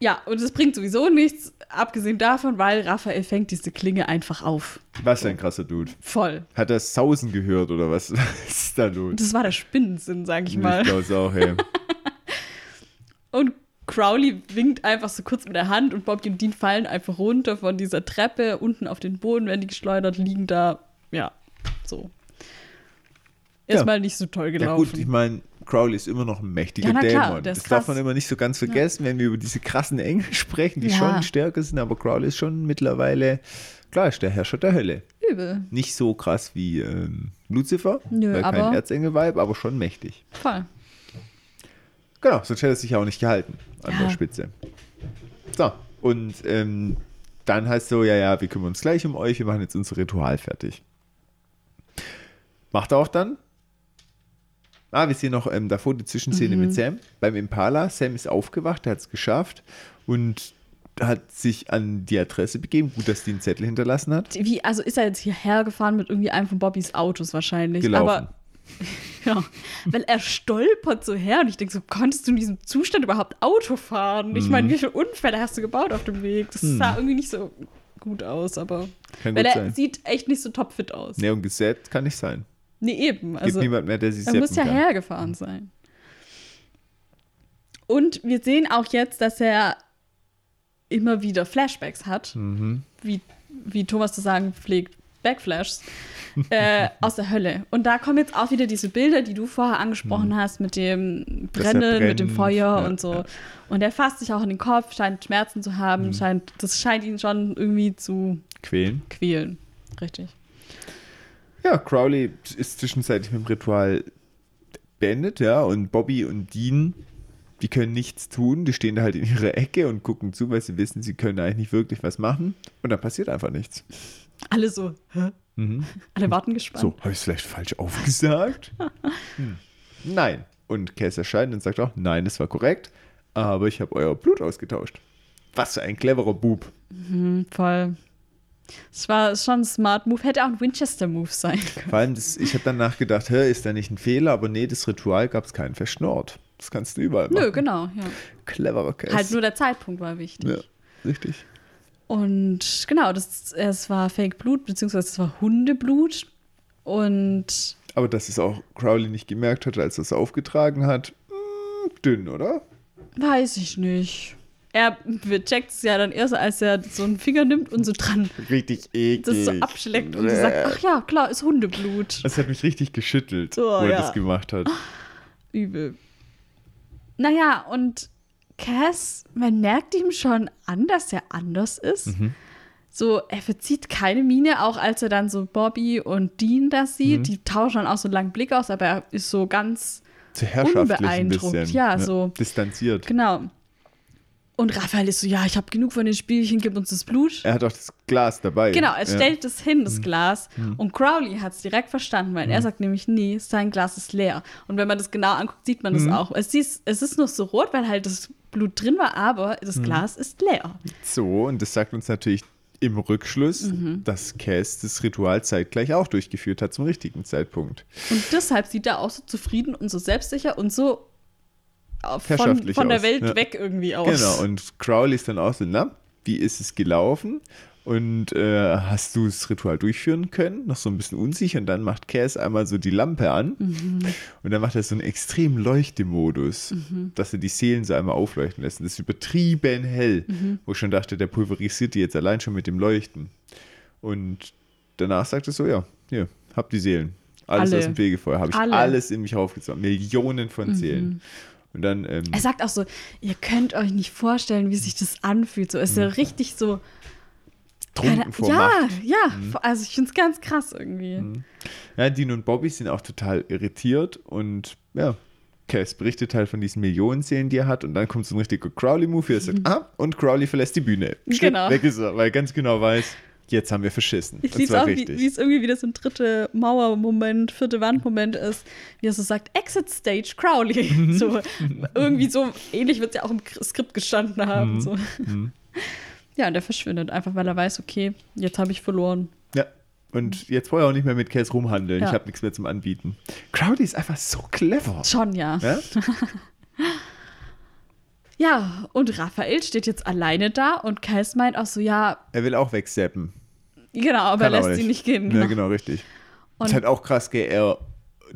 Ja, und es bringt sowieso nichts, abgesehen davon, weil Raphael fängt diese Klinge einfach auf. Was für ein krasser Dude. Voll. Hat er Sausen gehört oder was, [LAUGHS] was ist da los? Das war der Spinnensinn, sag ich Ich mal. glaube es auch, ey. [LAUGHS] Und Crowley winkt einfach so kurz mit der Hand und Bobby und Dean fallen einfach runter von dieser Treppe unten auf den Boden, werden die geschleudert, liegen da. Ja, so. Erstmal nicht so toll Ja gelaufen. gut, ich meine, Crowley ist immer noch ein mächtiger Ja, klar, Dämon. Das darf man immer nicht so ganz vergessen, wenn wir über diese krassen Engel [LAUGHS] sprechen, die Ja. schon stärker sind, aber Crowley ist schon mittlerweile, klar, ist der Herrscher der Hölle. Übel. Nicht so krass wie ähm, Lucifer, Nö, weil kein Erzengel-Vibe, aber schon mächtig. Voll. Genau, sonst hätte er sich ja auch nicht gehalten an Ja. der Spitze. So, und ähm, dann heißt so, ja, ja, wir kümmern uns gleich um euch, wir machen jetzt unser Ritual fertig. Macht er auch dann. Ah, wir sehen noch ähm, davor die Zwischenszene Mhm. mit Sam beim Impala. Sam ist aufgewacht, er hat es geschafft und hat sich an die Adresse begeben. Gut, dass die einen Zettel hinterlassen hat. Wie, also ist er jetzt hierher gefahren mit irgendwie einem von Bobbys Autos wahrscheinlich. Gelaufen. Aber [LAUGHS] ja, weil er stolpert so her und ich denke so, konntest du in diesem Zustand überhaupt Auto fahren? Ich Mhm. meine, wie viele Unfälle hast du gebaut auf dem Weg? Das sah irgendwie nicht so gut aus, aber Kann weil gut er sein. sieht echt nicht so topfit aus. Nee, und gesättet kann nicht sein. Nee, eben. Gibt Also niemand mehr, der sie er muss ja kann. hergefahren sein. Und wir sehen auch jetzt, dass er immer wieder Flashbacks hat, Mhm. wie, wie Thomas zu sagen pflegt, Backflashs äh, [LAUGHS] aus der Hölle. Und da kommen jetzt auch wieder diese Bilder, die du vorher angesprochen hast, mit dem Mhm. Brennen, mit dem Feuer ja, und so. ja. Und er fasst sich auch in den Kopf, scheint Schmerzen zu haben, Mhm. scheint, das scheint ihn schon irgendwie zu Quälen. quälen. Richtig. Ja, Crowley ist zwischenzeitlich mit dem Ritual beendet, ja, und Bobby und Dean, die können nichts tun, die stehen da halt in ihrer Ecke und gucken zu, weil sie wissen, sie können eigentlich nicht wirklich was machen und dann passiert einfach nichts. Alle so, hä? Mhm. Alle warten gespannt. So, habe ich es vielleicht falsch aufgesagt? hm. Nein. Und Cass erscheint und sagt auch, nein, das war korrekt, aber ich habe euer Blut ausgetauscht. Was für ein cleverer Bub. Voll. Es war schon ein Smart Move. Hätte auch ein Winchester-Move sein können. Vor allem, das, ich habe dann nachgedacht, hä, ist da nicht ein Fehler? Aber nee, das Ritual gab es keinen festen Ort. Das kannst du überall machen. Nö, genau, ja. Cleverer Cass. Halt nur der Zeitpunkt war wichtig. Ja, richtig. Und genau, das, es war Fake Blut, beziehungsweise es war Hundeblut. Und Aber dass es auch Crowley nicht gemerkt hat, als er es aufgetragen hat, mh, dünn, oder? weiß ich nicht. Er checkt es ja dann erst, als er so einen Finger nimmt und so dran Richtig eklig. das so abschleckt und sagt, ach ja, klar, ist Hundeblut. Das hat mich richtig geschüttelt, Oh, wo er ja. das gemacht hat. [GASPS] Übel. Naja, und Cass, man merkt ihm schon an, dass er anders ist. Mhm. So, er verzieht keine Miene, auch als er dann so Bobby und Dean das Mhm. sieht. Die tauschen dann auch so einen langen Blick aus, aber er ist so ganz, Unbeeindruckt, bisschen. ja, so. Distanziert. genau. Und Raphael ist so, ja, ich habe genug von den Spielchen, gib uns das Blut. Er hat auch das Glas dabei. Genau, er Ja. Mhm. stellt es hin, das Glas. Und Crowley hat es direkt verstanden, weil Mhm. er sagt nämlich, nee, sein Glas ist leer. Und wenn man das genau anguckt, sieht man das Mhm. auch. Es ist, es ist noch so rot, weil halt das Blut drin war, aber Mhm. das Glas ist leer. So, und das sagt uns natürlich im Rückschluss, Mhm. dass Cass das Ritual zeitgleich auch durchgeführt hat zum richtigen Zeitpunkt. Und deshalb sieht er auch so zufrieden und so selbstsicher und so von, von der aus, Welt ja. weg irgendwie aus. Genau, und Crowley ist dann auch so, na, wie ist es gelaufen? Und äh, hast du das Ritual durchführen können? Noch so ein bisschen unsicher. Und dann macht Cass einmal so die Lampe an. Mhm. Und dann macht er so einen extremen Leuchtemodus, Mhm. dass er die Seelen so einmal aufleuchten lässt. Und das ist übertrieben hell. Mhm. Wo ich schon dachte, der pulverisiert die jetzt allein schon mit dem Leuchten. Und danach sagt er so, ja, hier, hab die Seelen. Alles Alle. aus dem Fegefeuer. Habe ich Alle. alles in mich raufgezogen. Millionen von Seelen. Und dann ähm, Er sagt auch so, ihr könnt euch nicht vorstellen, wie sich das anfühlt. So, es ist ja richtig so. trunken vor ja, Macht. ja, also ich finde es ganz krass irgendwie. Ja, Dean und Bobby sind auch total irritiert und ja, Cass berichtet halt von diesen Millionen Seelen, die er hat und dann kommt so ein richtiger Crowley-Move, er sagt, ah, und Crowley verlässt die Bühne. Schnipp, Genau. Weg ist er, weil er ganz genau weiß, jetzt haben wir verschissen. Ich liebe zwar auch, wie, richtig. wie es irgendwie wieder so ein dritte Mauer-Moment, vierte Wand-Moment ist, wie er so sagt, Exit Stage Crowley. Mhm. so, irgendwie so ähnlich wird es ja auch im Skript gestanden haben. Mhm. So. Ja, und er verschwindet einfach, weil er weiß, okay, jetzt habe ich verloren. ja. Und jetzt wollen wir auch nicht mehr mit Cass rumhandeln. Ja. Ich habe nichts mehr zum Anbieten. Crowley ist einfach so clever. Schon, ja. Ja? [LAUGHS] Ja, und Raphael steht jetzt alleine da und Kais meint auch so, ja, Er will auch wegseppen. Genau, aber er Kann aber lässt sie nicht gehen. Ja, genau, richtig. Und- ist halt auch krass, gell, er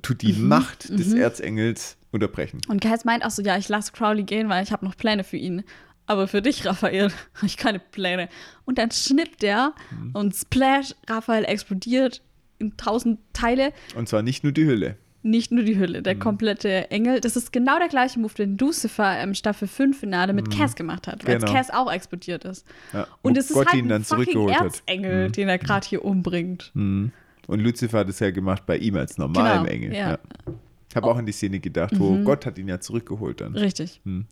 tut die Macht des Erzengels unterbrechen. Und Kais meint auch so, ja, ich lasse Crowley gehen, weil ich habe noch Pläne für ihn. Aber für dich, Raphael, [LAUGHS] habe ich keine Pläne. Und dann schnippt er und Splash, Raphael explodiert in tausend Teile. Und zwar nicht nur die Hülle. Nicht nur die Hülle, Mhm. der komplette Engel. Das ist genau der gleiche Move, den Lucifer im Staffel 5 Finale mit Cass gemacht hat, weil Genau. Cass auch explodiert ist. Ja, Und wo es ist Gott halt ihn ein dann fucking hat. Mhm. Erzengel, den er gerade hier umbringt. Und Lucifer hat es ja gemacht bei ihm als normalem Genau, Engel. ja. Ja. Ich habe auch an die Szene gedacht, wo Gott hat ihn ja zurückgeholt dann. Richtig. Hm.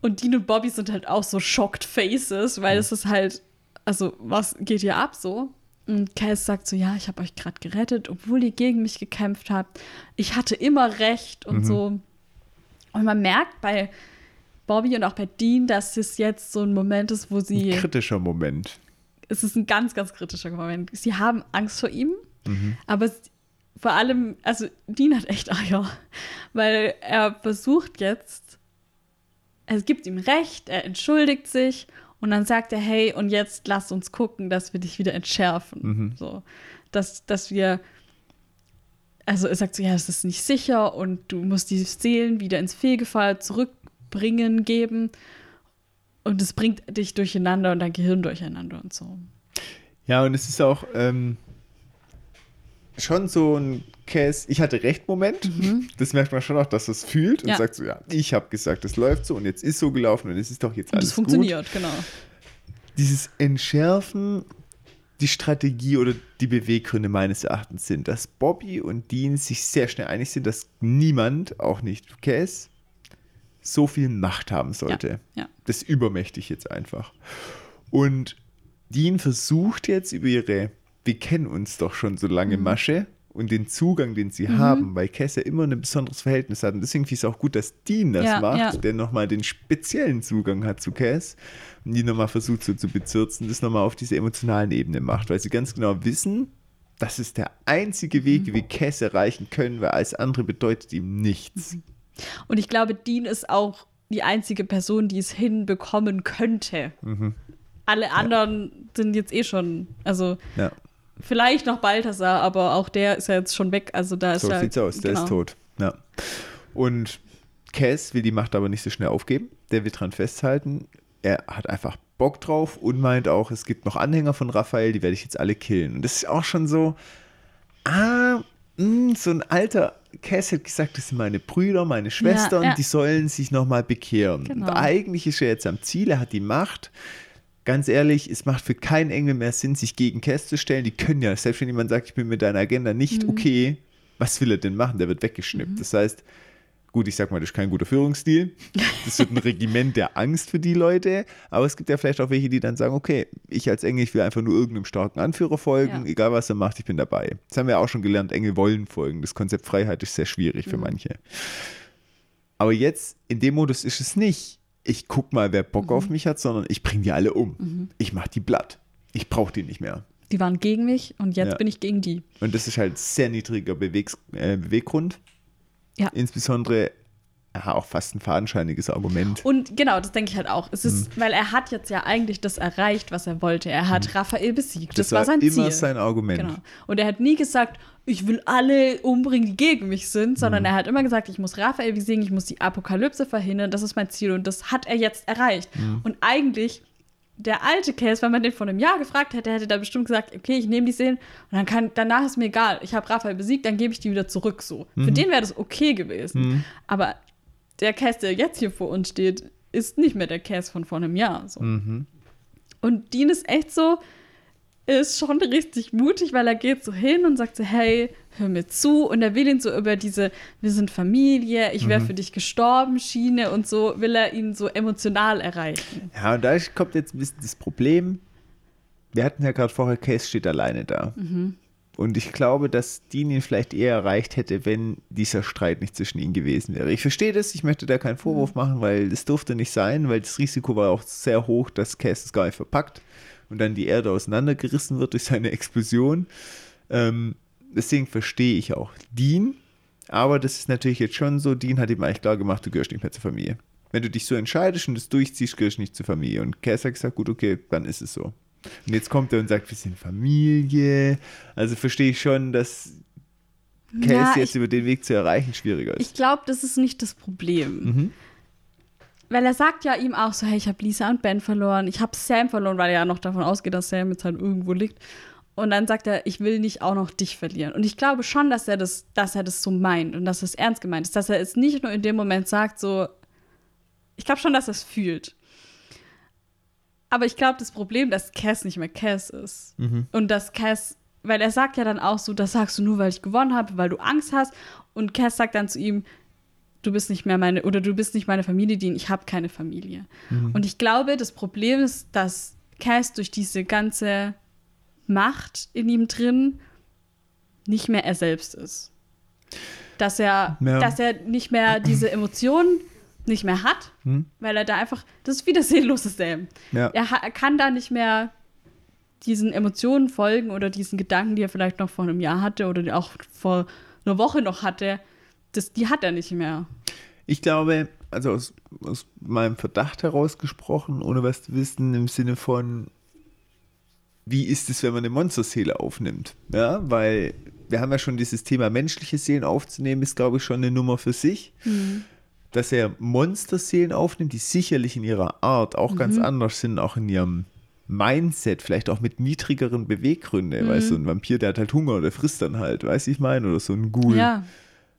Und Dean und Bobby sind halt auch so shocked faces, weil es ist halt, also was geht hier ab so? Und Cass sagt so, ja, ich habe euch gerade gerettet, obwohl ihr gegen mich gekämpft habt. Ich hatte immer recht und so. Und man merkt bei Bobby und auch bei Dean, dass es jetzt so ein Moment ist, wo sie, Kritischer Moment. es ist ein ganz, ganz kritischer Moment. Sie haben Angst vor ihm, aber es, vor allem, also Dean hat echt Eier, weil er versucht jetzt, es gibt ihm recht, er entschuldigt sich und dann sagt er, hey, und jetzt lass uns gucken, dass wir dich wieder entschärfen. So, dass, dass wir, also er sagt so, ja, es ist nicht sicher und du musst die Seelen wieder ins Fegefeuer zurückbringen, geben. Und es bringt dich durcheinander und dein Gehirn durcheinander und so. Ja, und es ist auch ähm, schon so ein Cass, ich hatte recht Moment. Das merkt man schon auch, dass es fühlt und Mhm. Ja. sagt so, ja, ich habe gesagt, es läuft so und jetzt ist so gelaufen und es ist doch jetzt alles es funktioniert, genau. gut. Dieses Entschärfen, die Strategie oder die Beweggründe meines Erachtens sind, dass Bobby und Dean sich sehr schnell einig sind, dass niemand, auch nicht Cass, so viel Macht haben sollte. ja. Das ist übermächtig jetzt einfach. Und Dean versucht jetzt über ihre, wir kennen uns doch schon so lange Mhm. Masche und den Zugang, den sie haben, weil Cass ja immer ein besonderes Verhältnis hat. Und deswegen finde ich es auch gut, dass Dean das Ja, macht, ja. der nochmal den speziellen Zugang hat zu Cass und die nochmal versucht so zu bezirzen, das nochmal auf diese emotionalen Ebene macht, weil sie ganz genau wissen, das ist der einzige Weg, Mhm. wie wir Cass erreichen können, weil alles andere bedeutet ihm nichts. Und ich glaube, Dean ist auch die einzige Person, die es hinbekommen könnte. Mhm. Alle anderen sind jetzt eh schon, also Ja. Vielleicht noch Balthasar, aber auch der ist ja jetzt schon weg. Also da ist So ja, sieht's aus, der genau. ist tot. Ja. Und Cass will die Macht aber nicht so schnell aufgeben. Der will dran festhalten. Er hat einfach Bock drauf und meint auch, es gibt noch Anhänger von Raphael, die werde ich jetzt alle killen. Und das ist auch schon so, ah, mh, so ein alter Cass hat gesagt, das sind meine Brüder, meine Schwestern, ja. die sollen sich nochmal bekehren. Genau. Und eigentlich ist er jetzt am Ziel, er hat die Macht. Ganz ehrlich, es macht für keinen Engel mehr Sinn, sich gegen Cass zu stellen. Die können ja, selbst wenn jemand sagt, ich bin mit deiner Agenda nicht Mhm. okay, was will er denn machen? Der wird weggeschnippt. Das heißt, gut, ich sag mal, das ist kein guter Führungsstil. Das wird ein [LAUGHS] Regiment der Angst für die Leute. Aber es gibt ja vielleicht auch welche, die dann sagen, okay, ich als Engel, ich will einfach nur irgendeinem starken Anführer folgen, Ja. egal was er macht, ich bin dabei. Das haben wir auch schon gelernt, Engel wollen folgen. Das Konzept Freiheit ist sehr schwierig Mhm. für manche. Aber jetzt, in dem Modus ist es nicht, ich guck mal, wer Bock Mhm. auf mich hat, sondern ich bringe die alle um. Ich mach die platt. Ich brauche die nicht mehr. Die waren gegen mich und jetzt Ja. bin ich gegen die. Und das ist halt sehr niedriger Bewegs äh, Beweggrund. Ja. Insbesondere ja, auch fast ein fadenscheiniges Argument. Und genau, das denke ich halt auch. Es ist, Mhm. weil er hat jetzt ja eigentlich das erreicht, was er wollte. Er hat Raphael besiegt. Das, war sein Mhm. immer Ziel. sein Argument. Genau. Und er hat nie gesagt, ich will alle umbringen, die gegen mich sind, sondern Mhm. er hat immer gesagt, ich muss Raphael besiegen, ich muss die Apokalypse verhindern, das ist mein Ziel und das hat er jetzt erreicht. Mhm. Und eigentlich, der alte Case, wenn man den vor einem Jahr gefragt hätte, hätte er bestimmt gesagt, okay, ich nehme die Seelen und dann kann, danach ist mir egal, ich habe Raphael besiegt, dann gebe ich die wieder zurück so. Mhm. Für den wäre das okay gewesen. Aber der Case, der jetzt hier vor uns steht, ist nicht mehr der Case von vor einem Jahr. So. Mhm. Und Dean ist echt so, ist schon richtig mutig, weil er geht so hin und sagt so, hey, hör mir zu. Und er will ihn so über diese, wir sind Familie, ich Mhm. wäre für dich gestorben, Schiene und so, will er ihn so emotional erreichen. Ja, und da kommt jetzt ein bisschen das Problem. Wir hatten ja gerade vorher, Case steht alleine da. Mhm. Und ich glaube, dass Dean ihn vielleicht eher erreicht hätte, wenn dieser Streit nicht zwischen ihnen gewesen wäre. Ich verstehe das, ich möchte da keinen Vorwurf Mhm. machen, weil es durfte nicht sein, weil das Risiko war auch sehr hoch, dass Cass es gar nicht verpackt und dann die Erde auseinandergerissen wird durch seine Explosion. Ähm, deswegen verstehe ich auch Dean, aber das ist natürlich jetzt schon so, Dean hat ihm eigentlich klar gemacht, du gehörst nicht mehr zur Familie. Wenn du dich so entscheidest und das durchziehst, gehörst du nicht zur Familie. Und Cass hat gesagt, gut, okay, dann ist es so. Und jetzt kommt er und sagt, wir sind Familie. Also verstehe ich schon, dass Cass Ja, jetzt ich- über den Weg zu erreichen schwieriger ist. Ich glaube, das ist nicht das Problem. Mhm. Weil er sagt ja ihm auch so, hey, ich habe Lisa und Ben verloren, ich habe Sam verloren, weil er ja noch davon ausgeht, dass Sam jetzt halt irgendwo liegt. Und dann sagt er, ich will nicht auch noch dich verlieren. Und ich glaube schon, dass er das, dass er das so meint und dass es ernst gemeint ist. Dass er es nicht nur in dem Moment sagt, so, ich glaube schon, dass er es fühlt. Aber ich glaube, das Problem, dass Cass nicht mehr Cass ist. Und dass Cass, weil er sagt ja dann auch so, das sagst du nur, weil ich gewonnen habe, weil du Angst hast. Und Cass sagt dann zu ihm, du bist nicht mehr meine, oder du bist nicht meine Familie, Dean, ich habe keine Familie. Und ich glaube, das Problem ist, dass Cass durch diese ganze Macht in ihm drin nicht mehr er selbst ist. Dass er, Ja. dass er nicht mehr diese Emotionen nicht mehr hat, Hm? weil er da einfach, das ist wie das seelenlose Sam. Ja. Er, er kann da nicht mehr diesen Emotionen folgen oder diesen Gedanken, die er vielleicht noch vor einem Jahr hatte oder auch vor einer Woche noch hatte. Das, die hat er nicht mehr. Ich glaube, also aus, aus meinem Verdacht herausgesprochen, ohne was zu wissen, im Sinne von, wie ist es, wenn man eine Monsterseele aufnimmt? Ja, weil wir haben ja schon dieses Thema menschliche Seelen aufzunehmen, ist, glaube ich, schon eine Nummer für sich. Dass er Monsterseelen aufnimmt, die sicherlich in ihrer Art auch ganz anders sind, auch in ihrem Mindset, vielleicht auch mit niedrigeren Beweggründen, weil so ein Vampir, der hat halt Hunger oder frisst dann halt, weiß ich meine, oder so ein Ghoul. Ja.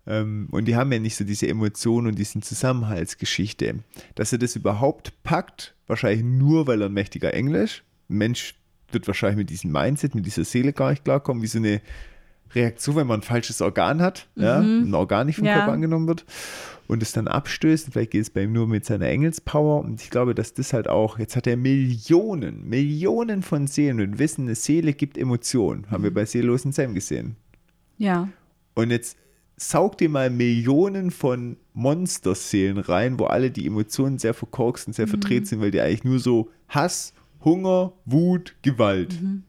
Ähm, und die haben ja nicht so diese Emotionen und diesen Zusammenhaltsgeschichte. Dass er das überhaupt packt, wahrscheinlich nur, weil er ein mächtiger Englisch. Mensch wird wahrscheinlich mit diesem Mindset, mit dieser Seele gar nicht klarkommen, wie so eine Reaktion, wenn man ein falsches Organ hat, ja, ein Organ nicht vom Ja. Körper angenommen wird und es dann abstößt. Und vielleicht geht es bei ihm nur mit seiner Engelspower. Und ich glaube, dass das halt auch, jetzt hat er Millionen, Millionen von Seelen und wissen, eine Seele gibt Emotionen. Haben wir bei Seelosen Sam gesehen. Ja. Und jetzt saug dir mal Millionen von Monsterseelen rein, wo alle die Emotionen sehr verkorkst und sehr Mhm. verdreht sind, weil die eigentlich nur so Hass, Hunger, Wut, Gewalt. Mhm.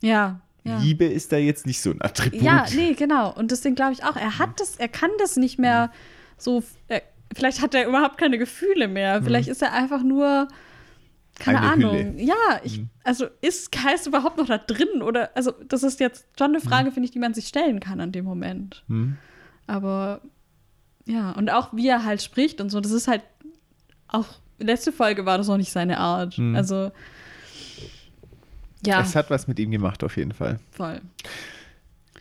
Ja. Liebe ist da jetzt nicht so ein Attribut. Ja, nee, genau. Und deswegen glaube ich auch, er hat das, er kann das nicht mehr so. Er, vielleicht hat er überhaupt keine Gefühle mehr. Vielleicht ist er einfach nur. Keine Eine Ahnung. Hülle. Ja, ich, also ist Geist überhaupt noch da drin? Oder, also, das ist jetzt schon eine Frage, finde ich, die man sich stellen kann an dem Moment. Hm. Aber ja, und auch wie er halt spricht und so, das ist halt auch letzte Folge war das noch nicht seine Art. Also ja, Es hat was mit ihm gemacht, auf jeden Fall. voll.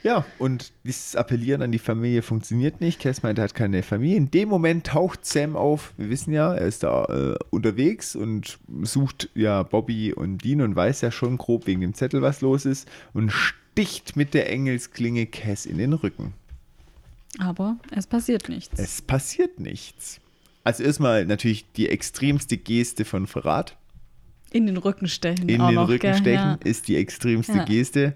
Ja, und dieses Appellieren an die Familie funktioniert nicht. Cass meint, er hat keine Familie. In dem Moment taucht Sam auf. Wir wissen ja, er ist da äh, unterwegs und sucht ja Bobby und Dean und weiß ja schon grob wegen dem Zettel, was los ist und sticht mit der Engelsklinge Cass in den Rücken. Aber es passiert nichts. Es passiert nichts. Also erstmal natürlich die extremste Geste von Verrat. In den Rücken stechen. In den noch, Rücken stechen Ja, ist die extremste Ja. Geste.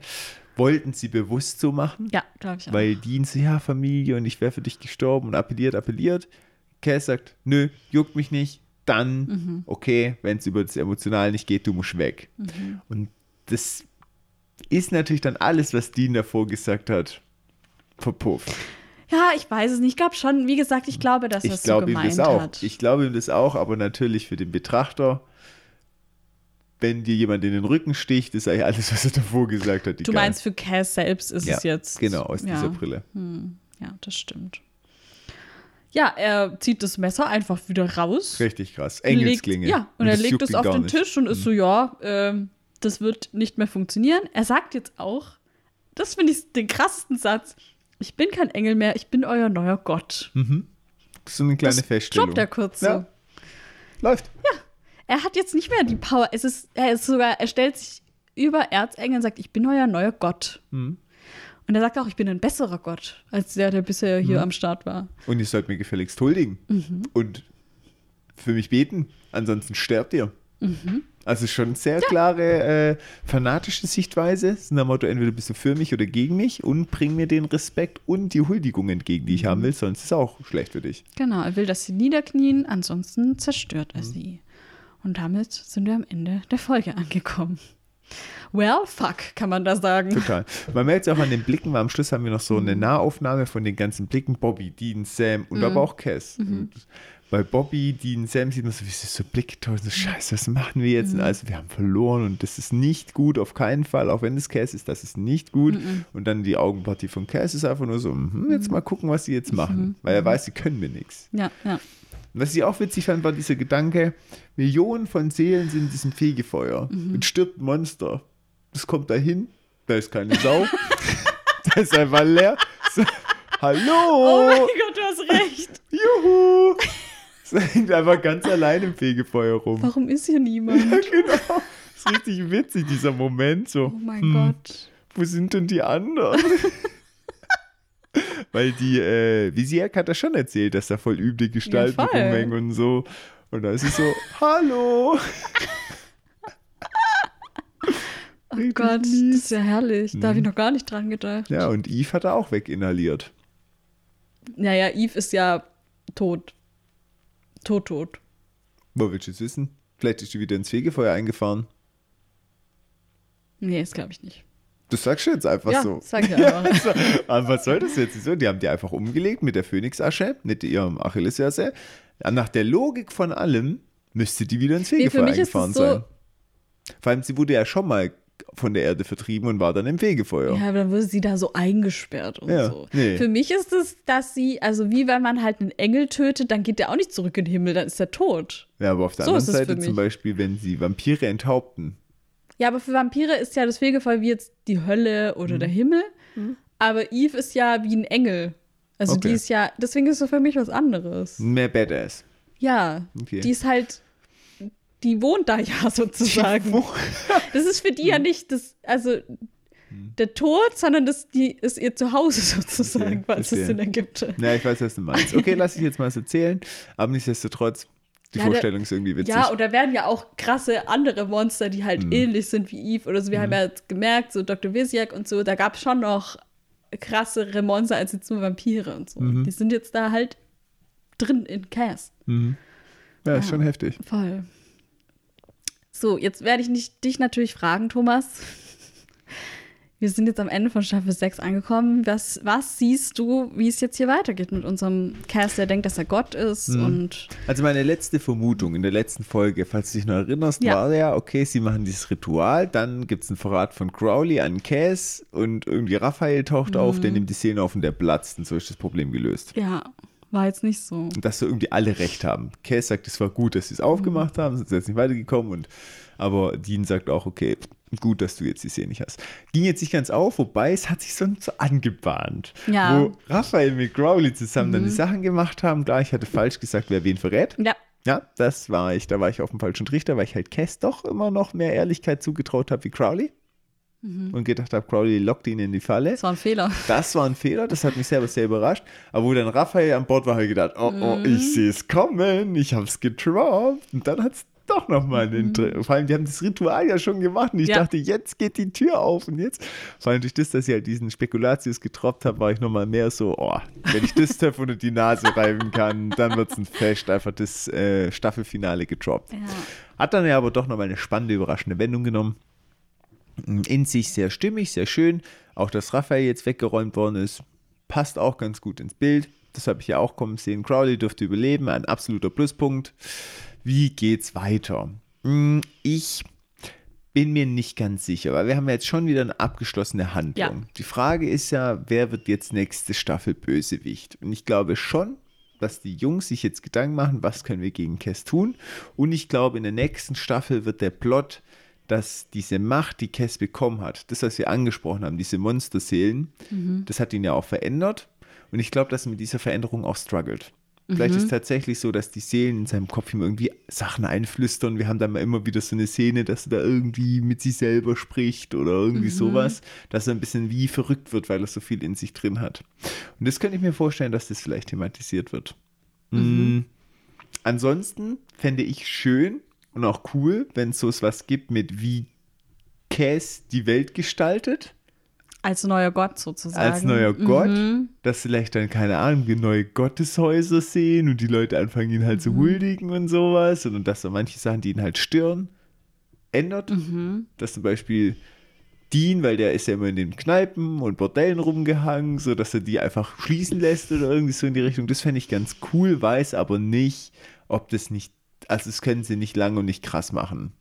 Wollten sie bewusst so machen? ja glaube ich auch. Weil Dean so, ja, Familie und ich wäre für dich gestorben und appelliert, appelliert. Cass sagt, nö, juckt mich nicht. Dann, Mhm. okay, wenn es über das Emotional nicht geht, du musst weg. Mhm. Und das ist natürlich dann alles, was Dean davor gesagt hat, verpufft. ja, ich weiß es nicht. Ich glaube schon, wie gesagt, ich glaube, dass er es so glaube ihm gemeint das auch. hat. Ich glaube ihm das auch, aber natürlich für den Betrachter, wenn dir jemand in den Rücken sticht, ist eigentlich alles, was er davor gesagt hat. du egal. meinst, für Cass selbst ist ja, es jetzt. Genau, aus ja. dieser Brille. Ja, das stimmt. Ja, er zieht das Messer einfach wieder raus. Richtig krass. Engelsklinge. Legt, ja, und, er das legt es auf den. Mhm. Tisch und ist so, ja, ähm, das wird nicht mehr funktionieren. Er sagt jetzt auch, das finde ich den krassesten Satz, ich bin kein Engel mehr, ich bin euer neuer Gott. So eine kleine das Feststellung. droppt er kurz so. Ja. Läuft. Er hat jetzt nicht mehr die Power. Es ist, er ist sogar, er stellt sich über Erzengel und sagt, ich bin euer neuer Gott. Mhm. Und er sagt auch, ich bin ein besserer Gott, als der, der bisher Mhm. hier am Start war. Und ihr sollt mir gefälligst huldigen. Mhm. Und für mich beten. Ansonsten sterbt ihr. Mhm. Also schon sehr klare äh, fanatische Sichtweise. Das ist ein Motto, entweder bist du für mich oder gegen mich und bring mir den Respekt und die Huldigung entgegen, die ich Mhm. haben will, sonst ist es auch schlecht für dich. Genau, er will, dass sie niederknien, ansonsten zerstört Mhm. er sie. Und damit sind wir am Ende der Folge angekommen. Well, fuck, kann man da sagen. Total. Man merkt es auch an den Blicken, weil am Schluss haben wir noch so Mhm. eine Nahaufnahme von den ganzen Blicken. Bobby, Dean, Sam und Mhm. aber auch Cass. Und bei Bobby, Dean, Sam sieht man so, wie sie so Blicke täuschen, so scheiße, was machen wir jetzt? Und Also wir haben verloren und das ist nicht gut, auf keinen Fall, auch wenn es Cass ist, das ist nicht gut. Und dann die Augenpartie von Cass ist einfach nur so, hm, jetzt mal gucken, was sie jetzt machen. Weil er weiß, sie können mir nichts. Ja, ja. Was ich auch witzig fand, war dieser Gedanke, Millionen von Seelen sind in diesem Fegefeuer. Und stirbt ein Monster. das kommt da hin, da ist keine Sau, [LAUGHS] da ist einfach leer. So, Hallo! Oh mein Gott, du hast recht. [LAUGHS] Juhu! Es hängt einfach ganz allein im Fegefeuer rum. Warum ist hier niemand? Ja, genau. Das ist richtig witzig, dieser Moment. So, Oh mein hm, Gott. wo sind denn die anderen? [LAUGHS] Weil die, äh, Visiak hat das schon erzählt, dass da voll üble Gestalten Ja, rumhängen und so. Und da ist es so, [LAUGHS] hallo! [LAUGHS] Oh Gott, das mies. ist ja herrlich. Da habe ich noch gar nicht dran gedacht. Ja, und Eve hat er auch weginhaliert. Naja, Eve ist ja tot. Tot, tot. Wo willst du es wissen? Vielleicht ist die wieder ins Fegefeuer eingefahren. Nee, das glaube ich nicht. Das sagst du jetzt einfach ja, so. sag ich einfach. [LAUGHS] Aber was soll das jetzt so? Die haben die einfach umgelegt mit der Phönixasche, mit ihrem Achillesferse. Nach der Logik von allem müsste die wieder ins Nee, Fegefeuer ist eingefahren so- sein. Vor allem, sie wurde ja schon mal von der Erde vertrieben und war dann im Fegefeuer. Ja, aber dann wurde sie da so eingesperrt und Ja, so. nee. Für mich ist es, dass sie, also wie wenn man halt einen Engel tötet, dann geht der auch nicht zurück in den Himmel, dann ist er tot. Ja, aber auf der So anderen Seite zum. Beispiel, wenn sie Vampire enthaupten. Ja, aber für Vampire ist ja das Fegefeuer wie jetzt die Hölle Mhm. oder der Himmel. Aber Eve ist ja wie ein Engel. Also Okay. die ist ja, deswegen ist es für mich was anderes. Mehr Badass. Ja, Okay. die ist halt, die wohnt da ja [LAUGHS] sozusagen. [LAUGHS] Das ist für die Mhm. ja nicht das, also der Tod, sondern das die ist ihr Zuhause [LAUGHS] sozusagen, Okay, falls es. Sinn ergibt. Ja, ich weiß, was du meinst. Okay, lass ich jetzt mal so erzählen. Aber nichtsdestotrotz, die Ja, Vorstellung ist irgendwie witzig. Ja, und da werden ja auch krasse andere Monster, die Mhm. halt ähnlich sind wie Eve oder so. Wir haben ja gemerkt, so Dr. Visiak und so, da gab es schon noch krassere Monster als jetzt nur Vampire und so. Mhm. Die sind jetzt da halt drin in Cast. ja, ist schon heftig. Voll. So, jetzt werde ich nicht, dich natürlich fragen, Thomas. Wir sind jetzt am Ende von Staffel 6 angekommen. Was, was siehst du, wie es jetzt hier weitergeht mit unserem Cast, der denkt, dass er Gott ist Mhm. und Also meine letzte Vermutung in der letzten Folge, falls du dich noch erinnerst, Ja. war ja, okay, sie machen dieses Ritual, dann gibt es einen Verrat von Crowley an Cass und irgendwie Raphael taucht auf, Mhm. der nimmt die Szene auf und der platzt und so ist das Problem gelöst. ja, war jetzt nicht so. Und dass so irgendwie alle recht haben. Cass sagt, es war gut, dass sie es aufgemacht haben, sind jetzt nicht weitergekommen und aber Dean sagt auch, okay, gut, dass du jetzt die Szene nicht hast. Ging jetzt nicht ganz auf, wobei es hat sich so, so angebahnt. Ja. Wo Raphael mit Crowley zusammen dann die Sachen gemacht haben. Klar, ich hatte falsch gesagt, wer wen verrät. Ja, Ja, das war ich. Da war ich auf dem falschen Trichter, weil ich halt Cass doch immer noch mehr Ehrlichkeit zugetraut habe wie Crowley. Und gedacht habe, Crowley lockt ihn in die Falle. das war ein Fehler. Das war ein Fehler, das hat mich selber sehr überrascht. Aber wo dann Raphael an Bord war, habe ich gedacht, oh, oh, Mhm. ich sehe es kommen, ich habe es getroppt. Und dann hat es doch nochmal einen Dr- Vor allem, die haben das Ritual ja schon gemacht und ich Mhm. Ja. dachte, jetzt geht die Tür auf. Und jetzt, vor allem durch das, dass ich halt diesen Spekulatius getroppt habe, war ich nochmal mehr so, oh, wenn ich das Töpf unter die Nase reiben kann, dann wird es ein Fest. Einfach das äh, Staffelfinale getroppt. Ja. Hat dann ja aber doch nochmal eine spannende, überraschende Wendung genommen. In sich sehr stimmig, sehr schön. Auch dass Raphael jetzt weggeräumt worden ist, passt auch ganz gut ins Bild. Das habe ich ja auch kommen sehen. Crowley dürfte überleben, ein absoluter Pluspunkt. Wie geht's weiter? Hm, Ich bin mir nicht ganz sicher, weil wir haben ja jetzt schon wieder eine abgeschlossene Handlung. Ja. Die Frage ist ja, wer wird jetzt nächste Staffel Bösewicht? Und ich glaube schon, dass die Jungs sich jetzt Gedanken machen, was können wir gegen Cass tun. Und ich glaube, in der nächsten Staffel wird der Plot, dass diese Macht, die Cass bekommen hat, das, was wir angesprochen haben, diese Monsterseelen, das hat ihn ja auch verändert. Und ich glaube, dass er mit dieser Veränderung auch struggelt. Vielleicht ist es tatsächlich so, dass die Seelen in seinem Kopf ihm irgendwie Sachen einflüstern. Wir haben dann mal immer wieder so eine Szene, dass er da irgendwie mit sich selber spricht oder irgendwie sowas, dass er ein bisschen wie verrückt wird, weil er so viel in sich drin hat. Und das könnte ich mir vorstellen, dass das vielleicht thematisiert wird. Mm. Ansonsten fände ich schön und auch cool, wenn es so was gibt mit wie Cass die Welt gestaltet Als neuer Gott sozusagen. als neuer Gott, Mhm. dass vielleicht dann, keine Ahnung, wir neue Gotteshäuser sehen und die Leute anfangen, ihn halt zu Mhm. huldigen und sowas und, und dass er manche Sachen, die ihn halt stören, ändert. Mhm. Dass zum Beispiel Dean, weil der ist ja immer in den Kneipen und Bordellen rumgehangen, so dass er die einfach schließen lässt oder irgendwie so in die Richtung. Das fände ich ganz cool, weiß aber nicht, ob das nicht, also das können sie nicht lang und nicht krass machen.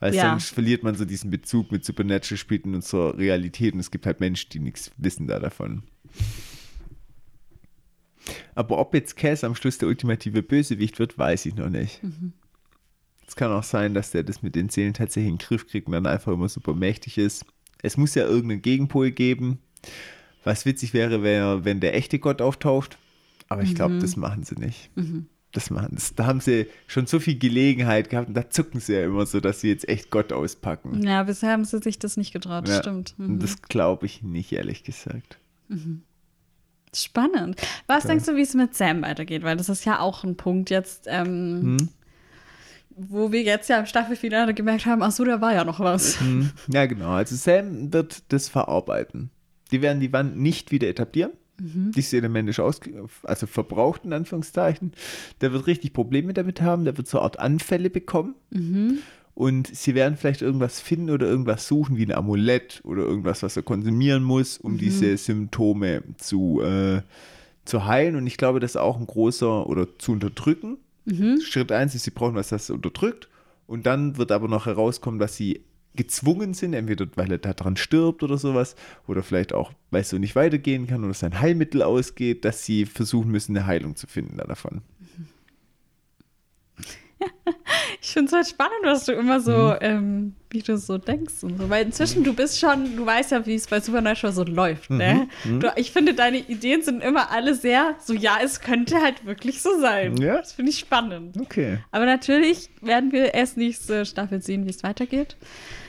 Weil Ja. sonst verliert man so diesen Bezug mit Supernatural spielt in unserer Realität und es gibt halt Menschen, die nichts wissen da davon. Aber ob jetzt Cass am Schluss der ultimative Bösewicht wird, weiß ich noch nicht. Es kann auch sein, dass der das mit den Seelen tatsächlich in den Griff kriegt und dann einfach immer super mächtig ist. Es muss ja irgendeinen Gegenpol geben. Was witzig wäre, wär, wenn der echte Gott auftaucht. Aber ich glaube, das machen sie nicht. Das machen das, Da haben sie schon so viel Gelegenheit gehabt und da zucken sie ja immer so, dass sie jetzt echt Gott auspacken. Ja, bisher haben sie sich das nicht getraut, das Ja. stimmt. Mhm. das glaube ich nicht, ehrlich gesagt. Spannend. Was denkst du, wie es mit Sam weitergeht? Weil das ist ja auch ein Punkt jetzt, ähm, Hm? wo wir jetzt ja im Staffelfinale gemerkt haben, ach so, da war ja noch was. Hm, Ja, genau. Also Sam wird das verarbeiten. Die werden die Wand nicht wieder etablieren. Dieses Element ist ausge also verbraucht in Anführungszeichen. Der wird richtig Probleme damit haben. Der wird so eine Art Anfälle bekommen. Und sie werden vielleicht irgendwas finden oder irgendwas suchen, wie ein Amulett oder irgendwas, was er konsumieren muss, um diese Symptome zu, äh, zu heilen. Und ich glaube, das ist auch ein großer oder zu unterdrücken. Schritt eins ist, sie brauchen was, das unterdrückt. Und dann wird aber noch herauskommen, dass sie gezwungen sind, entweder weil er daran stirbt oder sowas, oder vielleicht auch, weil es so nicht weitergehen kann oder sein Heilmittel ausgeht, dass sie versuchen müssen, eine Heilung zu finden davon. [LAUGHS] Ich finde es halt spannend, was du immer so, ähm, wie du so denkst und so. Weil inzwischen, du bist schon, du weißt ja, wie es bei Supernatural so läuft, ne? Du, ich finde, deine Ideen sind immer alle sehr so, ja, es könnte halt wirklich so sein. Ja. Das finde ich spannend. Okay. Aber natürlich werden wir erst nächste Staffel sehen, wie es weitergeht.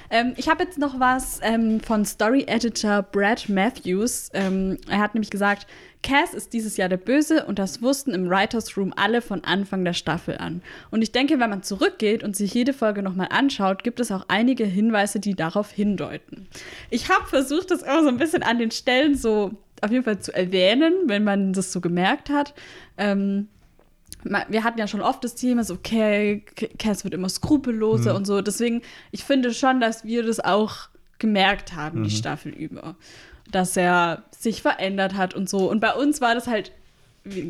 Ähm, ich habe jetzt noch was ähm, von Story-Editor Brad Matthews. Ähm, er hat nämlich gesagt, Cass ist dieses Jahr der Böse und das wussten im Writers Room alle von Anfang der Staffel an. Und ich denke, wenn man zurückgeht und sich jede Folge nochmal anschaut, gibt es auch einige Hinweise, die darauf hindeuten. Ich habe versucht, das immer so ein bisschen an den Stellen so auf jeden Fall zu erwähnen, wenn man das so gemerkt hat. Ähm, wir hatten ja schon oft das Thema, so, okay, Cass wird immer skrupelloser und so. Deswegen, ich finde schon, dass wir das auch gemerkt haben, die Staffel über. Dass er sich verändert hat und so. Und bei uns war das halt,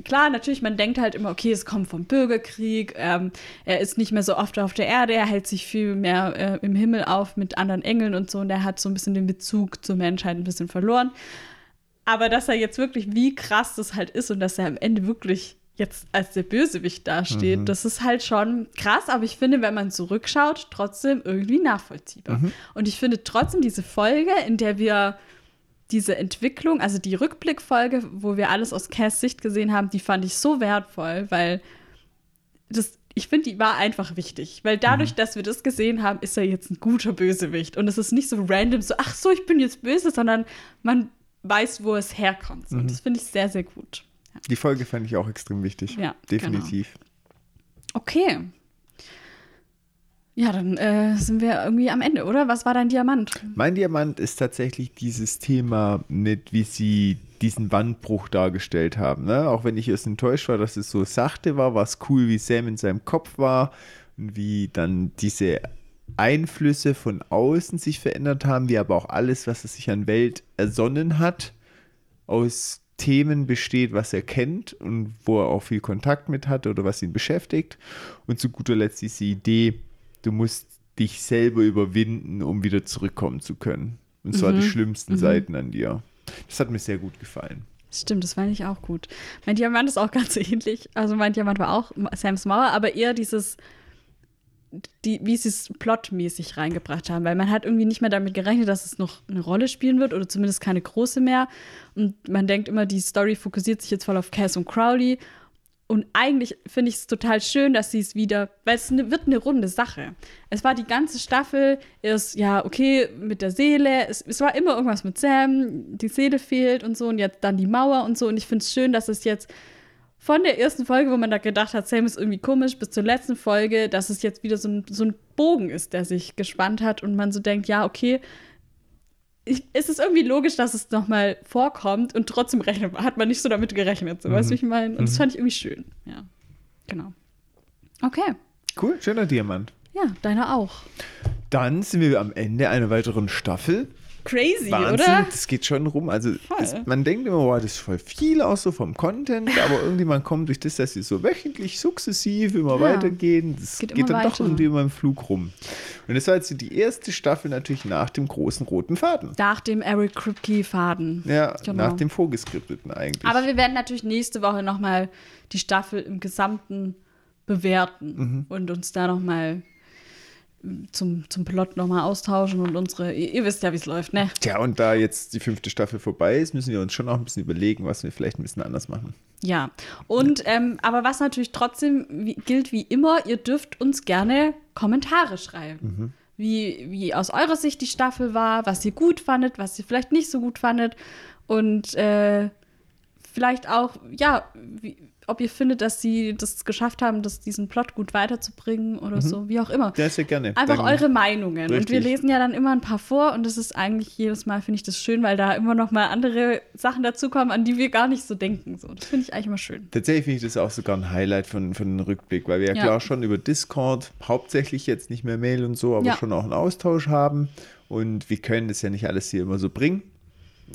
klar, natürlich, man denkt halt immer, okay, es kommt vom Bürgerkrieg, ähm, er ist nicht mehr so oft auf der Erde, er hält sich viel mehr äh, im Himmel auf mit anderen Engeln und so. Und er hat so ein bisschen den Bezug zur Menschheit ein bisschen verloren. Aber dass er jetzt wirklich, wie krass das halt ist und dass er am Ende wirklich jetzt als der Bösewicht dasteht, das ist halt schon krass. Aber ich finde, wenn man zurückschaut, trotzdem irgendwie nachvollziehbar. Und ich finde trotzdem diese Folge, in der wir diese Entwicklung, also die Rückblickfolge, wo wir alles aus Cass Sicht gesehen haben, die fand ich so wertvoll, weil das, ich finde, die war einfach wichtig. Weil dadurch, dass wir das gesehen haben, ist er jetzt ein guter Bösewicht. Und es ist nicht so random, so, ach so, ich bin jetzt böse, sondern man weiß, wo es herkommt. Und das finde ich sehr, sehr gut. Ja. Die Folge fand ich auch extrem wichtig. Ja, Definitiv. Okay. Ja, dann äh, sind wir irgendwie am Ende, oder? Was war dein Diamant? Mein Diamant ist tatsächlich dieses Thema mit, wie sie diesen Wandbruch dargestellt haben. Ne? Auch wenn ich erst enttäuscht war, dass es so sachte war, war es cool, wie Sam in seinem Kopf war und wie dann diese Einflüsse von außen sich verändert haben, wie aber auch alles, was er sich an Welt ersonnen hat, aus Themen besteht, was er kennt und wo er auch viel Kontakt mit hat oder was ihn beschäftigt. Und zu guter Letzt diese Idee, du musst dich selber überwinden, um wieder zurückkommen zu können. Und zwar die schlimmsten Seiten an dir. Das hat mir sehr gut gefallen. Stimmt, das fand ich auch gut. Mein Diamant ist auch [LAUGHS] ganz ähnlich. Also mein Diamant war auch Sams Mauer, aber eher dieses, die, wie sie es plotmäßig reingebracht haben, weil man hat irgendwie nicht mehr damit gerechnet, dass es noch eine Rolle spielen wird oder zumindest keine große mehr. Und man denkt immer, die Story fokussiert sich jetzt voll auf Cass und Crowley. Und eigentlich finde ich es total schön, dass sie es wieder, weil es ne, wird eine runde Sache. Es war die ganze Staffel, ist ja okay mit der Seele, es, es war immer irgendwas mit Sam, die Seele fehlt und so und jetzt dann die Mauer und so. Und ich finde es schön, dass es jetzt von der ersten Folge, wo man da gedacht hat, Sam ist irgendwie komisch, bis zur letzten Folge, dass es jetzt wieder so ein, so ein Bogen ist, der sich gespannt hat und man so denkt, ja, okay, ich, es ist irgendwie logisch, dass es nochmal vorkommt und trotzdem rechnet, hat man nicht so damit gerechnet. So, Weißt du, wie ich meine? Und das fand ich irgendwie schön. Ja, genau. Okay. Cool, schöner Diamant. Ja, deiner auch. Dann sind wir am Ende einer weiteren Staffel. Crazy, Wahnsinn, oder? das geht schon rum. Also es, man denkt immer, wow, das ist voll viel auch so vom Content, aber irgendwie man kommt durch das, dass sie so wöchentlich, sukzessiv immer Ja. weitergehen, das Geht geht, dann doch weiter. irgendwie immer im Flug rum. Und das war jetzt die erste Staffel natürlich nach dem großen roten Faden. Nach dem Eric Kripke-Faden. Ja, Genau. nach dem vorgeskripteten eigentlich. Aber wir werden natürlich nächste Woche nochmal die Staffel im Gesamten bewerten Mhm. und uns da nochmal zum, zum Plot nochmal austauschen und unsere, ihr, ihr wisst ja, wie es läuft, ne? Tja, und da jetzt die fünfte Staffel vorbei ist, müssen wir uns schon noch ein bisschen überlegen, was wir vielleicht ein bisschen anders machen. Ja, und ähm, aber was natürlich trotzdem wie, gilt wie immer, ihr dürft uns gerne Kommentare schreiben. Wie, wie aus eurer Sicht die Staffel war, was ihr gut fandet, was ihr vielleicht nicht so gut fandet. Und äh, vielleicht auch, ja, wie, ob ihr findet, dass sie das geschafft haben, das, diesen Plot gut weiterzubringen oder so, wie auch immer. Ja, sehr gerne. Einfach Dann- eure Meinungen. Und wir Richtig. lesen ja dann immer ein paar vor und das ist eigentlich jedes Mal, finde ich das schön, weil da immer noch mal andere Sachen dazukommen, an die wir gar nicht so denken. So, das finde ich eigentlich immer schön. Tatsächlich finde ich das auch sogar ein Highlight von, von dem Rückblick, weil wir ja, Ja. klar schon über Discord, hauptsächlich jetzt nicht mehr Mail und so, aber Ja. schon auch einen Austausch haben. Und wir können das ja nicht alles hier immer so bringen.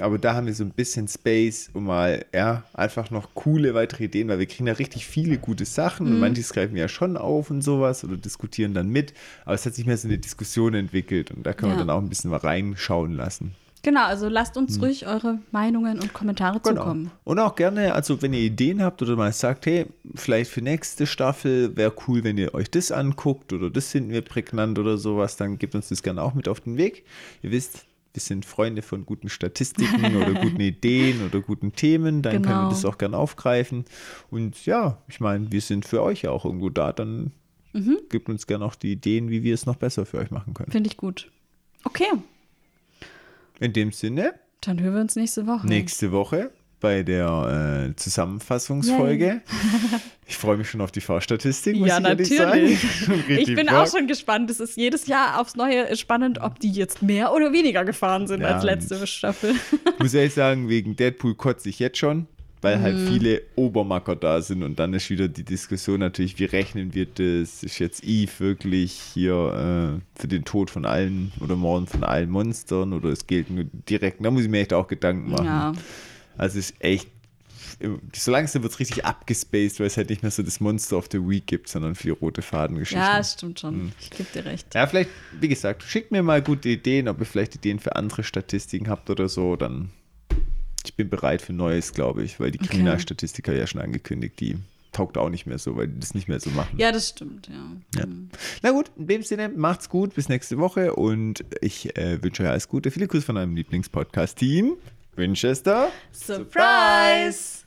Aber da haben wir so ein bisschen Space, um mal, ja, einfach noch coole weitere Ideen, weil wir kriegen ja richtig viele gute Sachen Mhm. und manches greifen wir ja schon auf und sowas oder diskutieren dann mit. Aber es hat sich mehr so eine Diskussion entwickelt und da können Ja. wir dann auch ein bisschen mal reinschauen lassen. Genau, also lasst uns ruhig eure Meinungen und Kommentare zukommen. Genau. Und auch gerne, also wenn ihr Ideen habt oder mal sagt, hey, vielleicht für nächste Staffel wäre cool, wenn ihr euch das anguckt oder das finden wir prägnant oder sowas, dann gebt uns das gerne auch mit auf den Weg. Ihr wisst, wir sind Freunde von guten Statistiken oder [LAUGHS] guten Ideen oder guten Themen, dann können Genau. wir das auch gerne aufgreifen. Und ja, ich meine, wir sind für euch ja auch irgendwo da, dann Mhm. gebt uns gerne auch die Ideen, wie wir es noch besser für euch machen können. Finde ich gut. Okay, In dem Sinne, dann hören wir uns nächste Woche. nächste Woche bei der äh, Zusammenfassungsfolge. [LAUGHS] Ich freue mich schon auf die Fahrstatistik, muss Ja, ich ehrlich natürlich. sagen. [LAUGHS] Ich bin Bock. auch schon gespannt. Es ist jedes Jahr aufs Neue spannend, ob die jetzt mehr oder weniger gefahren sind Ja, als letzte Staffel. Ich muss ehrlich sagen, wegen Deadpool kotze ich jetzt schon, weil halt Mhm. viele Obermacker da sind und dann ist wieder die Diskussion natürlich, wie rechnen wir das? Ist jetzt Eve wirklich hier äh, für den Tod von allen oder Morden von allen Monstern oder es gilt nur direkt? Da muss ich mir echt auch Gedanken machen. Ja. Also es ist echt, so langsam wird es richtig abgespaced, weil es halt nicht mehr so das Monster of the Week gibt, sondern viele rote Fadengeschichten. ja, stimmt schon. Hm. Ich gebe dir recht. Ja, vielleicht, wie gesagt, schickt mir mal gute Ideen, ob ihr vielleicht Ideen für andere Statistiken habt oder so, dann ich bin bereit für Neues, glaube ich, weil die Okay. Kriminalstatistiker ja schon angekündigt, die taugt auch nicht mehr so, weil die das nicht mehr so machen. Ja, das stimmt, ja. Ja. Na gut, in dem Sinne, macht's gut, bis nächste Woche und ich äh, wünsche euch alles Gute. Viele Grüße von eurem Lieblingspodcast-Team. Winchester. Surprise!